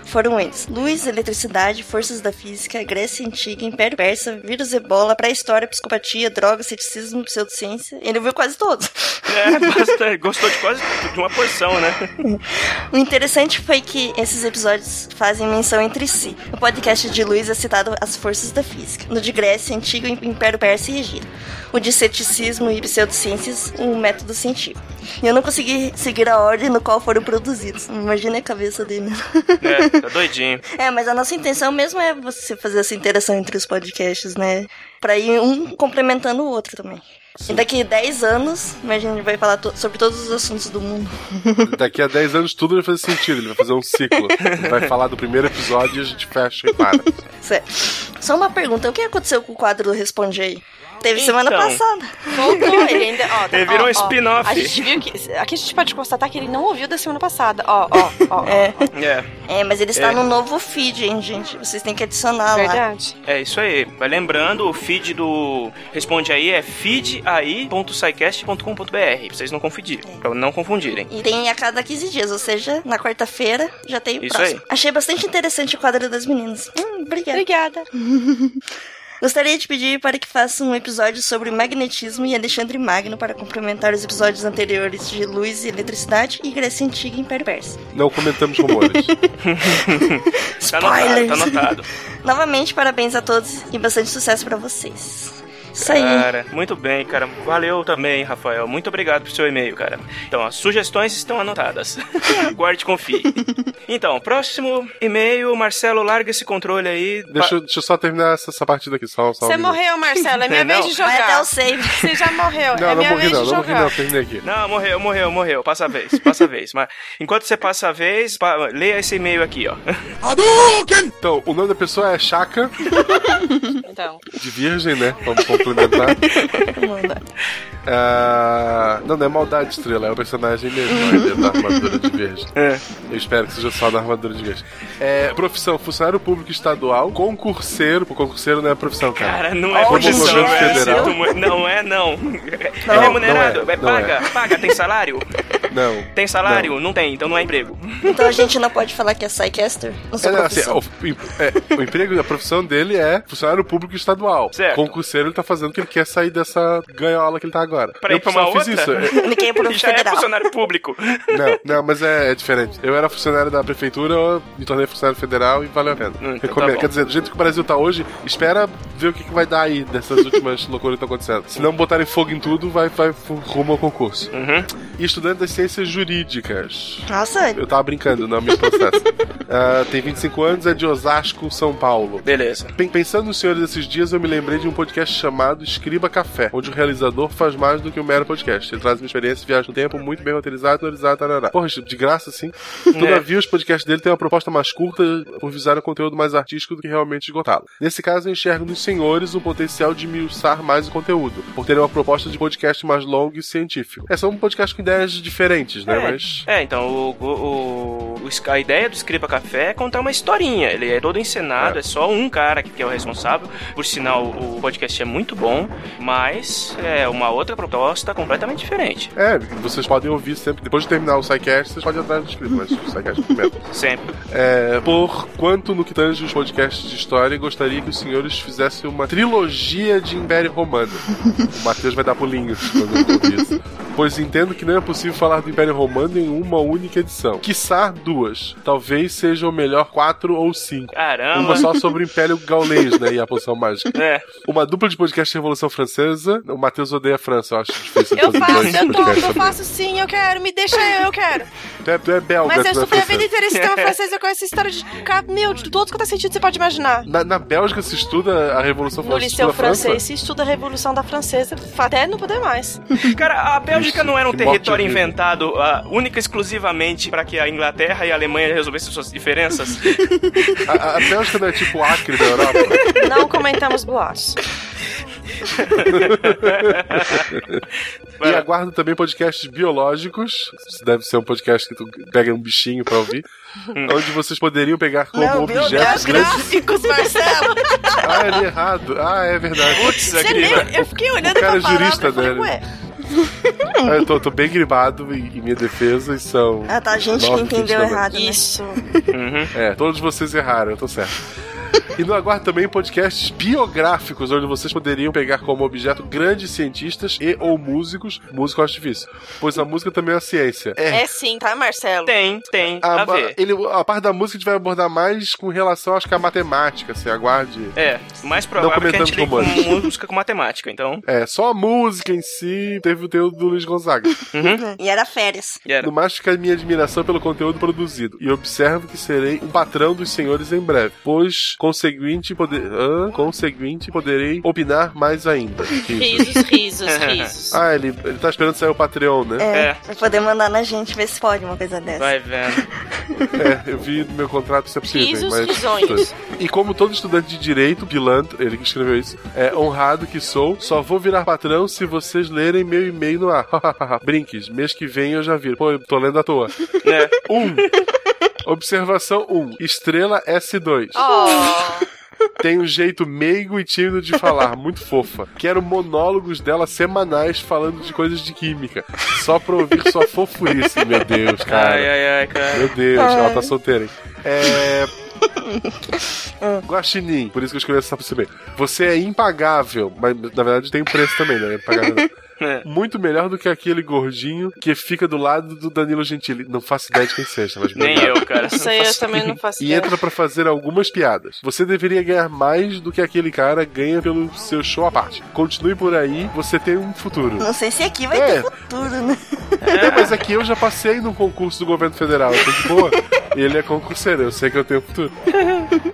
foram eles: luz, eletricidade, forças da física, Grécia Antiga, Império Persa, vírus ebola, pré-história, psicopatia, droga, ceticismo, pseudociência. Ele viu quase todos. É. Gostou de quase de uma porção, né? O interessante foi que esses episódios fazem menção entre si. No podcast de Luiz é citado as forças da física. No de Grécia, Antigo Império Persa e Egito. O de ceticismo e pseudociências, um método científico. E eu não consegui seguir a ordem no qual foram produzidos. Imagina a cabeça dele. É, tá doidinho. É, mas a nossa intenção mesmo é você fazer essa interação entre os podcasts, né? Pra ir um complementando o outro também. E daqui 10 anos, imagina, a gente vai falar to- sobre todos os assuntos do mundo. Daqui a 10 anos tudo vai fazer sentido, ele vai fazer um ciclo. Ele vai falar do primeiro episódio e a gente fecha e para. Certo. Só uma pergunta, o que aconteceu com o quadro Responde aí? Teve semana Então. passada. Voltou, ele ainda. Ó, Ele virou ó, um ó, spin-off. A gente viu que. Aqui a gente pode constatar que ele não ouviu da semana passada. Ó, ó, ó. É. É. É, mas ele está É. no novo feed, hein, gente? Vocês têm que adicionar lá. Verdade. É isso aí. Vai lembrando, o feed do Responde Aí é feedai.sicast.com.br. Pra vocês não confundirem. Pra não confundirem. E tem a cada 15 dias, ou seja, na quarta-feira já tem o Isso próximo. aí. Achei bastante interessante o quadro das meninas. Hum, obrigada. Obrigada. Gostaria de pedir para que faça um episódio sobre magnetismo e Alexandre Magno para complementar os episódios anteriores de Luz e Eletricidade e Grécia Antiga e Império Persa. Não comentamos rumores. Tá anotado, Spoilers. tá anotado. Novamente, parabéns a todos e bastante sucesso para vocês. Isso aí. Cara, muito bem, cara. Valeu também, Rafael. Muito obrigado pro seu e-mail, cara. Então, as sugestões estão anotadas. Guarde e confie. Então, próximo e-mail. Marcelo, larga esse controle aí. Deixa, eu- deixa eu só terminar essa, essa partida aqui, só, só Você morreu, Marcelo. É minha Não. vez de jogar. Vai até o save. Você já morreu. Não, é não minha morri vez não, de não jogar. morri não, terminei aqui. Não, morreu, morreu, morreu. Passa a vez, passa a vez. Mas enquanto você passa a vez, pa- leia esse e-mail aqui, ó. Então, o nome da pessoa é Chaka, Então. de virgem, né? Vamos complementar. Ah, não, não é maldade estrela, é o personagem mesmo, é da armadura de virgem. Eu espero que seja só da armadura de virgem. É, profissão, funcionário público estadual, concurseiro, pô, concurseiro não é profissão, cara. Cara, não é Como profissão, governo é federal. Não é, não. É Não, remunerado, não é, é, não paga, paga, tem salário. Não. Tem salário? Não. tem, então não é emprego. Então a gente não pode falar que é Psycaster? Não sou É, não, assim, profissão. o, é, o emprego, a profissão dele é funcionário público estadual. Certo. Concurseiro, ele tá fazendo porque ele quer sair dessa ganhola que ele tá agora. Pra eu ir pra uma outra? isso. Ele quer ir pro Já é funcionário público. Não, não, mas é, é diferente. Eu era funcionário da prefeitura, eu me tornei funcionário federal e valeu a pena. Hum, então Recomendo. tá. Quer dizer, do jeito que o Brasil tá hoje, espera ver o que, que vai dar aí dessas últimas loucuras que estão acontecendo. Se não botarem fogo em tudo, vai, vai rumo ao concurso. Uhum. E estudante das ciências jurídicas. Nossa, Eu tava brincando, não me processo. Ah, tem 25 anos, é de Osasco, São Paulo. Beleza. Pen- Pensando nos senhores desses dias, eu me lembrei de um podcast chamado Escriba Café, onde o realizador faz mais do que um mero podcast. Ele traz uma experiência de viagem no tempo muito bem roteirizado, analisado, tarará. Porra, de graça, sim. Todavia, os podcasts dele têm uma proposta mais curta por visar um conteúdo mais artístico do que realmente esgotá-lo. Nesse caso, eu enxergo nos senhores o potencial de miuçar mais o conteúdo, por terem uma proposta de podcast mais longo e científico. É só um podcast com ideias diferentes, né? É, Mas. é, então o, o, o- a ideia do Escriba Café é contar uma historinha. Ele é todo encenado, é, só um cara que, que é o responsável. Por sinal, o podcast é muito bom, mas é uma outra proposta completamente diferente. É, vocês podem ouvir sempre. Depois de terminar o SciCast, vocês podem ir atrás do escrito, mas o SciCast primeiro. Sempre. É, por quanto no que tange os podcasts de história, gostaria que os senhores fizessem uma trilogia de Império Romano. o Matheus vai dar pulinhos quando eu ouvir isso. Pois entendo que não é possível falar do Império Romano em uma única edição. Quiçá duas. Talvez sejam melhor quatro ou cinco. Caramba. Uma só sobre o Império Gaulês, né? E a poção mágica. É. Uma dupla de podcast Revolução Francesa. O Matheus odeia a França, eu acho difícil Eu fazer faço, dois eu topo, eu faço sim, eu quero, me deixa eu, eu quero. Tu é, tu é belga, Mas eu é estudei a vida francês. inteira em sistema francês, eu conheço a história de. Meu, de todos quanto é sentido você pode imaginar. Na, na Bélgica se estuda a Revolução No Francesa. liceu a França? francês se estuda a Revolução da Francesa até não poder mais. Cara, a Bélgica não era um território inventado ah, única e exclusivamente para que a Inglaterra e a Alemanha resolvessem suas diferenças? A, a- Bélgica não é tipo Acre da Europa? Não comentamos boatos. e aguardo também podcasts biológicos. Isso deve ser um podcast que tu pega um bichinho pra ouvir. onde vocês poderiam pegar como Não, objetos biográficos, Marcelo! Ah, eu li errado. Ah, é verdade. Putz, Você leu? Eu fiquei olhando O cara pra é palavra jurista dele. ué. Ah, eu tô, tô bem gribado em, em minha defesa e são. Ah, tá, a gente que entendeu errado, né? Isso. É, todos vocês erraram, eu tô certo. E no aguardo também podcasts biográficos, onde vocês poderiam pegar como objeto grandes cientistas e ou músicos. Músico eu acho difícil, pois a música também é uma ciência. É sim, tá, Marcelo? Tem, tem. A, a ver. ele, a parte da música a gente vai abordar mais com relação, acho que à matemática, assim, aguarde. É, mais provável que a gente com música com matemática, então. É, só a música em si teve o teu do Luiz Gonzaga. E era férias. No mais fica a minha admiração pelo conteúdo produzido. E observo que serei um patrão dos senhores em breve. Pois, conseguinte, poder... ah, conseguinte poderei opinar mais ainda. Risos, risos, risos. Ah, ele, ele tá esperando sair o Patreon, né? É, pra poder mandar na gente ver se pode uma coisa dessa. Vai vendo. É, eu vi no meu contrato se é possível. Risos, mas... risonhos. E como todo estudante de direito, pilantra, ele que escreveu isso, é honrado que sou, só vou virar patrão se vocês lerem meu e-mail no ar. Brinques, mês que vem eu já viro. Pô, eu tô lendo à toa. É. Um. Observação 1. Um. Estrela S2. Oh. Tem um jeito meigo e tímido de falar, muito fofa. Quero monólogos dela semanais falando de coisas de química. Só pra ouvir sua fofurice, meu Deus, cara. Ai, ai, ai, cara. Meu Deus, Ai. ela tá solteira, hein? É. Guaxinim, por isso que eu escolhi essa pra você bem. Você é impagável, mas na verdade tem um preço também, né? Impagável não. É. Muito melhor do que aquele gordinho que fica do lado do Danilo Gentili. Não faço ideia de quem seja, mas Nem eu, cara. Isso aí eu também não faço E ideia. entra pra fazer algumas piadas. Você deveria ganhar mais do que aquele cara ganha pelo seu show à parte. Continue por aí, você tem um futuro. Não sei se aqui vai É. ter futuro, né? É, mas aqui eu já passei num concurso do governo federal, eu tô de boa. Ele é concurseiro, eu sei que eu tenho futuro.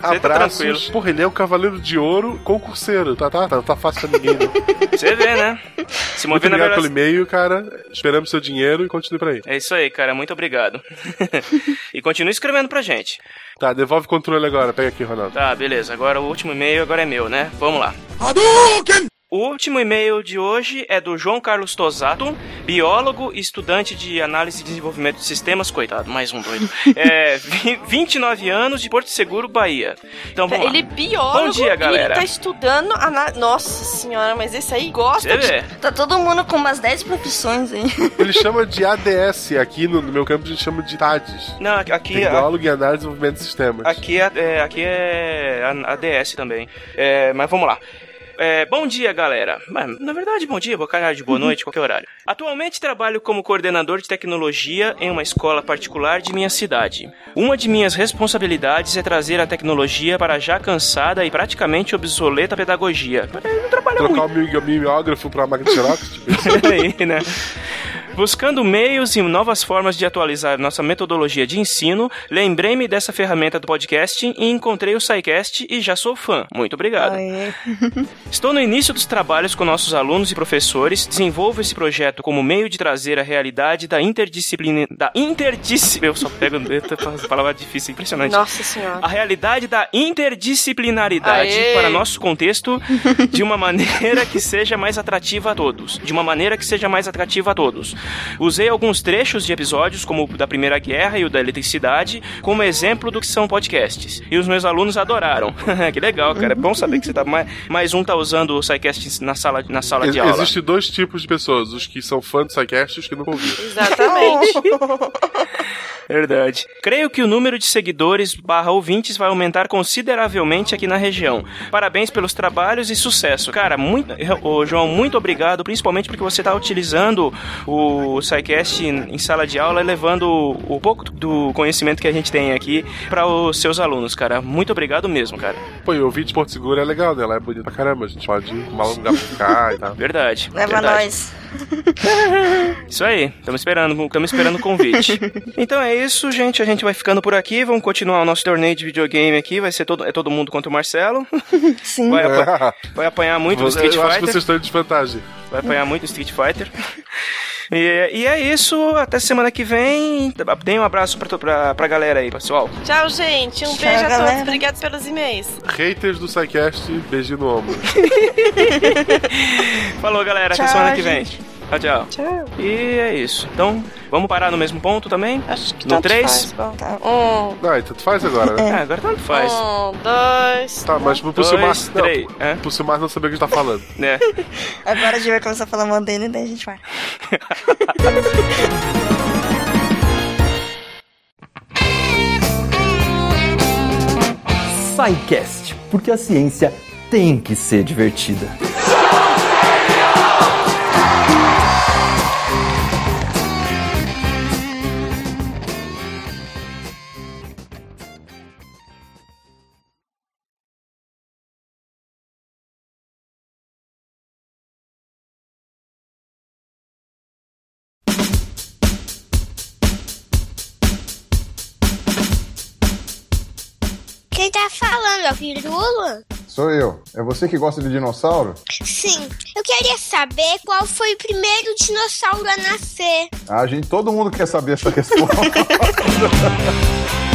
Abraços. tranquilo. Porra, ele é o cavaleiro de ouro concurseiro. Tá, tá, tá, não tá fácil pra ninguém, né? Você vê, né? Se Muito obrigado pelo velocidade. e-mail, cara. Esperamos seu dinheiro e continue por aí. É isso aí, cara. Muito obrigado. e continue escrevendo pra gente. Tá, devolve o controle agora. Pega aqui, Ronaldo. Tá, beleza. Agora o último e-mail agora é meu, né? Vamos lá. O último e-mail de hoje é do João Carlos Tosato, biólogo e estudante de análise e desenvolvimento de sistemas, coitado, mais um doido. É, vi- 29 anos de Porto Seguro, Bahia. Então vamos Ele é lá. biólogo Bom dia, galera. ele tá estudando. ana- Nossa senhora, mas esse aí gosta Você de. vê. Tá todo mundo com umas 10 profissões aí. Ele chama de ADS. Aqui no, no meu campo a gente chama de TADES. Não, aqui, Tem biólogo e análise e desenvolvimento de sistemas. Aqui é, é, aqui é a, a DS também. É, mas vamos lá. É, bom dia, galera. Mas, na verdade, bom dia, boa tarde, boa noite, qualquer horário. Atualmente trabalho como coordenador de tecnologia em uma escola particular de minha cidade. Uma de minhas responsabilidades é trazer a tecnologia para a já cansada e praticamente obsoleta pedagogia. Não trabalha Trocar o mi- mimeógrafo pra máquina de xerox? Tipo aí, né? Buscando meios e novas formas de atualizar nossa metodologia de ensino, lembrei-me dessa ferramenta do podcast e encontrei o SciCast e já sou fã. Muito obrigado. Estou no início dos trabalhos com nossos alunos e professores, desenvolvo esse projeto como meio de trazer a realidade da interdisciplina... Da interdisciplina... Eu só pego... Eita, palavra difícil, impressionante. Nossa senhora. A realidade da interdisciplinaridade Aê! para nosso contexto de uma maneira que seja mais atrativa a todos. De uma maneira que seja mais atrativa a todos. Usei alguns trechos de episódios, como o da Primeira Guerra e o da Eletricidade, como exemplo do que são podcasts. E os meus alunos adoraram. que legal, cara. É bom saber que você tá mais, mais um tá usando o SciCast na sala, na sala de aula. Existem dois tipos de pessoas: os que são fãs do SciCast e os que nunca ouviram. Exatamente. Verdade. Creio que o número de seguidores barra ouvintes vai aumentar consideravelmente aqui na região. Parabéns pelos trabalhos e sucesso. Cara, muito, ô, João, muito obrigado, principalmente porque você está utilizando o SciCast em, em sala de aula e levando o, o pouco do conhecimento que a gente tem aqui para os seus alunos, cara. Muito obrigado mesmo, cara. Pô, e o vídeo de Porto Seguro é legal, né? Ela é bonita pra caramba. A gente pode um lugar pra ficar e tal. Verdade. Leva verdade. nós. Isso aí, estamos esperando, estamos esperando o convite. então é isso, gente. A gente vai ficando por aqui. Vamos continuar o nosso torneio de videogame aqui. Vai ser todo, é todo mundo contra o Marcelo. Sim. Vai, apa- vai apanhar muito do Eu Street acho que Fighter. vocês estão em desvantagem. Vai apanhar muito do Street Fighter. E, e é isso. Até semana que vem. Dê um abraço pra, pra, pra galera aí, pessoal. Tchau, gente. Um Tchau, beijo a todos. galera. Obrigado pelos e-mails. Haters do SciCast, beijinho no ombro. Falou, galera. Até Tchau, semana que vem. gente. Tchau, tchau. Tchau. E é isso. Então, vamos parar no mesmo ponto também? Acho que No tanto 3? faz. Bom, tá. Um, Não, tanto faz agora, né? Ah, agora tanto faz. um, dois. Tá, mas pro Dois, Silmar. três, Não, pro Silmar não saber o que a gente tá falando. Né? Agora a gente vai começar a falar dele e daí a gente vai. SciCast, porque a ciência tem que ser divertida. O Lula? Sou eu. É você que gosta de dinossauro? Sim, eu queria saber qual foi o primeiro dinossauro a nascer. A gente, todo mundo quer saber essa resposta.